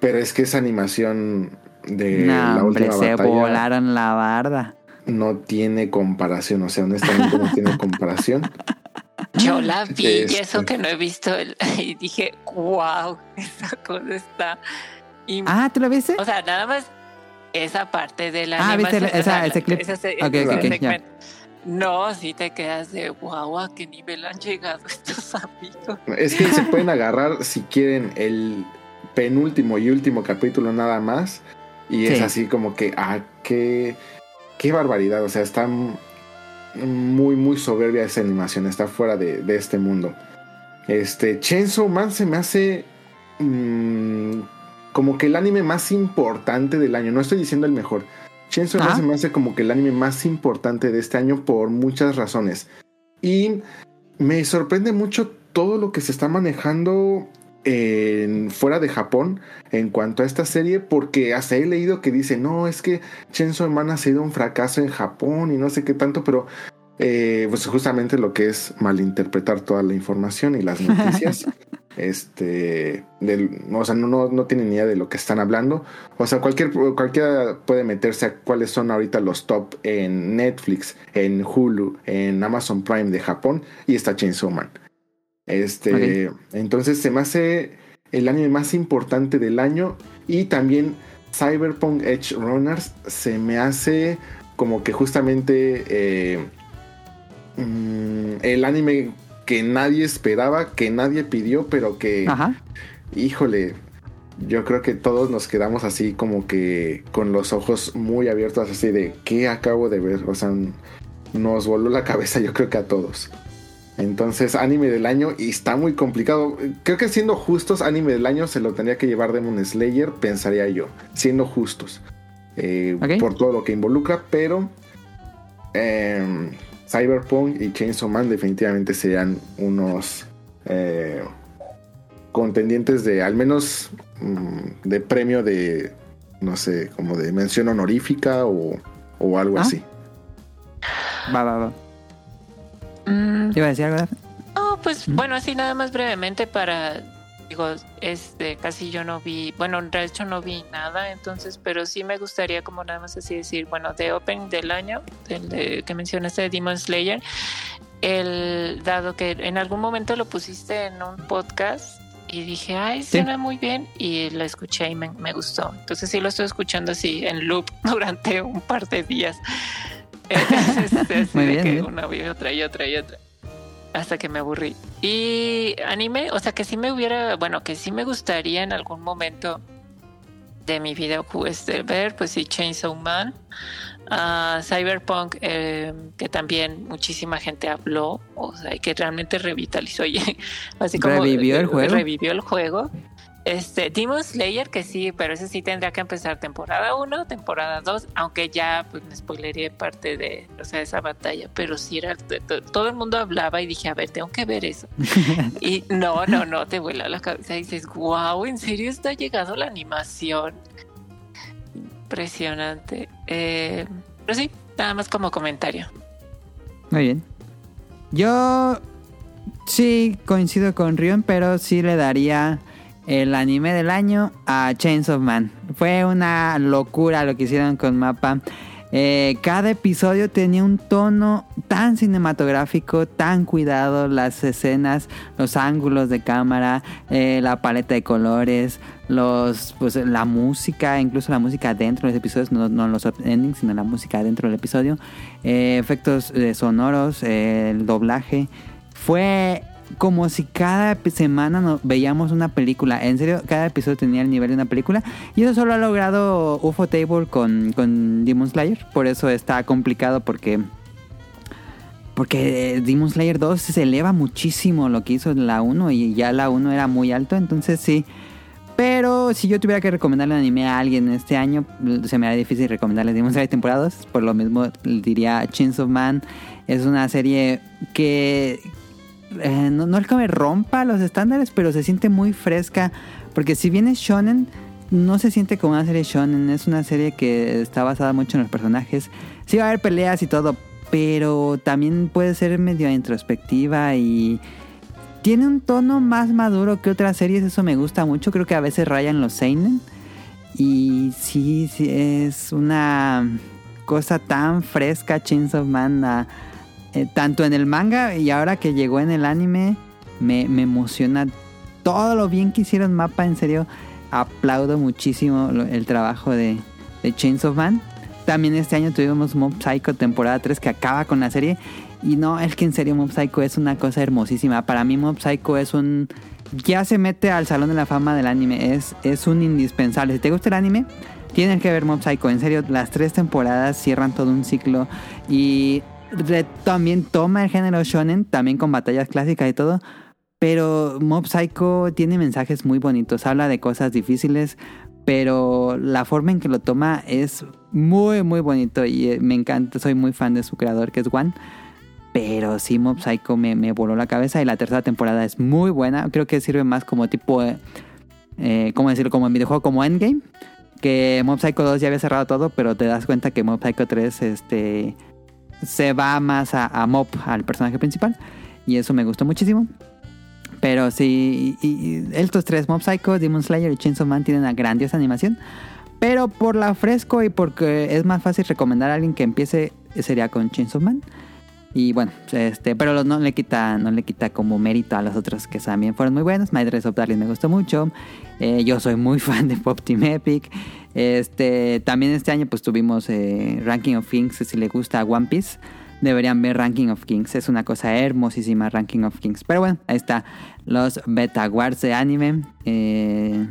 pero es que esa animación de no, la hombre, última se batalla volaron la barda. no tiene comparación, o sea, honestamente no tiene comparación. Yo la vi y Este. eso que no he visto el- y dije, wow, esa cosa está. Ah, ¿tú lo viste? O sea, nada más esa parte de la Ah, ¿viste esa- o sea, ese clip? ese- ese Ok, ok, ok, segmento. No, si te quedas de wow, a qué nivel han llegado estos amigos. Es que se pueden agarrar si quieren el penúltimo y último capítulo nada más. Y es Sí. así como que, ah, qué, qué barbaridad. O sea, está muy, muy soberbia esa animación. Está fuera de, de este mundo. Este, Chainsaw Man se me hace mm, como que el anime más importante del año. No estoy diciendo el mejor. Chainsaw Man Ah. se me hace como que el anime más importante de este año por muchas razones. Y me sorprende mucho todo lo que se está manejando en, fuera de Japón en cuanto a esta serie, porque hasta he leído que dice, no, es que Chainsaw Man ha sido un fracaso en Japón y no sé qué tanto, pero eh, pues justamente lo que es malinterpretar toda la información y las noticias. este, del, o sea, no, no, tienen ni idea de lo que están hablando. O sea, cualquier, cualquiera puede meterse a cuáles son ahorita los top en Netflix, en Hulu, en Amazon Prime de Japón y está Chainsaw Man. Este, entonces se me hace el anime más importante del año y también Cyberpunk Edge Runners se me hace como que justamente eh, mm, el anime que nadie esperaba, que nadie pidió, pero que Ajá. híjole, yo creo que todos nos quedamos así como que con los ojos muy abiertos, así de ¿qué acabo de ver? O sea, nos voló la cabeza, yo creo que a todos. Entonces, anime del año, y está muy complicado. Creo que siendo justos, anime del año se lo tendría que llevar Demon Slayer, pensaría yo, siendo justos. Eh. Por todo lo que involucra, pero em, Cyberpunk y Chainsaw Man definitivamente serían unos eh, contendientes de al menos mm, de premio de, no sé, como de mención honorífica o, o algo Ah. así. Va, va, va. Mm, ¿Te iba a decir algo? No, pues ¿Mm? bueno, así nada más brevemente para, digo, este, casi yo no vi, bueno, de hecho no vi nada, entonces, pero sí me gustaría como nada más así decir, bueno, de Open del año, del de, que mencionaste de Demon Slayer, el, dado que en algún momento lo pusiste en un podcast y dije, ay, Sí. suena muy bien, y lo escuché y me, me gustó, entonces sí lo estoy escuchando así en loop durante un par de días. Entonces, así Muy de bien, que bien. una y otra y otra y otra hasta que me aburrí. Y anime, o sea que sí me hubiera, bueno, que sí me gustaría en algún momento de mi vida este, ver, pues sí, Chainsaw Man, ah, Cyberpunk, eh, que también muchísima gente habló, o sea, y que realmente revitalizó y así como ¿Revivió el juego? Revivió el juego. Este, Demon Slayer, que sí, pero ese sí tendría que empezar temporada 1, temporada 2, aunque ya pues me spoilería parte de, o sea, esa batalla, pero sí era, todo el mundo hablaba y dije, a ver, tengo que ver eso. y no, no, no, te vuela la cabeza y dices, wow, ¿en serio está llegando la animación? Impresionante. Eh, pero sí, nada más como comentario. Muy bien. Yo sí coincido con Rion, pero sí le daría el anime del año a Chains of Man. Fue una locura lo que hicieron con Mapa. Eh, cada episodio tenía un tono tan cinematográfico, tan cuidado, las escenas, los ángulos de cámara, eh, la paleta de colores, los, pues, la música, incluso la música dentro de los episodios, no, no los endings, sino la música dentro del episodio, eh, efectos sonoros, el doblaje. Fue como si cada semana veíamos una película. En serio, cada episodio tenía el nivel de una película. Y eso solo ha logrado UFO Table con, con Demon Slayer. Por eso está complicado porque... Porque Demon Slayer 2 se eleva muchísimo lo que hizo la 1 y ya la 1 era muy alto, entonces sí. Pero si yo tuviera que recomendarle un anime a alguien este año, se me haría difícil recomendarle Demon Slayer temporadas. Por lo mismo diría Chains of Man. Es una serie que eh, no, no es que me rompa los estándares, pero se siente muy fresca. Porque si bien shonen, no se siente como una serie shonen. Es una serie que está basada mucho en los personajes. Sí va a haber peleas y todo, pero también puede ser medio introspectiva y tiene un tono más maduro que otras series. Eso me gusta mucho. Creo que a veces rayan los seinen. Y sí, sí es una cosa tan fresca, Chains of Man. Eh, tanto en el manga y ahora que llegó en el anime, me, me emociona todo lo bien que hicieron Mapa. En serio, aplaudo muchísimo el trabajo de, de Chains of Man. También este año tuvimos Mob Psycho temporada 3 que acaba con la serie. Y no, es que en serio Mob Psycho es una cosa hermosísima. Para mí Mob Psycho es un... Ya se mete al Salón de la Fama del anime. Es, es un indispensable. Si te gusta el anime, tienes que ver Mob Psycho. En serio, las tres temporadas cierran todo un ciclo. Y también toma el género shonen, también con batallas clásicas y todo. Pero Mob Psycho tiene mensajes muy bonitos. Habla de cosas difíciles, pero la forma en que lo toma es muy, muy bonito. Y eh, me encanta, soy muy fan de su creador, que es One. Pero sí, Mob Psycho me, me voló la cabeza. Y la tercera temporada es muy buena. Creo que sirve más como tipo. eh, eh, ¿Cómo decirlo? Como en videojuego, como Endgame. Que Mob Psycho 2 ya había cerrado todo, pero te das cuenta que Mob Psycho 3 este, se va más a, a Mob, al personaje principal. Y eso me gustó muchísimo. Pero sí, estos tres, Mob Psycho, Demon Slayer y Chainsaw Man, tienen una grandiosa animación. Pero por la fresco y porque es más fácil recomendar a alguien que empiece, sería con Chainsaw Man. Y bueno, este, pero no le quita, no le quita como mérito a los otros que también fueron muy buenos. My Dress of Darling me gustó mucho. Eh, yo soy muy fan de Pop Team Epic. Este, también este año pues tuvimos eh, Ranking of Kings, si le gusta One Piece. Deberían ver Ranking of Kings, es una cosa hermosísima Ranking of Kings. Pero bueno, ahí está los Beta Awards de anime. Eh,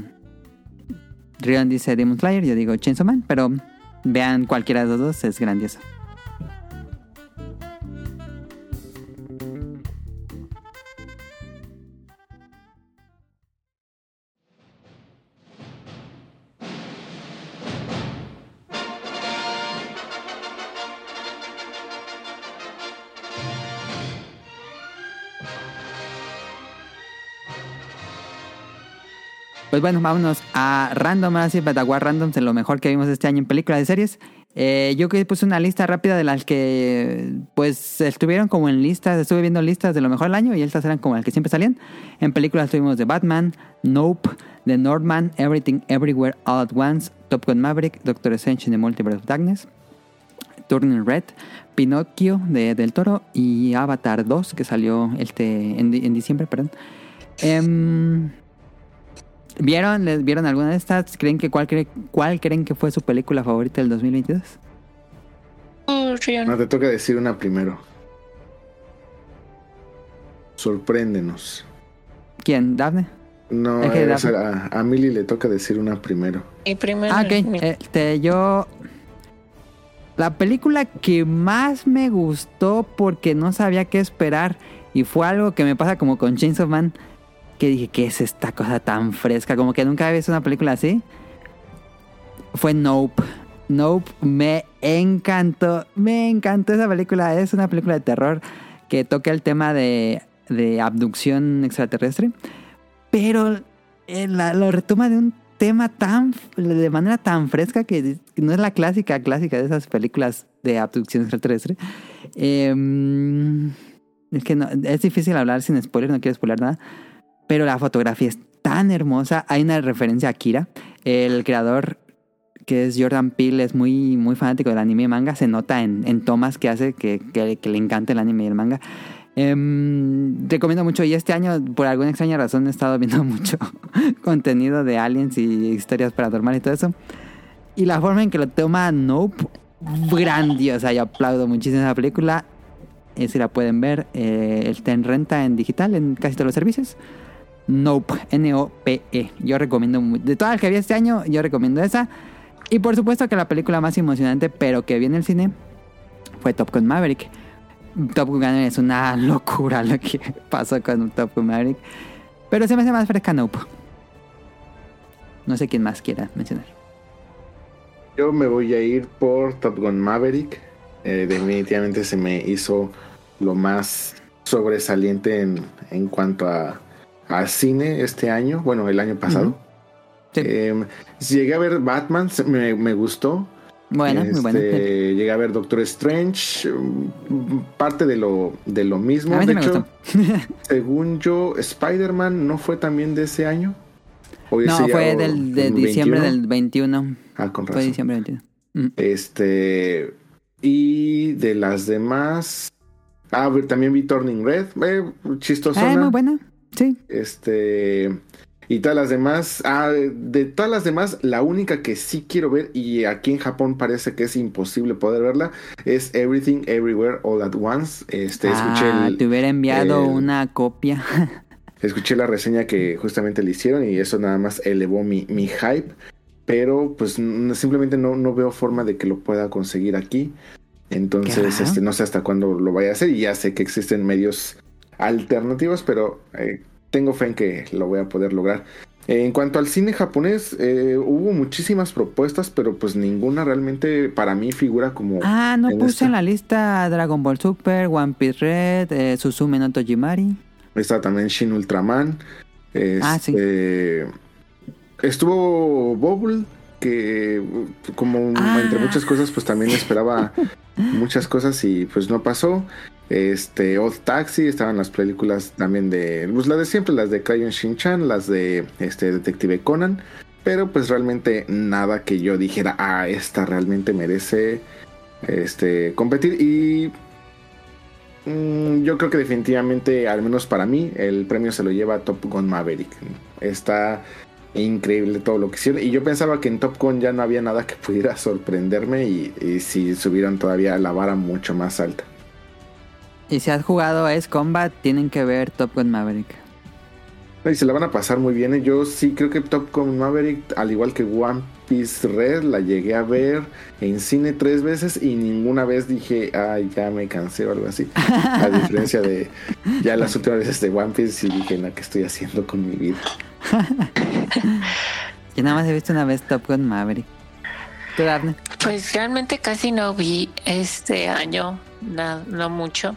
Rion dice Demon Slayer, yo digo Chainsaw Man, pero vean cualquiera de los dos, es grandioso. Pues bueno, vámonos a Random, ahora sí, Betawar Random, de lo mejor que vimos este año en películas y series. Eh, yo puse una lista rápida de las que pues estuvieron como en listas, estuve viendo listas de lo mejor del año y estas eran como las que siempre salían. En películas tuvimos The Batman, Nope, The Northman, Everything Everywhere All at Once, Top Gun Maverick, Doctor Strange in the Multiverse of Darkness, Turning Red, Pinocchio de Del Toro y Avatar 2 que salió este, en, en diciembre, perdón. Em, ¿Vieron, les- ¿Vieron alguna de estas? ¿Creen que cuál, cre- cuál creen que fue su película favorita del 2022? Uh, Rion. No te toca decir una primero. Sorpréndenos. ¿Quién? ¿Dafne? No, Es que es Daphne- a, a Millie le toca decir una primero. Y primero. Ah, ok. Este, yo... La película que más me gustó porque no sabía qué esperar y fue algo que me pasa como con Chainsaw Man que dije, ¿qué es esta cosa tan fresca? Como que nunca había visto una película así. Fue Nope. Nope me encantó, me encantó esa película. Es una película de terror que toca el tema de, de abducción extraterrestre, pero eh, la- lo retoma de un tema tan, de manera tan fresca que no es la clásica, clásica de esas películas de abducción extraterrestre. Em, es que no, es difícil hablar sin spoiler, no quiero spoiler nada. Pero la fotografía es tan hermosa. Hay una referencia a Kira. El creador, que es Jordan Peele, es muy, muy fanático del anime y manga. Se nota en, en tomas que hace que, que- le encanta el anime y el manga. Em, recomiendo mucho. Y este año, por alguna extraña razón, he estado viendo mucho contenido de aliens y historias paranormales y todo eso. Y la forma en que lo toma Nope, grandiosa. Yo aplaudo muchísimo esa película. Eh, si la pueden ver, eh, está en renta en digital en casi todos los servicios. Nope, N-O-P-E. Yo recomiendo, de todas las que había este año, yo recomiendo esa. Y por supuesto que la película más emocionante, pero que vi en el cine, fue Top Gun Maverick. Top Gun es una locura lo que pasó con Top Gun Maverick. Pero se me hace más fresca Nope. No sé quién más quiera mencionar. Yo me voy a ir por Top Gun Maverick. Eh, definitivamente se me hizo lo más sobresaliente en, en cuanto a, a cine este año, bueno, el año pasado. Sí. Eh, llegué a ver Batman, me, me gustó. Buena, muy buena. Este, Llegué a ver Doctor Strange, parte de lo, de lo mismo. A mí de me hecho, gustó. según yo, Spider-Man no fue también de ese año. ¿O ese No, fue del, de 21? diciembre del 21. Ah, con Fue razón. diciembre del 21. Mm. Este. Y de las demás. Ah, también vi Turning Red. Eh, chistosona. Ah, muy buena. Sí. Este. Y todas las demás. Ah, de todas las demás, la única que sí quiero ver, y aquí en Japón parece que es imposible poder verla, es Everything Everywhere All at Once. Este, escuché, ah, el- te hubiera enviado el- una copia. escuché la reseña que justamente le hicieron y eso nada más elevó mi, mi hype. Pero pues simplemente no, no veo forma de que lo pueda conseguir aquí. Entonces, este, no sé hasta cuándo lo vaya a hacer. Y ya sé que existen medios alternativos, pero eh, tengo fe en que lo voy a poder lograr. Eh, en cuanto al cine japonés, eh, hubo muchísimas propuestas, pero pues ninguna realmente para mí figura como... Ah, no en puse esta. en la lista Dragon Ball Super, One Piece Red, eh, Suzume no Tojimari. Está también Shin Ultraman. Ah, sí. Este, Estuvo Bobble, que como Ah. entre muchas cosas, pues también esperaba muchas cosas y pues no pasó. Este, Old Taxi, estaban las películas también de, pues las de siempre, las de Crayon Shin-Chan, las de este Detective Conan, pero pues realmente nada que yo dijera, ah, esta realmente merece este competir y Mm, yo creo que definitivamente, al menos para mí, el premio se lo lleva Top Gun Maverick. Está increíble todo lo que hicieron. Y yo pensaba que en Top Gun ya no había nada que pudiera sorprenderme y, y si subieron todavía la vara mucho más alta. Y si has jugado a Ace Combat, tienen que ver Top Gun Maverick. Y se la van a pasar muy bien. ¿eh? Yo sí creo que Top Gun Maverick, al igual que One Piece Red, la llegué a ver en cine tres veces y ninguna vez dije, ay, ya me cansé o algo así. A diferencia de ya las últimas veces de One Piece y dije, no, ¿qué estoy haciendo con mi vida? Yo nada más he visto una vez Top Gun Maverick. ¿Tú, Daphne? Pues realmente casi no vi este año, no mucho.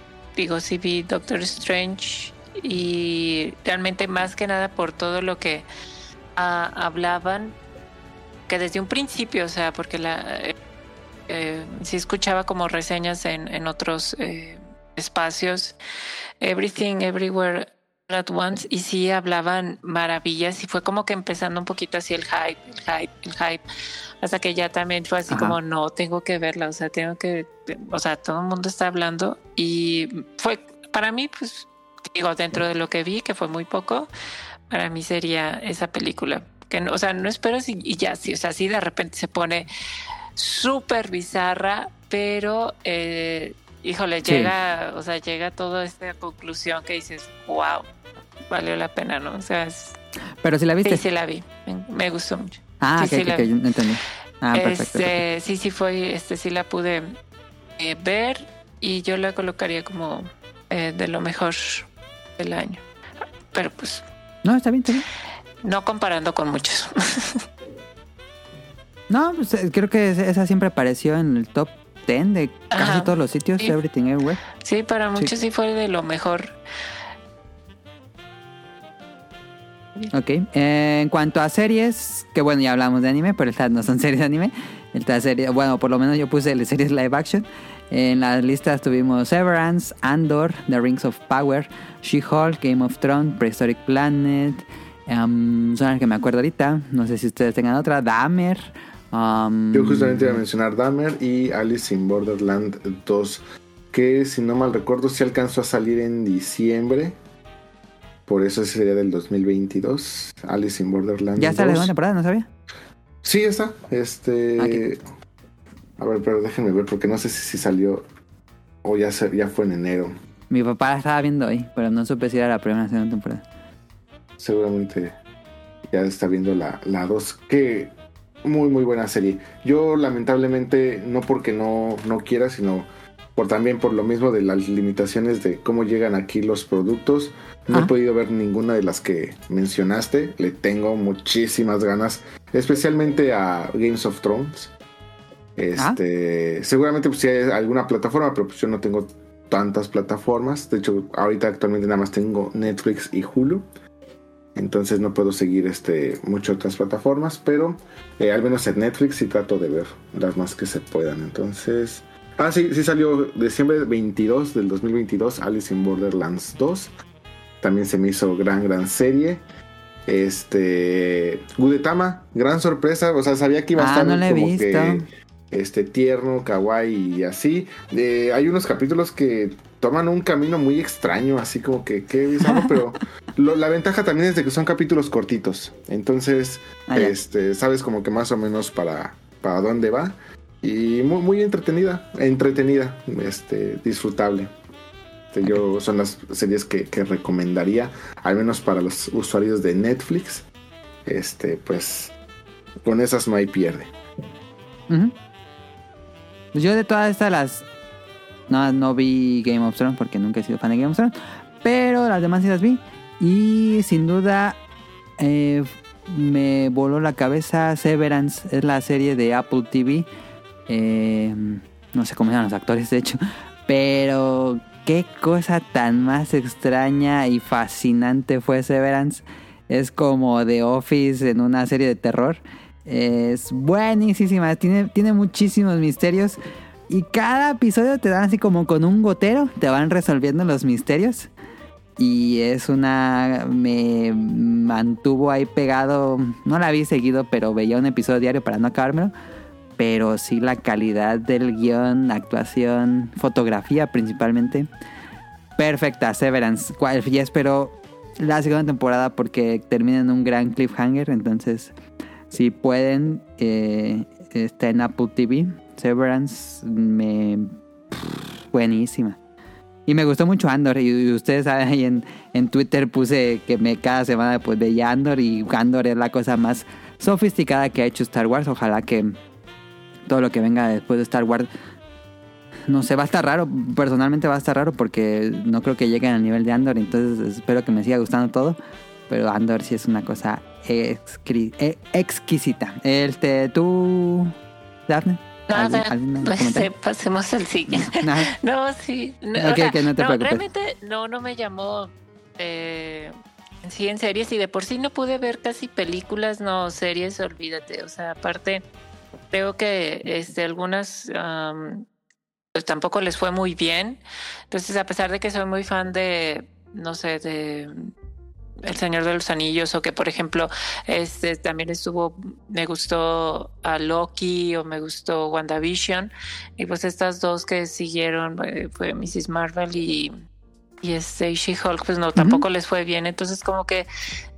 Sí vi Doctor Strange y realmente más que nada por todo lo que ah, hablaban, que desde un principio, o sea, porque la eh, eh, escuchaba como reseñas en, otros eh, espacios, Everything, Everywhere at Once, y sí hablaban maravillas y fue como que empezando un poquito así el hype, el hype, el hype hasta que ya también fue así Ajá. como no tengo que verla o sea tengo que o sea todo el mundo está hablando y fue para mí pues digo dentro de lo que vi que fue muy poco para mí sería esa película que no, o sea no espero si y ya sí o sea sí de repente se pone súper bizarra pero eh, híjole Sí. llega o sea llega toda esta conclusión que dices wow valió la pena no o sea es- Pero si la viste. sí sí la vi me, me gustó mucho Ah, Sí, ok, sí, ok, la vi. no entendí. Ah, perfecto. perfecto. Este, sí, sí fue, este sí la pude eh, ver y yo la colocaría como eh, de lo mejor del año. Pero pues No, está bien, está bien. No comparando con muchos. No, pues, eh, creo que esa siempre apareció en el top 10 de casi Ajá. todos los sitios, Sí. Everything Everywhere. sí, para muchos sí fue de lo mejor. Ok. Eh, en cuanto a series, que bueno, ya hablamos de anime, pero estas no son series de anime. Esta serie, bueno, por lo menos yo puse las series live action. En las listas tuvimos Severance, Andor, The Rings of Power, She-Hulk, Game of Thrones, Prehistoric Planet. Um, son las que me acuerdo ahorita. No sé si ustedes tengan otra. Dahmer. um, Yo justamente iba a mencionar Dahmer y Alice in Borderland 2, que si no mal recuerdo sí alcanzó a salir en diciembre. Por eso sería del 2022. Alice in Borderland Ya está la 2. segunda temporada, ¿no sabía? Sí, está. Este. A ver, pero déjenme ver porque no sé si, si salió o ya, se- ya fue en enero. Mi papá la estaba viendo hoy, pero no supe si era la primera o la segunda temporada. Seguramente ya está viendo la, la 2. Que muy, muy buena serie. Yo, lamentablemente, no porque no, no quiera, sino por también por lo mismo de las limitaciones de cómo llegan aquí los productos. No Ah. he podido ver ninguna de las que mencionaste. Le tengo muchísimas ganas, especialmente a Games of Thrones. Este, seguramente pues, si hay alguna plataforma, pero pues yo no tengo tantas plataformas. De hecho, ahorita actualmente nada más tengo Netflix y Hulu. Entonces no puedo seguir este muchas otras plataformas, pero eh, al menos en Netflix sí trato de ver las más que se puedan. Entonces, ah sí, sí salió diciembre 22 del 2022 Alice in Borderlands 2. También se me hizo gran gran serie. Este Gudetama, gran sorpresa, o sea, sabía que iba a Ah, estar no la he como visto. que este tierno, kawaii y así. Eh, hay unos capítulos que toman un camino muy extraño, así como que qué bizarro, pero lo- la ventaja también es de que son capítulos cortitos. Entonces, Ah, este, sabes como que más o menos para, para dónde va. Y muy, muy entretenida, entretenida, este, disfrutable. Este, Yo son las series que, que recomendaría, al menos para los usuarios de Netflix. Este, pues, con esas no hay pierde. Pues yo de todas estas las... No, no vi Game of Thrones porque nunca he sido fan de Game of Thrones. Pero las demás sí las vi. Y sin duda eh, me voló la cabeza Severance. Es la serie de Apple TV. Eh, no sé cómo llaman los actores, de hecho. Pero qué cosa tan más extraña y fascinante fue Severance. Es como The Office en una serie de terror. Es buenísima, tiene, tiene muchísimos misterios. Y cada episodio te dan así como con un gotero, te van resolviendo los misterios. Y es una... Me mantuvo ahí pegado. No la vi seguido, pero veía un episodio diario para no acabármelo. Pero sí la calidad del guion, actuación, fotografía principalmente. Perfecta, Severance. Ya espero la segunda temporada porque termina en un gran cliffhanger. Entonces, si pueden, eh, está en Apple TV. Severance, me. buenísima. Y me gustó mucho Andor. Y, y ustedes saben, ahí en, en Twitter puse que me cada semana pues veía Andor. Y Andor es la cosa más sofisticada que ha hecho Star Wars. Ojalá que todo lo que venga después de Star Wars. No sé, va a estar raro. Personalmente va a estar raro porque no creo que lleguen al nivel de Andor. Entonces espero que me siga gustando todo. Pero Andor sí es una cosa eh, exquisita. Este, tú, Daphne. Pasemos al siguiente. Nada. No, sí. No, te. Realmente no, no me llamó eh, sí en series y de por sí no pude ver casi películas, no series, olvídate. O sea, aparte, creo que este, algunas am, pues tampoco les fue muy bien. Entonces, a pesar de que soy muy fan de, no sé, de El Señor de los Anillos o que por ejemplo este también estuvo me gustó a Loki o me gustó WandaVision y pues estas dos que siguieron eh, fue Mrs. Marvel y y este She-Hulk pues no tampoco les fue bien entonces como que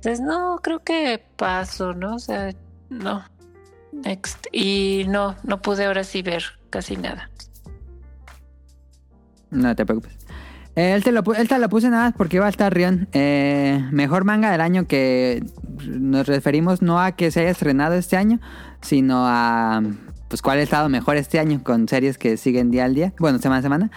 pues no creo que paso no o sea no next y no no pude ahora sí ver casi nada No te preocupes. Eh, Él te, lo, él lo puse nada porque iba a estar Rion. Eh, mejor manga del año que nos referimos no a que se haya estrenado este año, sino a pues cuál ha estado mejor este año con series que siguen día al día, bueno, semana a semana.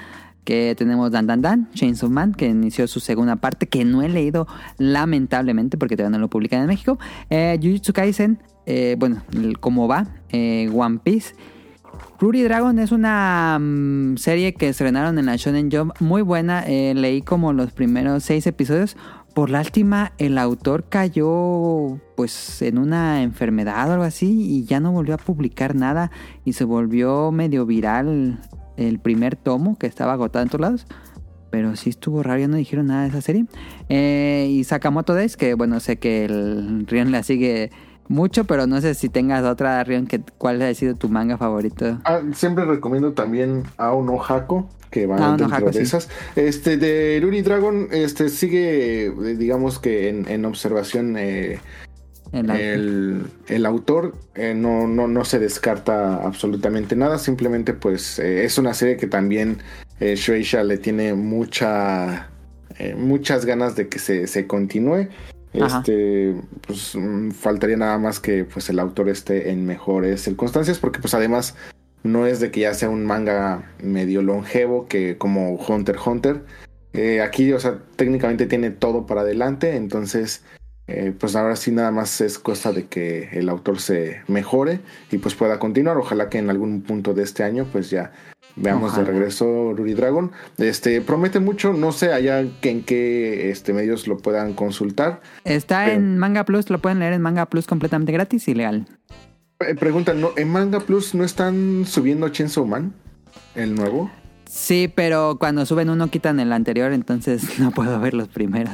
Que tenemos Dan Dan Dan, Chains of Man, que inició su segunda parte, que no he leído lamentablemente porque todavía no lo publican en México. Eh, Jujutsu Kaisen, eh, bueno, cómo va. Eh, One Piece. Ruri Dragon es una mm, serie que estrenaron en la Shonen Jump muy buena. Eh, leí como los primeros seis episodios. Por lástima, el autor cayó pues en una enfermedad o algo así y ya no volvió a publicar nada y se volvió medio viral el primer tomo que estaba agotado en todos lados. Pero sí estuvo raro, ya no dijeron nada de esa serie. Y Sakamoto Days, que bueno, sé que el Rion la sigue mucho, pero no sé si tengas otra, Rion, que, ¿cuál ha sido tu manga favorito? Ah, siempre recomiendo también a Ono Hako, que va Ah, Ono dentro Hako, de sí. esas. Este, de Ruri Dragon, este, sigue, eh, digamos que en, en observación eh, El- el, el autor eh, no, no, no se descarta absolutamente nada, simplemente pues eh, es una serie que también eh, Shueisha le tiene mucha, muchas ganas de que se, se continúe. Este, pues mm, faltaría nada más que pues el autor esté en mejores circunstancias, porque pues además no es de que ya sea un manga medio longevo que como Hunter Hunter. Eh, aquí, o sea, técnicamente tiene todo para adelante, entonces eh, pues ahora sí nada más es cosa de que el autor se mejore y pues pueda continuar. Ojalá que en algún punto de este año pues ya veamos Ojalá. de regreso Ruri Dragon. Este promete mucho, no sé allá que en qué este, medios lo puedan consultar. Está pero- en Manga Plus, lo pueden leer en Manga Plus completamente gratis y legal. Eh, preguntan, ¿no? ¿en Manga Plus no están subiendo Chainsaw Man? ¿El nuevo? Sí, pero cuando suben uno quitan el anterior, entonces no puedo ver los primeros.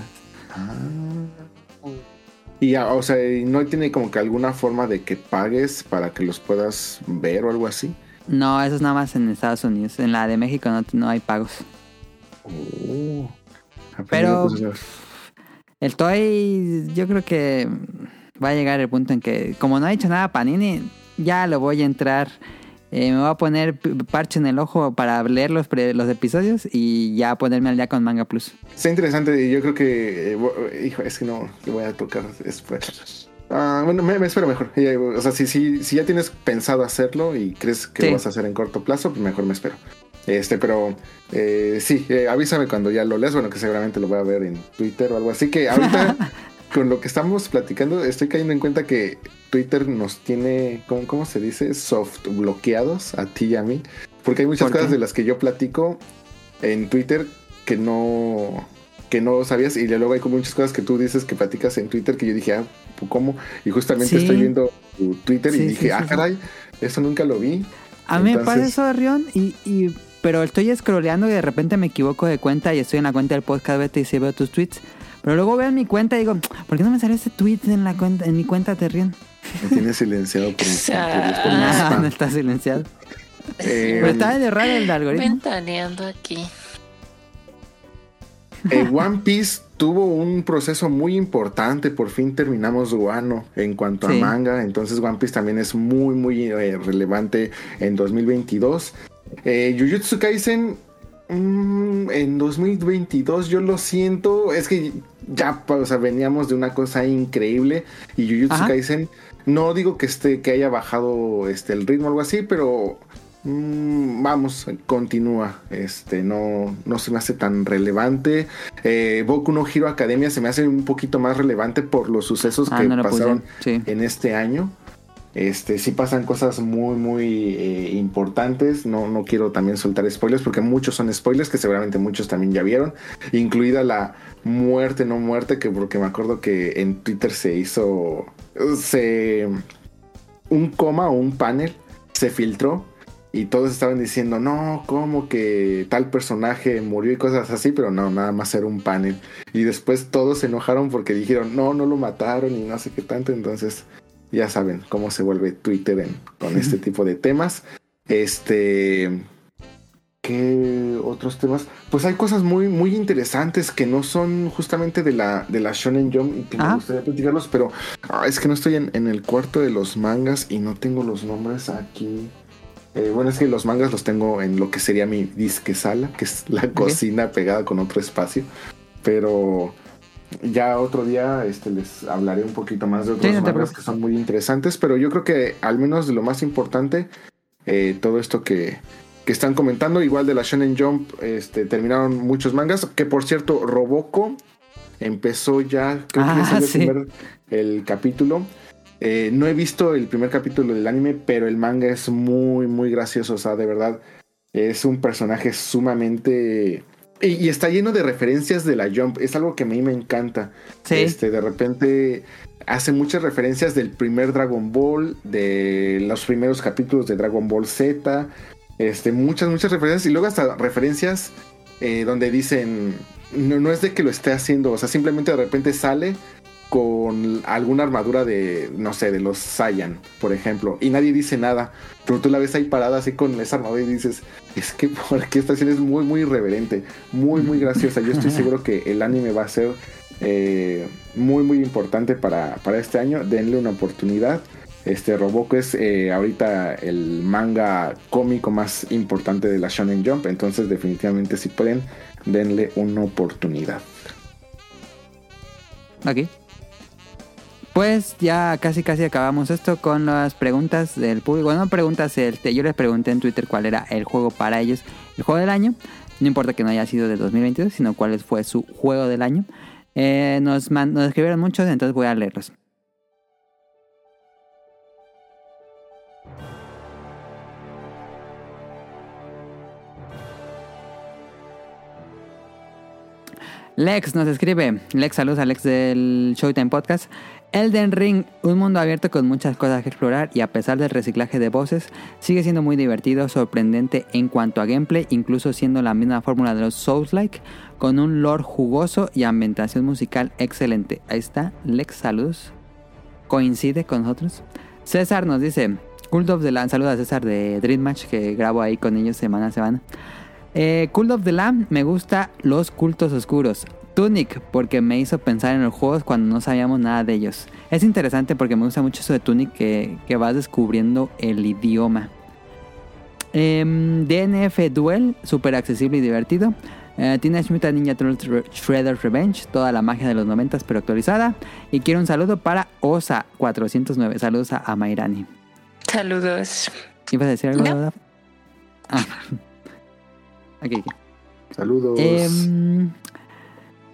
Y ya, o sea, ¿y no tiene como que alguna forma de que pagues para que los puedas ver o algo así. No, eso es nada más en Estados Unidos. En la de México no, no hay pagos. Oh. Pero-. El Toy, yo creo que va a llegar el punto en que, como no ha hecho nada Panini, ya lo voy a entrar. Eh, me voy a poner parche en el ojo para leer los, pre- los episodios y ya ponerme al día con Manga Plus. Está interesante y yo creo que, eh, hijo, es que no, le voy a tocar después. Ah, bueno, me, me espero mejor. Eh, O sea, si, si, si ya tienes pensado hacerlo y crees que Sí. lo vas a hacer en corto plazo, pues mejor me espero. Este, pero eh, sí, eh, avísame cuando ya lo leas. Bueno, que seguramente lo voy a ver en Twitter o algo así. Que ahorita, con lo que estamos platicando, estoy cayendo en cuenta que Twitter nos tiene, ¿cómo, cómo se dice? Soft bloqueados a ti y a mí. Porque hay muchas cosas de las que yo platico en Twitter que no que no sabías y luego hay como muchas cosas que tú dices que platicas en Twitter que yo dije, ah, ¿cómo? Y justamente Sí. estoy viendo tu Twitter Sí, y dije, sí, ah, sí. caray, eso nunca lo vi. A mí me pasa eso, Rion, y, y, pero estoy scrolleando y de repente me equivoco de cuenta y estoy en la cuenta del podcast Beta y sí veo tus tweets. Pero luego veo en mi cuenta y digo, ¿por qué no me salió este tweet en, la cuenta, en mi cuenta de Rion? Me tiene silenciado por, por- por- por mi Ah, no está silenciado. Eh, Pero está de raro el algoritmo. Ventaneando aquí. Eh, One Piece tuvo un proceso muy importante. Por fin terminamos Guano en cuanto Sí. a manga. Entonces One Piece también es muy, muy eh, relevante en 2022. Eh, Jujutsu Kaisen mm, en 2022 yo lo siento. Es que ya o sea, veníamos de una cosa increíble. Y Jujutsu Ajá. Kaisen, no digo que, esté, que haya bajado este, el ritmo o algo así, pero... mm, vamos, continúa. Este, no, no se me hace tan relevante. Eh, Boku no Hero Academia se me hace un poquito más relevante por los sucesos Ah, que no pasaron Sí. en este año. Este, sí pasan cosas muy, muy eh, importantes. No, no quiero también soltar spoilers porque muchos son spoilers que seguramente muchos también ya vieron. Incluida la muerte, no muerte, que porque me acuerdo que en Twitter se hizo se, un coma o un panel se filtró y todos estaban diciendo, no, como que tal personaje murió y cosas así, pero no, nada más era un panel. Y después todos se enojaron porque dijeron, no, no lo mataron y no sé qué tanto. Entonces, ya saben cómo se vuelve Twitter en- con este tipo de temas. Este. ¿Qué otros temas? Pues hay cosas muy, muy interesantes que no son justamente de la, de la Shonen Jump y que me Ah. gustaría platicarlos, pero ah, es que no estoy en, en el cuarto de los mangas y no tengo los nombres aquí. Eh, bueno, es que los mangas los tengo en lo que sería mi disque sala, que es la cocina pegada con otro espacio. Pero ya otro día este, les hablaré un poquito más de otros Sí, mangas que son muy interesantes. Pero yo creo que al menos lo más importante, eh, todo esto que, que están comentando. Igual de la Shonen Jump este, terminaron muchos mangas. Que por cierto, Roboco empezó ya, creo que ya Ah, salió sí. el, primer- el capítulo. Eh, no he visto el primer capítulo del anime, pero el manga es muy, muy gracioso. O sea, de verdad, es un personaje sumamente... Y, y está lleno de referencias de la Jump. Es algo que a mí me encanta. Sí. Este, de repente hace muchas referencias del primer Dragon Ball, de los primeros capítulos de Dragon Ball Z, este, muchas, muchas referencias, y luego hasta referencias eh, donde dicen, no, no es de que lo esté haciendo, o sea, simplemente de repente sale con alguna armadura de, no sé, de los Saiyan, por ejemplo, y nadie dice nada, pero tú la ves ahí parada así con esa armadura y dices, es que porque esta escena es muy, muy irreverente, muy, muy graciosa. Yo estoy seguro que el anime va a ser eh, muy, muy importante para, para este año. Denle una oportunidad. Este Roboco es eh, ahorita el manga cómico más importante de la Shonen Jump, entonces definitivamente si pueden, denle una oportunidad. Ok. Pues ya casi casi acabamos esto con las preguntas del público. Bueno, no preguntas, este, yo les pregunté en Twitter cuál era el juego para ellos, el juego del año. No importa que no haya sido de 2022, sino cuál fue su juego del año. Eh, nos, nos escribieron muchos, entonces voy a leerlos. Lex nos escribe. Lex, saludos a Lex del Showtime Podcast. Elden Ring, un mundo abierto con muchas cosas que explorar y a pesar del reciclaje de voces, sigue siendo muy divertido, sorprendente en cuanto a gameplay, incluso siendo la misma fórmula de los Souls-like, con un lore jugoso y ambientación musical excelente. Ahí está, Lex, saludos. Coincide con nosotros. César nos dice, Cult of the Lamb, saludos a César de Dream Match, que grabo ahí con ellos semana a semana. Eh, Cult of the Lamb me gusta los cultos oscuros. Tunic, porque me hizo pensar en los juegos cuando no sabíamos nada de ellos. Es interesante porque me gusta mucho eso de Tunic que, que vas descubriendo el idioma. Em, DNF Duel, súper accesible y divertido. Eh, Teenage Mutant Ninja Turtles Re- Shredder's Revenge, toda la magia de los 90 pero actualizada. Y quiero un saludo para Osa409. Saludos a, a Mairani. Saludos. ¿Ibas a decir algo, No. Ah. Saludos. Em,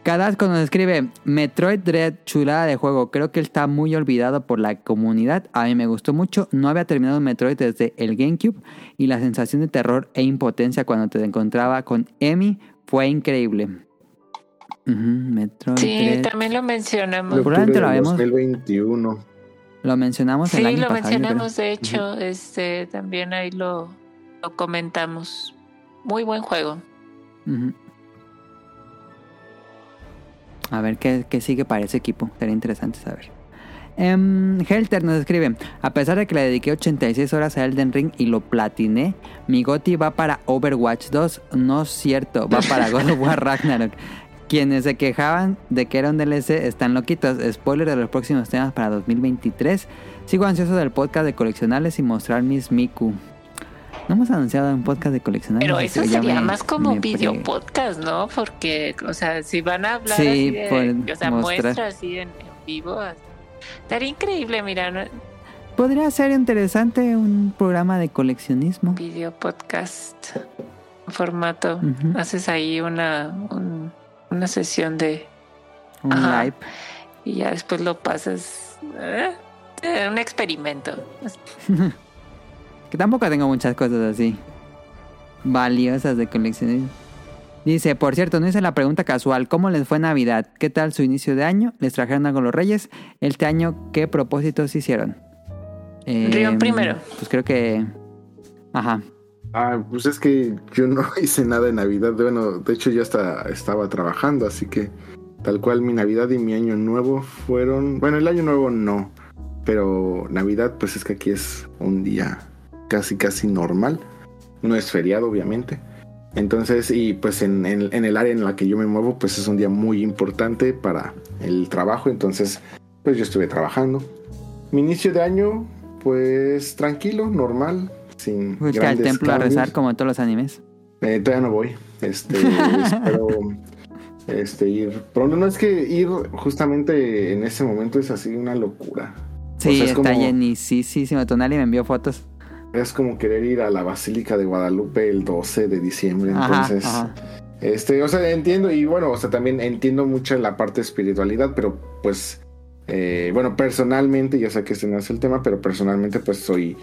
Cadasco nos escribe Metroid Dread, chulada de juego. Creo que está muy olvidado por la comunidad. A mí me gustó mucho. No había terminado Metroid desde el GameCube y la sensación de terror e impotencia cuando te encontraba con Emi fue increíble. Ujú, Metroid Sí, Dread. también lo mencionamos. probablemente lo habíamos- 2021. Lo mencionamos el Sí, año lo pasado. mencionamos, de hecho, este también ahí lo, lo comentamos. Muy buen juego. Ujú. A ver qué, qué sigue para ese equipo. Sería interesante saber. Em, Helter nos escribe: A pesar de que le dediqué 86 horas a Elden Ring y lo platiné, mi goti va para Overwatch 2. No es cierto, va para God of War Ragnarok. Quienes se quejaban de que era un DLC están loquitos. Spoiler de los próximos temas para 2023. Sigo ansioso del podcast de coleccionables y mostrar mis Miku. No hemos anunciado un podcast de coleccionables. Pero eso sería me- más como video fregué. podcast, ¿no? Porque, o sea, si van a hablar Sí, así de, o sea, mostrar. muestra así en, en vivo, estaría increíble, mira, ¿no? Podría ser interesante un programa de coleccionismo. video podcast formato. Haces ahí una, un- una sesión de Un Ajá. live. y ya después lo pasas. ¿eh? Eh, un experimento. Que tampoco tengo muchas cosas así valiosas de coleccionismo. Dice, por cierto, no hice la pregunta casual. ¿Cómo les fue Navidad? ¿Qué tal su inicio de año? ¿Les trajeron algo los reyes? ¿Este año qué propósitos hicieron? Eh, Rion primero. Pues creo que... Ajá. Ah, pues es que yo no hice nada en Navidad. Bueno, de hecho ya hasta estaba trabajando, así que tal cual mi Navidad y mi Año Nuevo fueron... Bueno, el Año Nuevo no, pero Navidad pues es que aquí es un día casi casi normal. No es feriado, obviamente. Entonces, y pues en, en- en el área en la que yo me muevo, pues es un día muy importante para el trabajo. Entonces, pues yo estuve trabajando. Mi inicio de año, pues tranquilo, normal, sin Fuiste al templo a rezar como en todos los animes. Eh, todavía no voy. Este, espero este, ir. Pero no es que ir justamente en ese momento es así una locura. Sí, O sea, es está como- llenísimo. Tonali me envió fotos. Es como querer ir a la Basílica de Guadalupe el 12 de diciembre. Entonces, ajá. este, o sea, entiendo y bueno, o sea, también entiendo mucho la parte de espiritualidad, pero pues, eh, bueno, personalmente, yo sé que este no es el tema, pero personalmente pues soy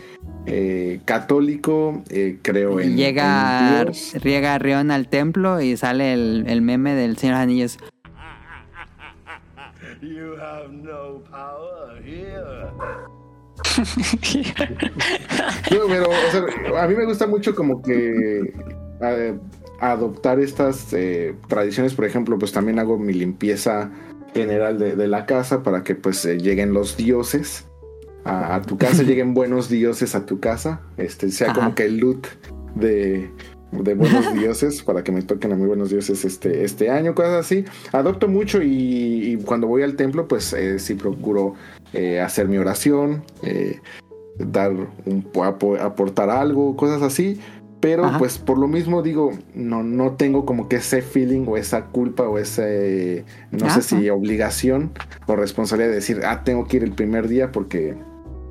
eh, católico, eh, creo en, Llega, en Dios. riega Rion al templo y sale el, el meme del Señor Anillos. You have no power here. No, pero, o sea, a mí me gusta mucho como que eh, adoptar estas eh, tradiciones. Por ejemplo, pues también hago mi limpieza general de, de la casa para que pues eh, lleguen los dioses a, a tu casa, lleguen buenos dioses a tu casa. Este sea Ajá. como que el loot de, de buenos dioses para que me toquen a mí buenos dioses este, este año, cosas así. Adopto mucho y, y cuando voy al templo, pues eh, sí procuro eh, hacer mi oración, eh, dar un, apo- aportar algo, cosas así. Pero Ajá. pues por lo mismo digo, no, no tengo como que ese feeling o esa culpa o ese, no Ajá. sé si obligación o responsabilidad de decir, ah, tengo que ir el primer día porque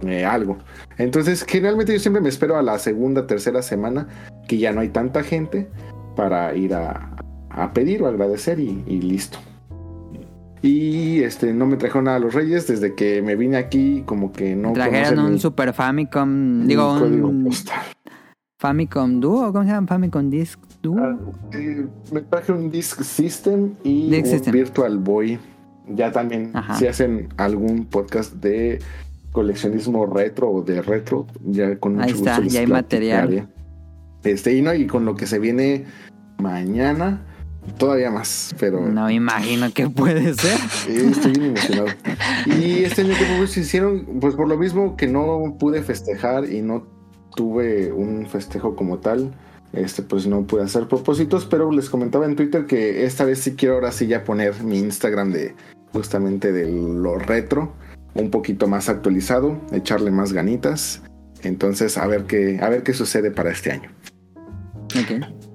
eh, algo. Entonces, generalmente yo siempre me espero a la segunda, tercera semana que ya no hay tanta gente para ir a, a pedir o agradecer y, y listo. Y este no me trajeron nada a los Reyes desde que me vine aquí, como que no Trajeron un mi- Super Famicom, mi digo, código un postal. Famicom Duo, ¿cómo se llama? Famicom Disc Duo. Ah, eh, me traje un Disk System y un System. Virtual Boy. Ya también, Ajá. si hacen algún podcast de coleccionismo retro o de retro, ya con mucho Ahí gusto ya hay material. Este, y no, y con lo que se viene mañana, todavía más, pero No me imagino que puede ser. eh, estoy bien emocionado. Y este año que pues, hicieron, pues por lo mismo que no pude festejar y no tuve un festejo como tal, este pues no pude hacer propósitos, pero les comentaba en Twitter que esta vez sí quiero ahora sí ya poner mi Instagram de justamente de lo retro, un poquito más actualizado, echarle más ganitas. Entonces, a ver qué, a ver qué sucede para este año.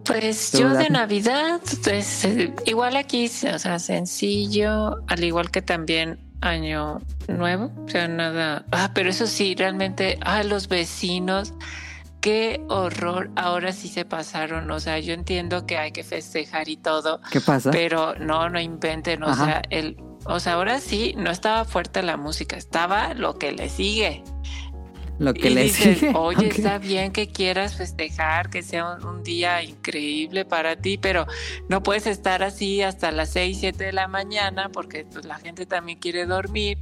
Pues ¿Tú, yo de? Navidad, pues, eh, igual aquí, o sea, sencillo, al igual que también año nuevo, o sea, nada. Ah, pero eso sí, realmente, ah, los vecinos, qué horror, ahora sí se pasaron, o sea, yo entiendo que hay que festejar y todo, ¿Qué pasa? pero no, no inventen, o Ajá. sea, el, o sea, ahora sí, no estaba fuerte la música, estaba lo que le sigue. Lo que y le dices, sigue. oye, está bien que quieras festejar, que sea un, un día increíble para ti, pero no puedes estar así hasta las 6, 7 de la mañana porque pues, la gente también quiere dormir.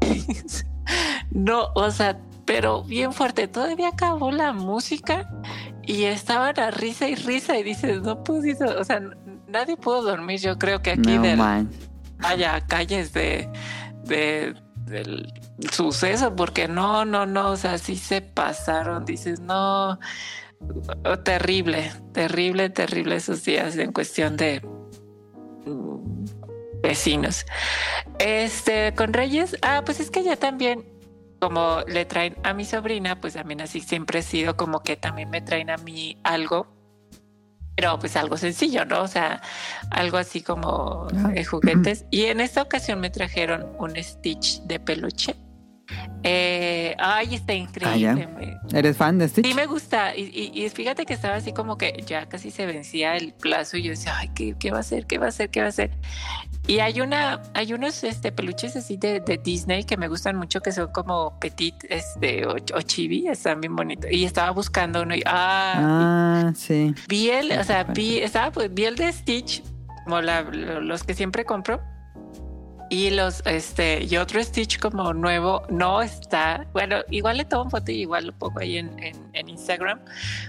no, o sea, pero bien fuerte. Todavía acabó la música y estaban a risa y risa y dices, no pudiste, o sea, nadie pudo dormir. Yo creo que aquí No man. vaya calles de, de del suceso porque no no no o sea sí se pasaron dices no oh, terrible terrible terrible esos días en cuestión de mm, vecinos. Este con Reyes ah pues es que ya también como le traen a mi sobrina pues también así siempre he sido como que también me traen a mí algo pero pues algo sencillo, ¿no? O sea, algo así como eh, juguetes. Y en esta ocasión me trajeron un Stitch de peluche. Eh, ay, está increíble. me- ¿Eres fan de Stitch? Sí me gusta y, y- y fíjate que estaba así como que ya casi se vencía el plazo y yo decía, ay, ¿qué, qué va a hacer? ¿Qué va a hacer? ¿Qué va a hacer? Y hay una, hay unos este, peluches así de, de Disney que me gustan mucho que son como petit este, o, o chibi, están bien bonitos. Y estaba buscando uno y ah, Ah, sí. vi el, o sea, vi, estaba, pues, vi el de Stitch, como la- lo- los que siempre compro. Y los, este, y otro Stitch como nuevo no está. Bueno, igual le tomo foto y igual lo pongo ahí en, en, en Instagram.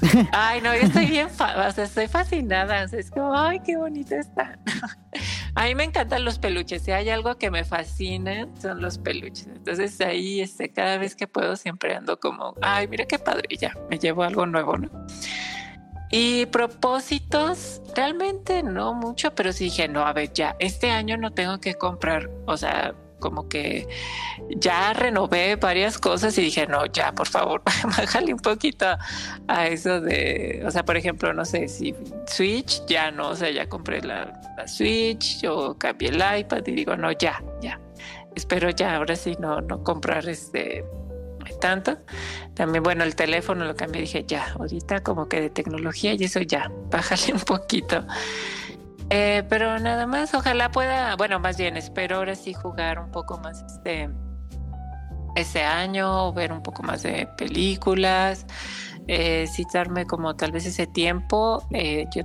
Ay, no, yo estoy bien, fa- o sea, estoy fascinada. O sea, es como, ay, qué bonito está. A mí me encantan los peluches. Si hay algo que me fascina, son los peluches. Entonces ahí, este, cada vez que puedo, siempre ando como, ay, mira qué padre, y ya, me llevo algo nuevo, ¿no? Y propósitos, realmente no mucho, pero sí dije, no, a ver, ya, este año no tengo que comprar, o sea, como que ya renové varias cosas y dije, no, ya, por favor, bájale un poquito a eso de, o sea, por ejemplo, no sé, si Switch, ya no, o sea, ya compré la, la Switch o cambié el iPad y digo, no, ya, ya, espero ya, ahora sí, no, no comprar este tanto. También, bueno, el teléfono lo cambié, dije, ya, ahorita como que de tecnología y eso ya, bájale un poquito. Eh, pero nada más, ojalá pueda, bueno, más bien, espero ahora sí jugar un poco más este, este año, ver un poco más de películas, eh, sí darme como tal vez ese tiempo. eh, yo,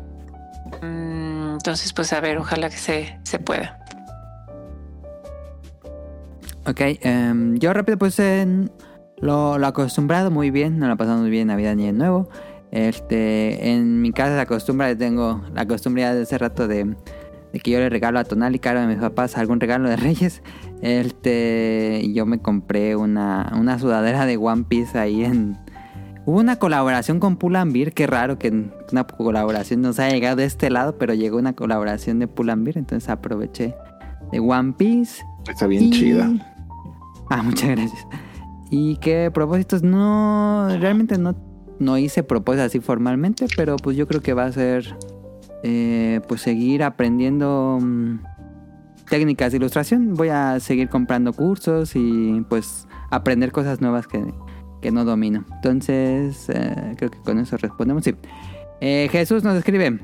mm, entonces, pues a ver, ojalá que se, se pueda. Ok, em, yo rápido pues en lo, lo acostumbrado muy bien, no lo pasamos muy bien en Navidad ni en Nuevo. Este, en mi casa se acostumbra, tengo la costumbre ya de hace rato de, de que yo le regalo a Tonal y Caro a mis papás algún regalo de Reyes. Este, yo me compré una, una sudadera de One Piece ahí en... Hubo una colaboración con Pull&Bear, qué raro que una colaboración nos haya llegado de este lado, pero llegó una colaboración de Pull&Bear, entonces aproveché de One Piece. Está bien Y- chida. Ah, muchas gracias. Y qué propósitos no, realmente no, no hice propósitos así formalmente, pero pues yo creo que va a ser eh, pues seguir aprendiendo mm, técnicas de ilustración. Voy a seguir comprando cursos y pues aprender cosas nuevas que, que no domino. Entonces, eh, creo que con eso respondemos. Sí. Eh, Jesús nos escribe.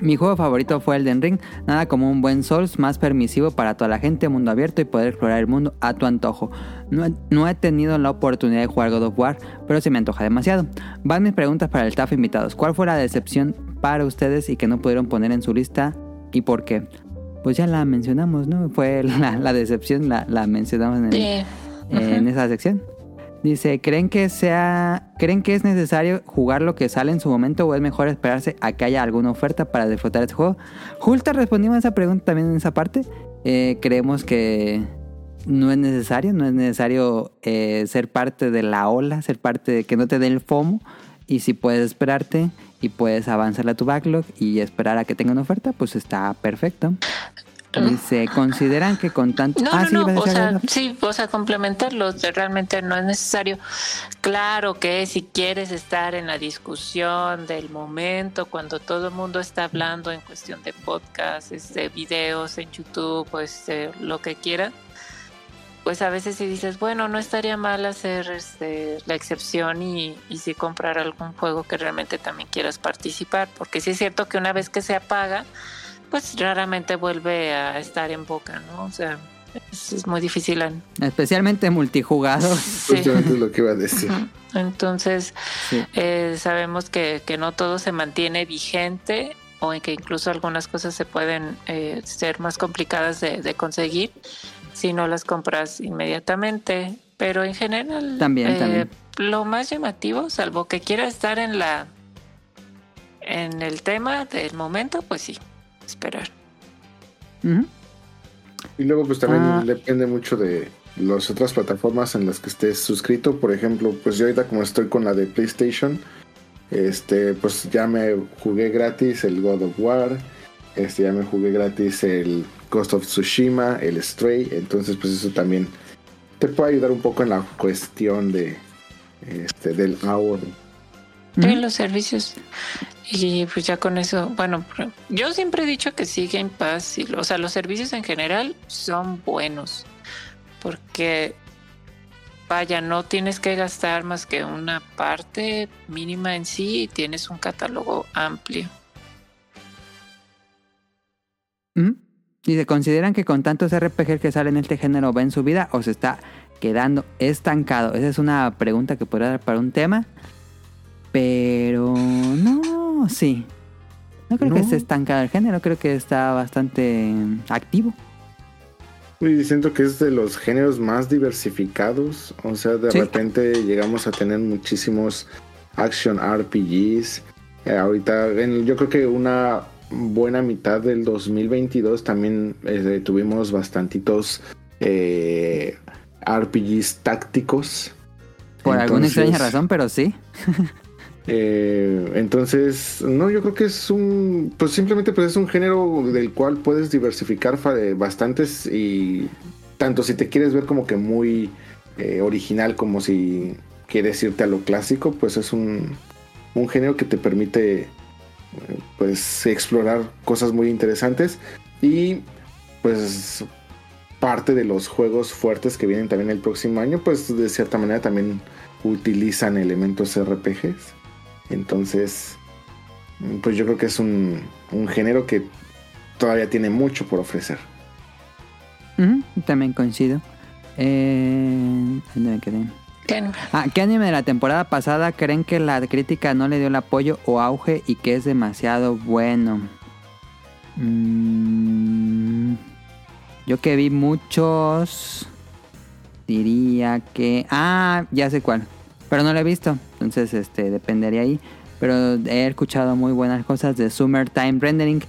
Mi juego favorito fue Elden Ring, nada como un buen Souls más permisivo para toda la gente, mundo abierto y poder explorar el mundo a tu antojo. No he, no he tenido la oportunidad de jugar God of War, pero se me antoja demasiado. Van mis preguntas para el staff invitados. ¿Cuál fue la decepción para ustedes y que no pudieron poner en su lista y por qué? Pues ya la mencionamos, ¿no? Fue la, la decepción, la, la mencionamos en, el- Sí. en esa sección. Dice, ¿creen que sea, creen que es necesario jugar lo que sale en su momento o es mejor esperarse a que haya alguna oferta para disfrutar este juego? Justa respondimos a esa pregunta también en esa parte. Eh, creemos que no es necesario, no es necesario eh, ser parte de la ola, ser parte de que no te dé el FOMO. Y si puedes esperarte y puedes avanzar a tu backlog y esperar a que tenga una oferta, pues está perfecto. Dice, ¿consideran que con tanto... No, Ah, no, sí, no, o sea, sí, o sea, complementarlo, realmente no es necesario. Claro que si quieres estar en la discusión del momento, cuando todo el mundo está hablando en cuestión de podcasts, de videos en YouTube, pues lo que quieran, pues a veces si dices, bueno, no estaría mal hacer este, la excepción y, y sí comprar algún juego que realmente también quieras participar, porque sí es cierto que una vez que se apaga, pues raramente vuelve a estar en boca, ¿no? O sea, es, es muy difícil. en- Especialmente multijugador. Sí. Justamente es lo que iba a decir. Entonces, Sí. eh, sabemos que, que no todo se mantiene vigente o en que incluso algunas cosas se pueden eh, ser más complicadas de, de conseguir si no las compras inmediatamente. Pero en general, También, eh, también. lo más llamativo, salvo que quiera estar en la en el tema del momento, pues sí, esperar. Y luego pues también Ah. depende mucho de las otras plataformas en las que estés suscrito. Por ejemplo, pues yo ahorita como estoy con la de PlayStation, este, pues ya me jugué gratis el God of War, este, ya me jugué gratis el Ghost of Tsushima, el Stray, entonces pues eso también te puede ayudar un poco en la cuestión de este del ahorro. Ujú. los servicios. Y pues ya con eso, bueno, yo siempre he dicho que sí, Game Pass, y, o sea, los servicios en general son buenos. Porque, vaya, no tienes que gastar más que una parte mínima en sí y tienes un catálogo amplio. Ujú. Dice, ¿consideran que con tantos RPG que salen en este género va en su vida o se está quedando estancado? Esa es una pregunta que podría dar para un tema. Pero no, sí. No creo que No. esté estancado el género, creo que está bastante activo. Y siento que es de los géneros más diversificados. O sea, de Sí. repente llegamos a tener muchísimos action RPGs. Eh, ahorita, en- yo creo que una buena mitad del 2022 también eh, tuvimos bastantitos eh, RPGs tácticos. Por alguna extraña razón, pero sí. eh, entonces, no, yo creo que es un, pues simplemente pues es un género del cual puedes diversificar eh, bastantes y tanto si te quieres ver como que muy eh, original como si quieres irte a lo clásico, pues es un, un género que te permite eh, pues explorar cosas muy interesantes y pues parte de los juegos fuertes que vienen también el próximo año, pues de cierta manera también utilizan elementos RPGs. Entonces, pues yo creo que es un, un género que todavía tiene mucho por ofrecer. También coincido. Eh, ¿Dónde me quedé? ¿Qué? Ah, ¿Qué anime de la temporada pasada creen que la crítica no le dio el apoyo o auge y que es demasiado bueno? Mm, yo que vi muchos, diría que... Ah, ya sé cuál, pero no lo he visto, entonces este dependería ahí. Pero he escuchado muy buenas cosas de Summertime Rendering.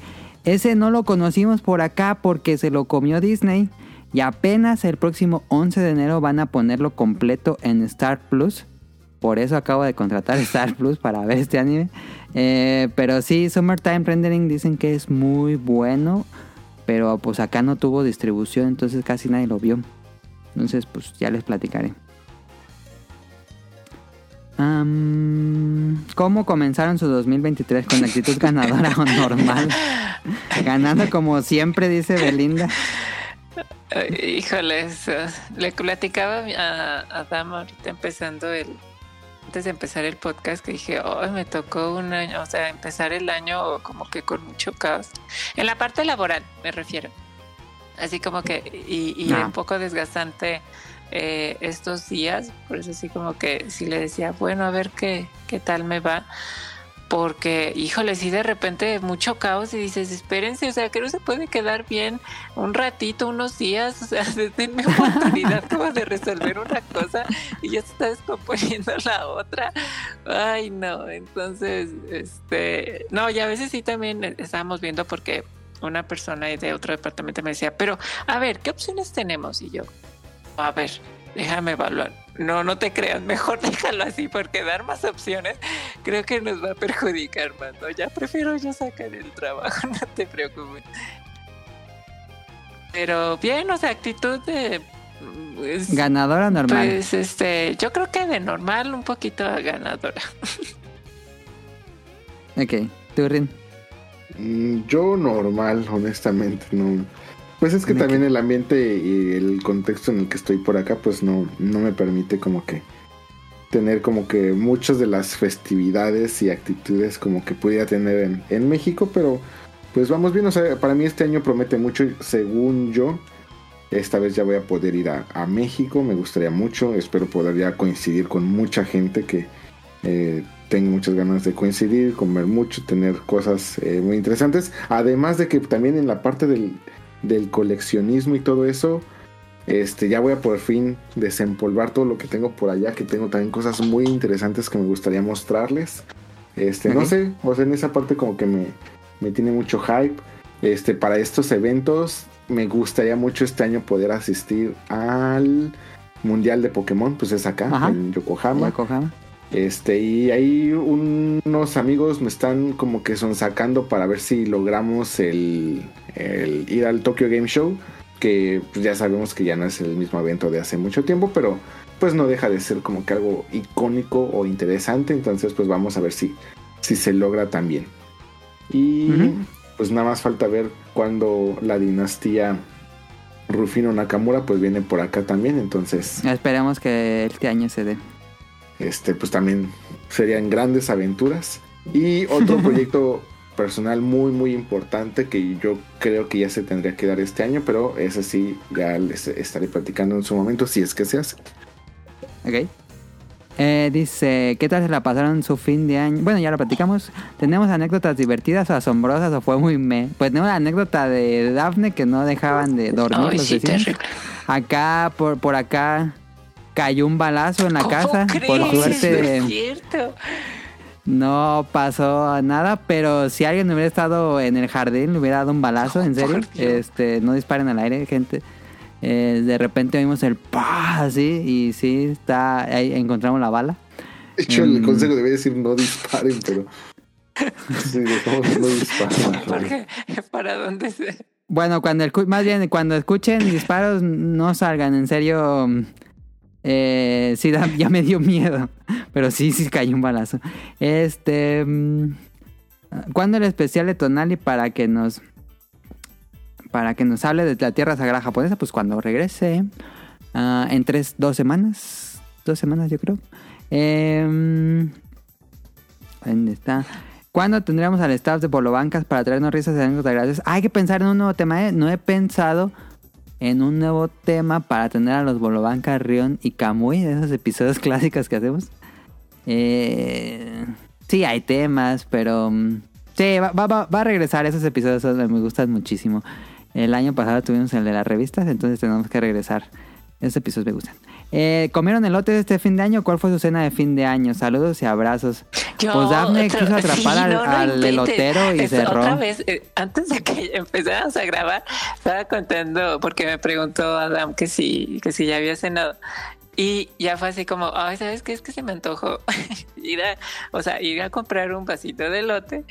Ese no lo conocimos por acá porque se lo comió Disney. Y apenas el próximo 11 de enero van a ponerlo completo en Star Plus. Por eso acabo de contratar Star Plus para ver este anime. Eh, pero sí, Summertime Rendering dicen que es muy bueno. Pero pues acá no tuvo distribución, entonces casi nadie lo vio. Entonces pues ya les platicaré. ¿Cómo comenzaron su 2023? ¿Con actitud ganadora o normal? Ganando como siempre, dice Belinda. Híjoles, le platicaba a, a Dama ahorita empezando el, antes de empezar el podcast que dije, oh, me tocó un año, o sea, empezar el año como que con mucho caos. En la parte laboral, me refiero. Así como que, y, y Ah. un poco desgastante eh, estos días, por eso así como que sí le decía, bueno, a ver qué, qué tal me va. Porque, híjole, sí de repente mucho caos y dices, espérense, o sea, que no se puede quedar bien un ratito, unos días, o sea, denme oportunidad como de resolver una cosa y ya se está descomponiendo la otra. Ay, no, entonces, este, no, y a veces sí también estábamos viendo porque una persona de otro departamento me decía, pero, a ver, ¿qué opciones tenemos? Y yo, a ver, déjame evaluar. No, no te creas, mejor déjalo así porque dar más opciones creo que nos va a perjudicar más. ¿no? Ya prefiero yo sacar el trabajo, no te preocupes. Pero bien, o sea, actitud de... pues, ¿Ganadora normal? pues este, yo creo que de normal un poquito ganadora. Ok, tú, Rin. Mm, Yo normal, honestamente, no. Pues es que también el ambiente y el contexto en el que estoy por acá, pues no, no me permite como que tener como que muchas de las festividades y actitudes como que pudiera tener en, en México, pero pues vamos bien, o sea, para mí este año promete mucho, según yo, esta vez ya voy a poder ir a, a México, me gustaría mucho, espero poder ya coincidir con mucha gente que eh, tengo muchas ganas de coincidir, comer mucho, tener cosas eh, muy interesantes, además de que también en la parte del, del coleccionismo y todo eso, este, ya voy a por fin desempolvar todo lo que tengo por allá, que tengo también cosas muy interesantes que me gustaría mostrarles. Este, no sé, o sea, en esa parte como que me, me tiene mucho hype. Este, para estos eventos me gustaría mucho este año poder asistir al Mundial de Pokémon, pues es acá, Ajá. en Yokohama. Yokohama. Este, y ahí unos amigos me están como que son sacando para ver si logramos el, el ir al Tokyo Game Show, que pues, ya sabemos que ya no es el mismo evento de hace mucho tiempo, pero pues no deja de ser como que algo icónico o interesante, entonces pues vamos a ver si, si se logra también. Y pues nada más falta ver cuando la dinastía Rufino Nakamura pues viene por acá también, entonces Esperemos que este año se dé. este pues también serían grandes aventuras y otro proyecto personal muy muy importante que yo creo que ya se tendría que dar este año pero ese sí ya les estaré platicando en su momento si es que se hace Ok. Eh, dice, ¿qué tal se la pasaron su fin de año? Bueno, ya lo platicamos. ¿Tenemos anécdotas divertidas o asombrosas o fue muy me? Pues tenemos la anécdota de Daphne que no dejaban de dormir Ay, los sí. Acá, por, por acá, cayó un balazo en la ¿Cómo casa. crees? Por No suerte es cierto. No pasó nada, pero si alguien hubiera estado en el jardín, le hubiera dado un balazo, en serio. Este, no disparen al aire, gente. Eh, de repente oímos el pa así y sí está ahí encontramos la bala. de hecho el Mm. consejo debe decir no disparen pero sí, no disparen Porque para dónde se. Bueno, cuando escu- más bien cuando escuchen disparos no salgan, en serio. Eh, sí, ya me dio miedo, pero sí, sí cayó un balazo. Este, mm, ¿cuándo el especial de Tonali para que nos para que nos hable de la tierra sagrada japonesa, pues cuando regrese. ah, en tres, dos semanas. Dos semanas, yo creo. Em, ¿Dónde está? ¿Cuándo tendremos al staff de Bolobancas para traernos risas y anécdotas gracias? Hay que pensar en un nuevo tema, ¿eh? No he pensado en un nuevo tema para tener a los Bolobancas, Rion y Kamui, de esos episodios clásicos que hacemos. Eh, sí, hay temas, pero... mm, Sí, va, va- a regresar esos episodios, me gustan muchísimo. El año pasado tuvimos el de las revistas, entonces tenemos que regresar. Esos episodios me gustan. Eh, ¿Comieron elote este fin de año? ¿Cuál fue su cena de fin de año? Saludos y abrazos. Yo, pues Dafne quiso atrapar sí, al, no, no al elotero y cerró. Otra vez, eh, antes de que empezáramos a grabar, estaba contando, porque me preguntó Adam que si, que si ya había cenado. Y ya fue así como, ay, ¿sabes qué? Es que se me antojó ir a, o sea, ir a comprar un vasito de elote.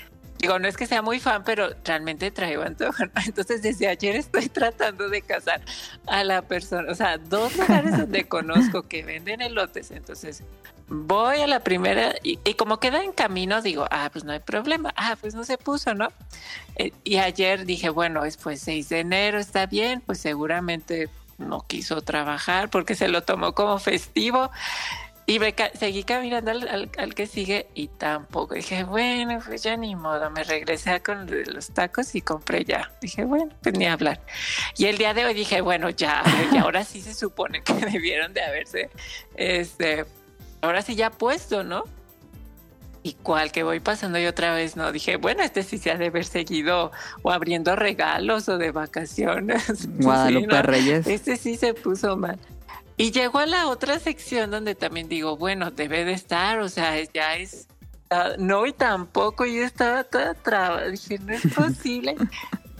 Digo, no es que sea muy fan, pero realmente traigo antojo. Entonces, desde ayer estoy tratando de cazar a la persona, o sea, dos lugares donde conozco que venden elotes. Entonces, voy a la primera y, y como queda en camino, digo, ah, pues no hay problema. Ah, pues no se puso, ¿no? Eh, y ayer dije, bueno, es pues 6 de enero, está bien, pues seguramente no quiso trabajar porque se lo tomó como festivo. Y me ca- seguí caminando al, al- al que sigue y tampoco. Dije, bueno, pues ya ni modo. Me regresé con los tacos y compré ya. Dije, bueno, pues ni hablar. Y el día de hoy dije, bueno, ya, y ahora sí se supone que debieron de haberse, este, ahora sí ya puesto, ¿no? Y cual que voy pasando y otra vez no, dije, bueno, este sí se ha de haber seguido o abriendo regalos o de vacaciones. Sí, Guadalupe ¿no? Reyes. Este sí se puso mal. Y llegó a la otra sección donde también digo, bueno, debe de estar, o sea, ya es... ah, no, y tampoco, yo estaba toda traba, dije, no es posible.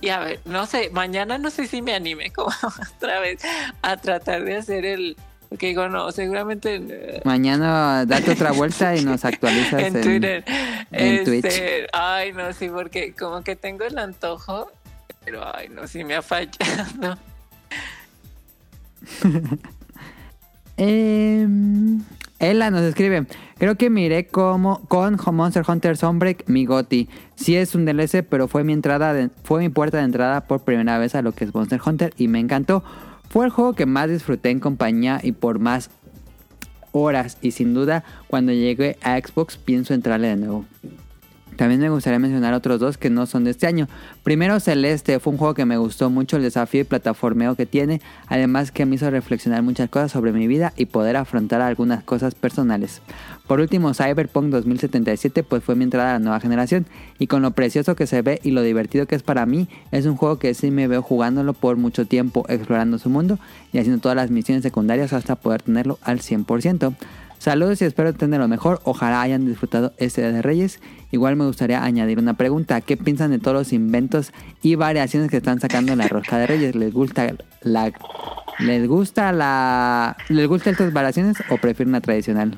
Y a ver, no sé, mañana no sé si me anime como otra vez a tratar de hacer el... Porque digo, no, seguramente... eh, Mañana date otra vuelta y nos actualizas en en, Twitter. en Este, Twitch. Ay, no, sí, porque como que tengo el antojo, pero ay, no, sí me ha fallado. Em, Ella nos escribe, creo que miré como con Monster Hunter Sunbreak mi goti. Sí es un DLC, pero fue mi entrada, fue mi puerta de entrada por primera vez a lo que es Monster Hunter y me encantó. Fue el juego que más disfruté en compañía y por más horas y sin duda cuando llegue a Xbox pienso entrarle de nuevo. También me gustaría mencionar otros dos que no son de este año. Primero, Celeste fue un juego que me gustó mucho el desafío y plataformeo que tiene, además que me hizo reflexionar muchas cosas sobre mi vida y poder afrontar algunas cosas personales. Por último, Cyberpunk 2077 pues fue mi entrada a la nueva generación y con lo precioso que se ve y lo divertido que es para mí, es un juego que sí me veo jugándolo por mucho tiempo, explorando su mundo y haciendo todas las misiones secundarias hasta poder tenerlo al 100%. Saludos y espero tener lo mejor. Ojalá hayan disfrutado este Día de Reyes. Igual me gustaría añadir una pregunta. ¿Qué piensan de todos los inventos y variaciones que están sacando en la rosca de Reyes? ¿Les gusta la les gusta la les gusta estas variaciones o prefieren la tradicional?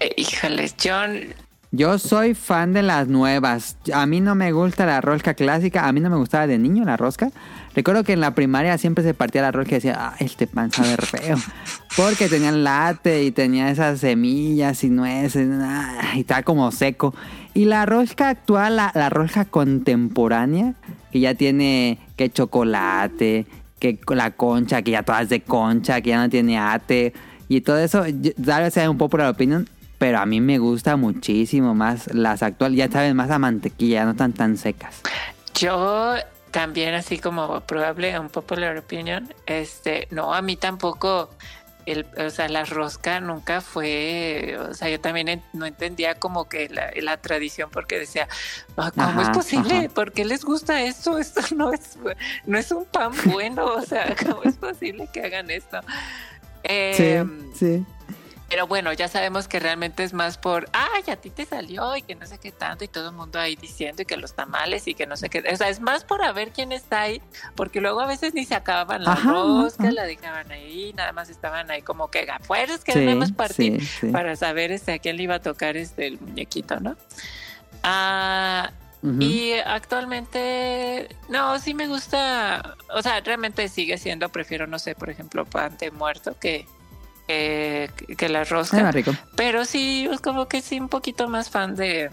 Eh, híjoles, John, Yo soy fan de las nuevas. A mí no me gusta la rosca clásica. A mí no me gustaba de niño la rosca. Recuerdo que en la primaria siempre se partía la rosca y decía, ah, este pan sabe feo. Porque tenía late y tenía esas semillas y nueces ah, y estaba como seco. Y la rosca actual, la, la rosca contemporánea, que ya tiene que chocolate, que la concha, que ya todas de concha, que ya no tiene ate y todo eso, tal vez sea un poco la opinión, pero a mí me gusta muchísimo más las actuales, ya saben, más a mantequilla, no están tan secas. yo también así como probable un popular opinion, este, no, a mí tampoco, el, o sea, la rosca nunca fue, o sea, yo también en- no entendía como que la, la tradición porque decía, "Ah, ¿cómo es posible? ajá. ¿Por qué les gusta esto? Esto no es, no es un pan bueno, o sea, ¿cómo es posible que hagan esto? Em, sí. Pero bueno, ya sabemos que realmente es más por, ay, a ti te salió y que no sé qué tanto y todo el mundo ahí diciendo y que los tamales y que no sé qué. O sea, es más por a ver quién está ahí, porque luego a veces ni se acababan la Ajá, rosca, la dejaban ahí, nada más estaban ahí como que afuera, que Sí, nada más partir sí, sí. para saber este, a quién le iba a tocar este el muñequito, ¿no? Ah, y actualmente, no, sí me gusta, o sea, realmente sigue siendo, prefiero, no sé, por ejemplo, pan de muerto que, que, que la Ay, rosca. más rico. Pero sí, es como que sí, un poquito más fan de,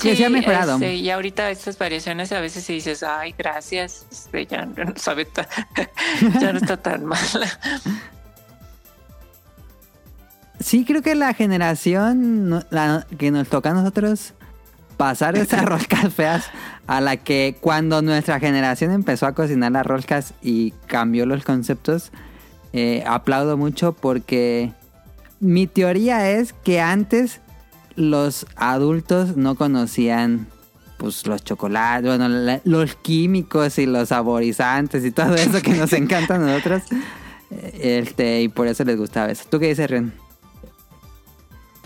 Que sí ha mejorado. este, y ahorita estas variaciones a veces sí dices, ay, gracias, este, ya no sabe tan- ya no está tan mala. Sí, creo que la generación la- que nos toca a nosotros pasar de esas roscas feas a la que cuando nuestra generación empezó a cocinar las roscas y cambió los conceptos, eh, aplaudo mucho porque mi teoría es que antes los adultos no conocían pues los chocolates, bueno, la- los químicos y los saborizantes y todo eso que nos encanta a nosotros. Este, y por eso les gustaba eso. ¿Tú qué dices, Ren?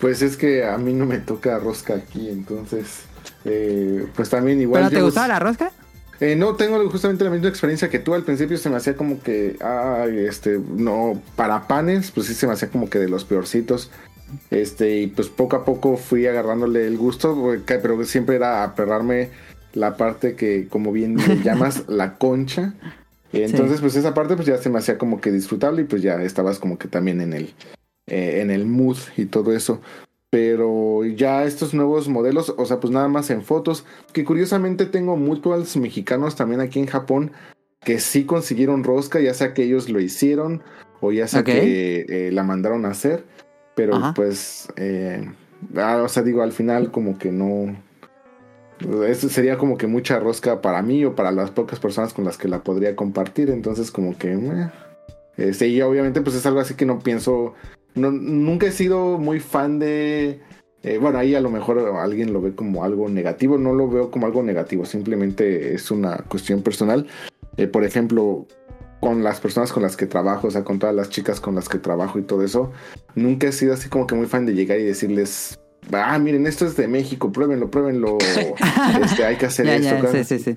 Pues es que a mí no me toca rosca aquí, entonces, eh, pues también igual. ¿Pero te gustaba la rosca? Eh, no, tengo justamente la misma experiencia que tú. Al principio se me hacía como que, ay, este, no, para panes, pues sí se me hacía como que de los peorcitos. Este, y pues poco a poco fui agarrándole el gusto, pero siempre era aperrarme la parte que, como bien le llamas, la concha. Entonces, pues esa parte pues ya se me hacía como que disfrutable y pues ya estabas como que también en el, eh, en el mood y todo eso. Pero ya estos nuevos modelos, o sea, pues nada más en fotos, que curiosamente tengo mutuals mexicanos también aquí en Japón que sí consiguieron rosca, ya sea que ellos lo hicieron o ya sea que eh, la mandaron a hacer, pero Ajá. pues, eh, ah, o sea, digo, al final como que no... Eso sería como que mucha rosca para mí o para las pocas personas con las que la podría compartir, entonces como que... eh, este, y obviamente pues es algo así que no pienso... Nunca he sido muy fan de... eh, bueno, ahí a lo mejor alguien lo ve como algo negativo, no lo veo como algo negativo, simplemente es una cuestión personal. Eh, por ejemplo, con las personas con las que trabajo, o sea, con todas las chicas con las que trabajo y todo eso, nunca he sido así como que muy fan de llegar y decirles, ah, miren, esto es de México, pruébenlo, pruébenlo, este, hay que hacer Ya, esto. ya, sí, sí, sí.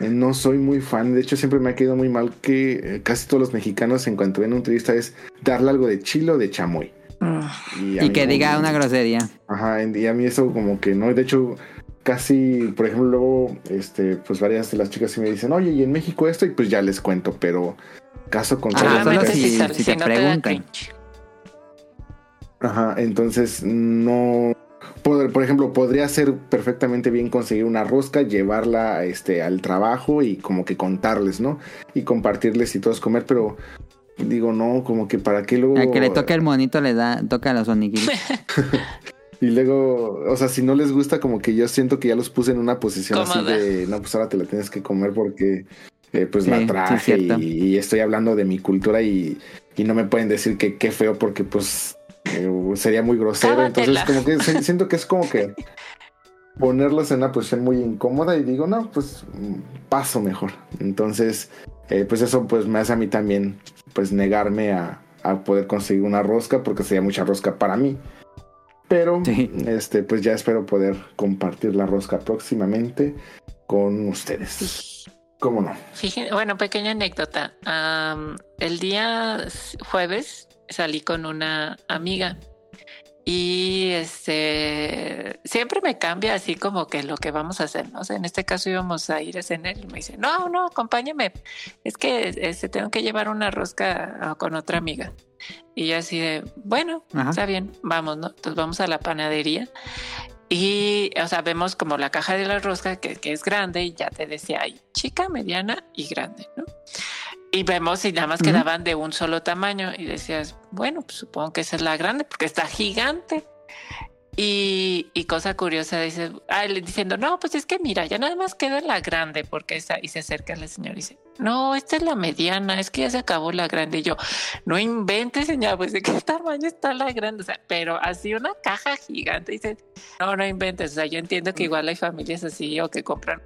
eh, No soy muy fan, de hecho siempre me ha quedado muy mal que eh, casi todos los mexicanos en cuanto ven un turista es darle algo de chile o de chamoy. Mm. a Y que no diga una grosería. Ajá, y a mí eso como que no, de hecho casi, por ejemplo, luego, este, pues varias de las chicas sí me dicen, oye, y en México esto, y pues ya les cuento, pero caso Ah, contrario. solo Solamente si- sale, si te te preguntan. Ajá, entonces no. Por, por ejemplo, podría ser perfectamente bien conseguir una rosca, llevarla este, al trabajo y como que contarles, ¿no? Y compartirles y todos comer, pero digo, no, como que para qué luego. Al que le toque el monito le da, toca los onigiris. Y luego, o sea, si no les gusta, como que yo siento que ya los puse en una posición así de, no, pues ahora te la tienes que comer porque eh, pues Sí, la traje y, y estoy hablando de mi cultura y, y no me pueden decir que qué feo porque pues eh, sería muy grosero. Cábatela. Entonces, como que si- siento que es como que ponerlos en una posición muy incómoda y digo, no, pues paso mejor. Entonces, eh, pues eso pues me hace a mí también pues negarme a, a poder conseguir una rosca porque sería mucha rosca para mí. Pero Sí. este pues ya espero poder compartir la rosca próximamente con ustedes. ¿Cómo no? Fíjense, bueno, pequeña anécdota. Am, el día jueves salí con una amiga y este siempre me cambia así como que lo que vamos a hacer. ¿no? O sea, en este caso íbamos a ir a cenar y me dice, no, no, acompáñame. Es que este, tengo que llevar una rosca ah, con otra amiga. Y yo así de, bueno, Ajá. está bien, vamos, ¿no? Entonces vamos a la panadería y, o sea, vemos como la caja de la rosca que, que es grande y ya te decía, chica, mediana y grande, ¿no? Y vemos y nada más quedaban de un solo tamaño y decías, bueno, pues supongo que esa es la grande porque está gigante. Y, y cosa curiosa, dice, ah, diciendo, no, pues es que mira, ya nada más queda la grande porque esa, y se acerca la señora y dice, no, esta es la mediana, es que ya se acabó la grande. Y yo, no inventes, señora, pues de qué tamaño está la grande, o sea, pero así una caja gigante, dice, no, no inventes, o sea, yo entiendo que igual hay familias así o que compran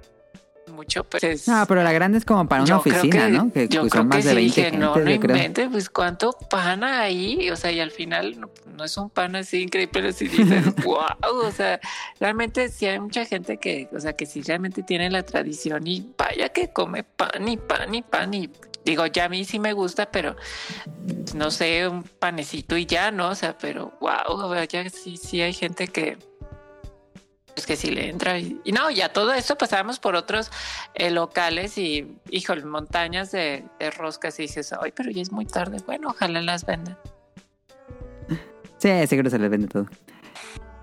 mucho, pero es- No, pero la grande es como para una oficina, que- ¿no? Que yo pues, creo son más que de sí, 20 dije, gente, no, no inventes, pues cuánto pan ahí, o sea, y al final no, no es un pan así increíble, pero si dices, wow, o sea, realmente sí hay mucha gente que, o sea, que sí realmente tiene la tradición y vaya que come pan y pan y pan y digo, ya a mí sí me gusta, pero no sé, un panecito y ya, ¿no? O sea, pero wow, vaya, sí, sí hay gente que pues que sí le entra y, y no, ya todo esto pasábamos por otros eh, locales y, híjole, montañas de, de roscas y dices, ay, pero ya es muy tarde. Bueno, ojalá las vendan. Sí, seguro se les vende todo.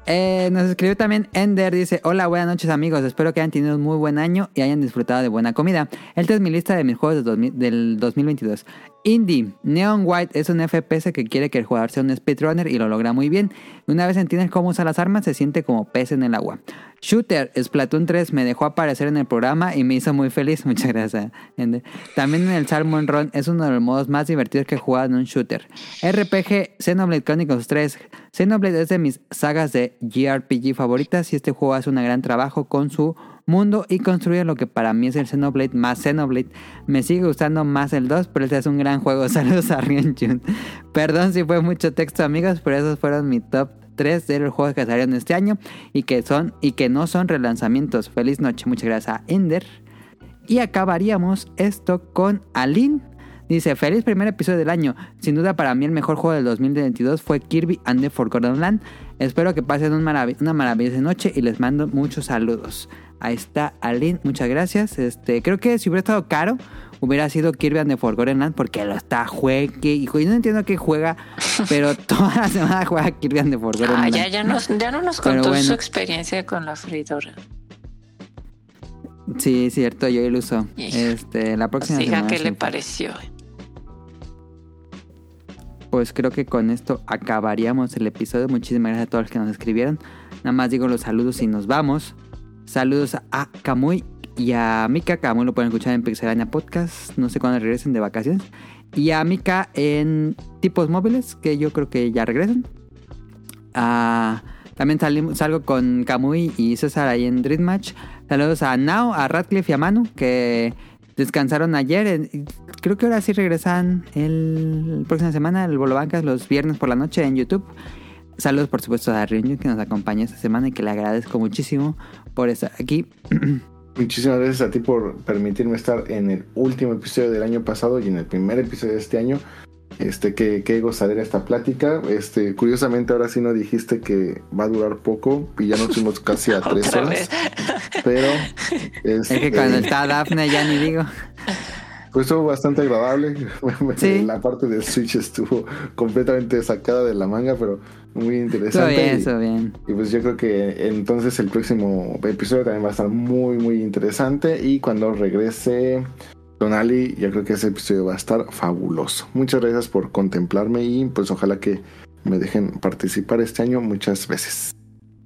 Eh, nos escribió también Ender, dice, hola, buenas noches amigos, espero que hayan tenido un muy buen año y hayan disfrutado de buena comida. Esta es mi lista de mis juegos de 2000 del 2022. Indie, Neon White es un FPS que quiere que el jugador sea un speedrunner y lo logra muy bien. Una vez entiendes cómo usar las armas, se siente como pez en el agua. Shooter, Splatoon 3 me dejó aparecer en el programa y me hizo muy feliz. Muchas gracias. También en el Salmon Run es uno de los modos más divertidos que he jugado en un shooter. RPG, Xenoblade Chronicles 3. Xenoblade es de mis sagas de JRPG favoritas y este juego hace un gran trabajo con su mundo y construye lo que para mí es el Xenoblade más Xenoblade. Me sigue gustando más el 2, pero este es un gran juego. Saludos a Rion Jun. Perdón si fue mucho texto, amigos, pero esos fueron mi top 3 de los juegos que salieron este año y que son y que no son relanzamientos. Feliz noche, muchas gracias a Ender. Y acabaríamos esto con Aline. Dice, feliz primer episodio del año. Sin duda para mí el mejor juego del 2022 fue Kirby and the Forgotten Land. Espero que pasen una maravillosa noche y les mando muchos saludos. Ahí está Aline, muchas gracias. Este, creo que si hubiera estado caro, hubiera sido Kirby and the Forgotten Land porque lo está juegue y y no entiendo qué juega, pero toda la semana juega Kirby and the Forgotten Ah, Land. ya, ya, nos, ya no nos contó bueno. su experiencia con la freidora. Sí, cierto, yo lo uso. Hija. Este, la próxima Diga semana qué le pareció. Pues creo que con esto acabaríamos el episodio. Muchísimas gracias a todos los que nos escribieron. Nada más digo los saludos y nos vamos. Saludos a Kamui y a Mika. Kamui lo pueden escuchar en Pixelania Podcast. No sé cuándo regresen de vacaciones. Y a Mika en Tipos Móviles, que yo creo que ya regresan. Ah, también salimos, salgo con Kamui y César ahí en Dream Match. Saludos a Nao, a Radcliffe y a Manu, que descansaron ayer. Creo que ahora sí regresan el, la próxima semana, el Bolo Bancas, los viernes por la noche en YouTube. Saludos, por supuesto, a Ryunyu, que nos acompaña esta semana y que le agradezco muchísimo por estar aquí. Muchísimas gracias a ti por permitirme estar en el último episodio del año pasado y en el primer episodio de este año. Este, que, que gozadera esta plática. Este, curiosamente ahora sí no dijiste que va a durar poco y ya nos fuimos casi a tres horas. Pero Es este, que cuando está Daphne ya ni digo. Pues estuvo bastante agradable. Sí. La parte del Switch estuvo completamente sacada de la manga, pero muy interesante. bien, y- todo bien. Y pues yo creo que entonces el próximo episodio también va a estar muy, muy interesante. Y cuando regrese Tonali, yo creo que ese episodio va a estar fabuloso. Muchas gracias por contemplarme y pues ojalá que me dejen participar este año muchas veces.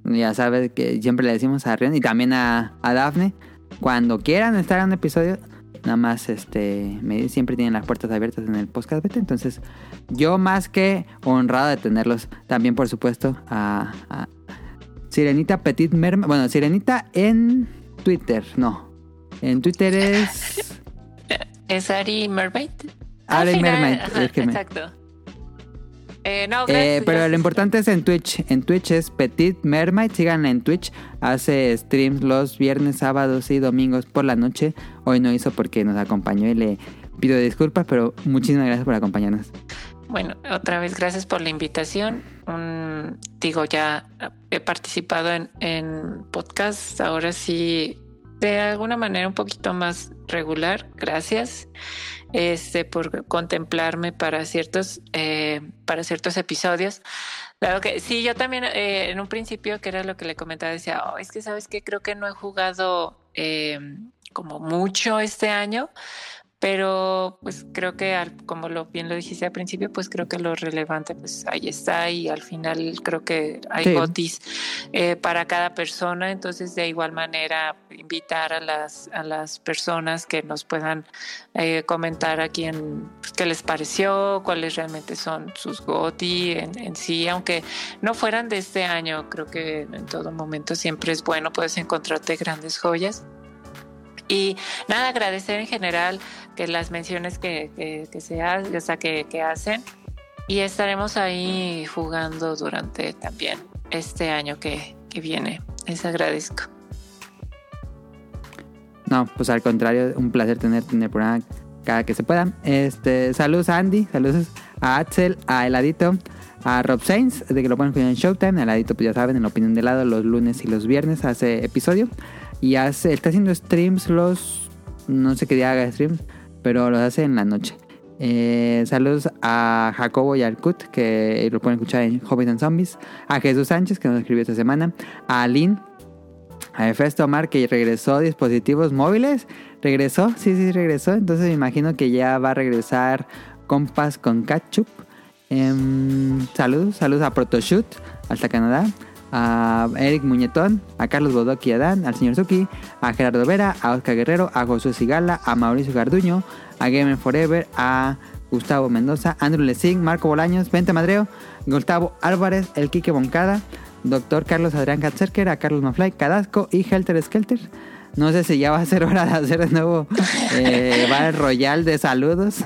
Ya sabes que siempre le decimos a Rion y también a, a Daphne. Cuando quieran estar en un episodio, nada más este me, siempre tienen las puertas abiertas en el podcast beta. Entonces, yo más que honrado de tenerlos. También, por supuesto, a, a Sirenita Petit Merma. Bueno, Sirenita en Twitter, no. En Twitter es. ¿Es Ari Mermaid? Ari Mermaid, ajá, es que me- Exacto. Eh, no, Eh, pero gracias. lo importante es en Twitch. En Twitch es Petit Mermaid. Síganla en Twitch. Hace streams los viernes, sábados y domingos por la noche. Hoy no hizo porque nos acompañó y le pido disculpas, pero muchísimas gracias por acompañarnos. Bueno, otra vez gracias por la invitación. Un- digo, ya he participado en, en podcast, ahora sí, de alguna manera un poquito más regular. Gracias este, por contemplarme para ciertos, eh, para ciertos episodios. Claro que sí, yo también eh, en un principio, que era lo que le comentaba, decía, "Oh, es que sabes que creo que no he jugado eh, como mucho este año, pero pues creo que al- como lo bien lo dijiste al principio, pues creo que lo relevante pues ahí está y al final creo que hay Sí. gotis eh, para cada persona, entonces de igual manera invitar a las a las personas que nos puedan eh, comentar aquí en pues, qué les pareció, cuáles realmente son sus goti en, en sí, aunque no fueran de este año, creo que en todo momento siempre es bueno, puedes encontrarte grandes joyas. Y nada, agradecer en general que las menciones que, que, que se o sea, que, que hacen. Y estaremos ahí jugando durante también este año que, que viene. Les agradezco. No, pues al contrario, un placer tenerte en el programa cada que se pueda. Este, saludos a Andy, saludos a Axel, a Heladito, a Rob Sainz, de que lo pueden escuchar en Showtime. Heladito, pues ya saben, en la opinión de lado, los lunes y los viernes hace episodio. Y hace, está haciendo streams los. No sé qué día haga streams, pero los hace en la noche. Eh, saludos a Jacobo y al Kut, que lo pueden escuchar en Hobbits and Zombies. A Jesús Sánchez, que nos escribió esta semana. A Aline. A Efesto Omar, que regresó dispositivos móviles. ¿Regresó? Sí, sí, regresó. Entonces me imagino que ya va a regresar Compas con Ketchup. Em, saludos, saludos a Protoshoot, hasta Canadá. A Eric Muñetón, a Carlos Bodoki y Adán, al señor Suki, a Gerardo Vera, a Oscar Guerrero, a Josué Sigala, a Mauricio Garduño, a Gamer Forever, a Gustavo Mendoza, Andrew Lessing, Marco Bolaños, Vente Madreo, Gustavo Álvarez, el Quique Boncada, Doctor Carlos Adrián Katzerker, a Carlos Mafly, Cadasco y Helter Skelter. No sé si ya va a ser hora de hacer de nuevo eh, Battle Royal de saludos.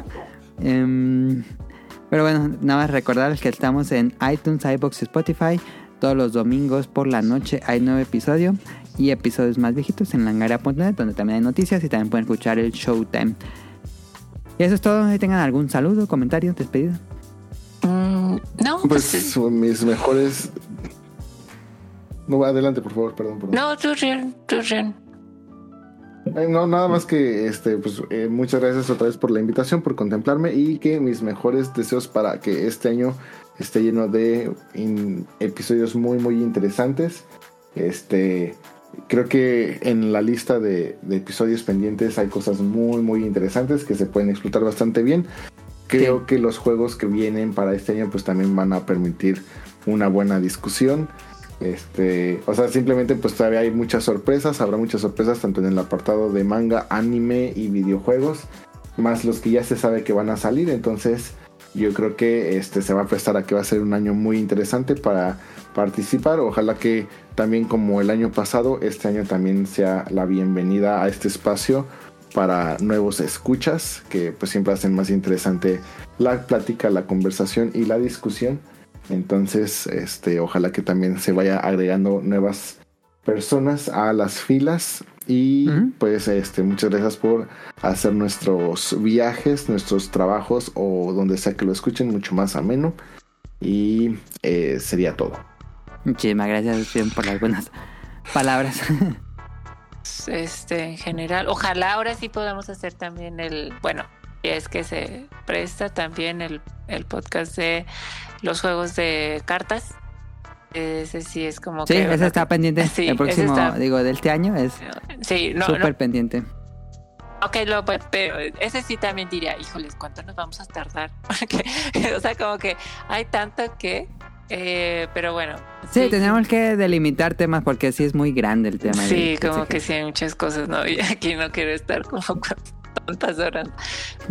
Em, pero bueno, nada más recordarles que estamos en iTunes, iBox y Spotify. Todos los domingos por la noche hay nuevo episodio y episodios más viejitos en langara.net, donde también hay noticias y también pueden escuchar el Showtime. Y eso es todo. Si tengan algún saludo, comentario, despedida. Mm, no, pues, Pues mis mejores. No, adelante, por favor, perdón. perdón. no, tú Rion, tú Rion. Eh, No, nada más que este, pues eh, muchas gracias otra vez por la invitación, por contemplarme y que mis mejores deseos para que este año esté lleno de in- episodios muy muy interesantes. Este, creo que en la lista de, de episodios pendientes hay cosas muy muy interesantes que se pueden explotar bastante bien. Creo Sí. que los juegos que vienen para este año pues también van a permitir una buena discusión. Este, o sea, simplemente pues todavía hay muchas sorpresas, habrá muchas sorpresas tanto en el apartado de manga, anime y videojuegos, más los que ya se sabe que van a salir, entonces yo creo que este se va a prestar a que va a ser un año muy interesante para participar, ojalá que también como el año pasado, este año también sea la bienvenida a este espacio para nuevos escuchas que pues siempre hacen más interesante la plática, la conversación y la discusión. Entonces, este, ojalá que también se vaya agregando nuevas personas a las filas. Y pues este, muchas gracias por hacer nuestros viajes, nuestros trabajos o donde sea que lo escuchen mucho más ameno. Y eh, sería todo. Muchísimas gracias por las buenas palabras. Este, en general, ojalá ahora sí podamos hacer también el, bueno, y es que se presta también el, el podcast de los juegos de cartas. Ese sí es como sí, que... ese está pendiente. Sí, el próximo, está- digo, de este año es Sí, no, súper no, pendiente. ok, lo, pero ese sí también diría, híjoles, ¿cuánto nos vamos a tardar? Porque, o sea, como que hay tanto que, eh, pero bueno. Sí, tenemos que delimitar temas porque sí es muy grande el tema. Sí, de- como que sí hay muchas cosas, ¿no? Y aquí no quiero estar como tantas horas.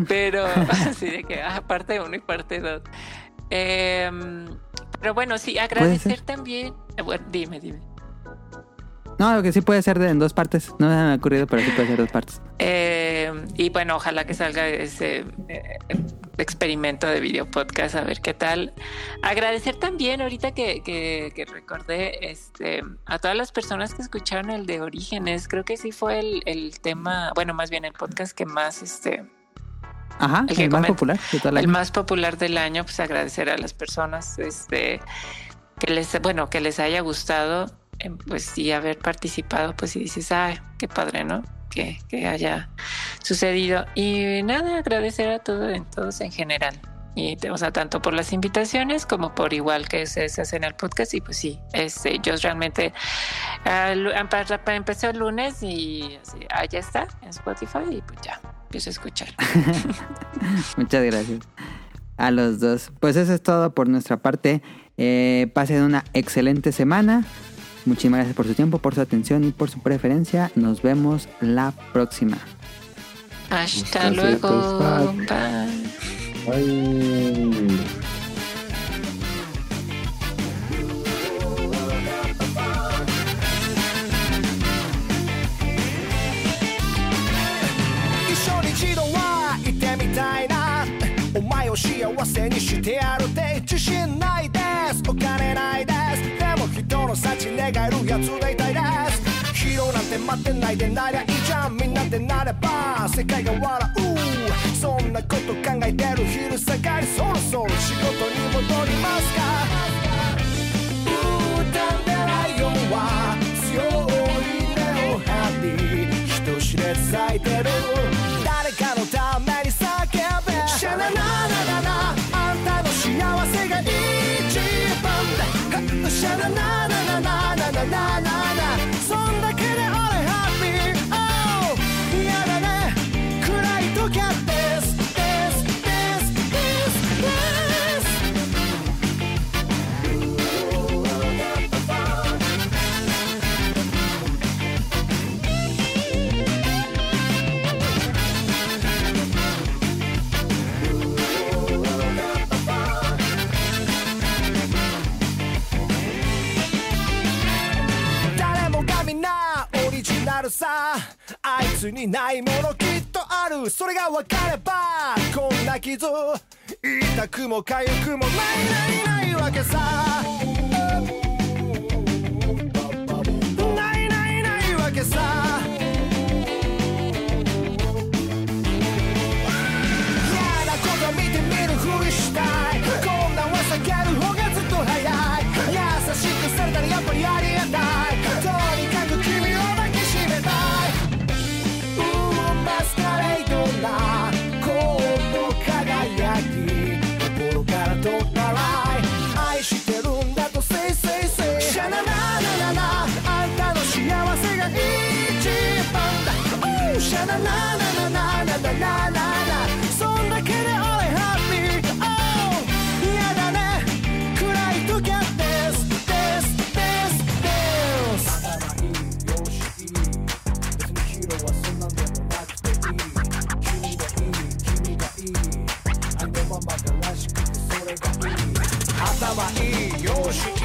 Pero así de que ah, parte uno y parte dos. Em, pero bueno, sí, agradecer también. eh, Bueno, dime, dime. No, lo que sí puede ser de, en dos partes. No me ha ocurrido, pero sí puede ser dos partes. Em, y bueno, ojalá que salga ese eh, experimento de video podcast, a ver qué tal. Agradecer también, ahorita que, que, que recordé, este, a todas las personas que escucharon el de Orígenes. Creo que sí fue el, el tema, bueno, más bien el podcast que más, este, Ajá, El más popular de el más popular del año, pues agradecer a las personas, este, que les, bueno, que les haya gustado, em, pues y haber participado, pues y dices, ay, qué padre, ¿no? Que, que haya sucedido. Y nada, agradecer a todos, en todos en general. Y, o sea, tanto por las invitaciones como por igual que se, se hacen el podcast. Y pues sí, este, yo realmente empe- empecé el lunes y así, ya está en Spotify y pues ya, empiezo a escuchar. Muchas gracias a los dos. Pues eso es todo por nuestra parte. Eh, pasen una excelente semana. Muchísimas gracias por su tiempo, por su atención y por su preferencia. Nos vemos la próxima. Hasta luego. gracias, Bye. たいなお前を幸せにしてやるって自信ないで。すお金ないですでも人の幸願えるやつでいたいです。ヒーローなんて待ってないでなりゃいいじゃんみんなでなれば世界が笑う。そんなこと考えてる昼下がりそろそろ仕事に戻りますか？歌ってないよは強い根を張り人知れず咲いてる。sha na na na na na na na. あるさあいつにないものきっとあるそれが分かればこんな傷痛くも痒くもないないないわけさ。ないないないわけさ。嫌なこと見てみるふりしたい。こんなんは避ける bullshit.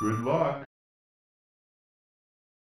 Good luck.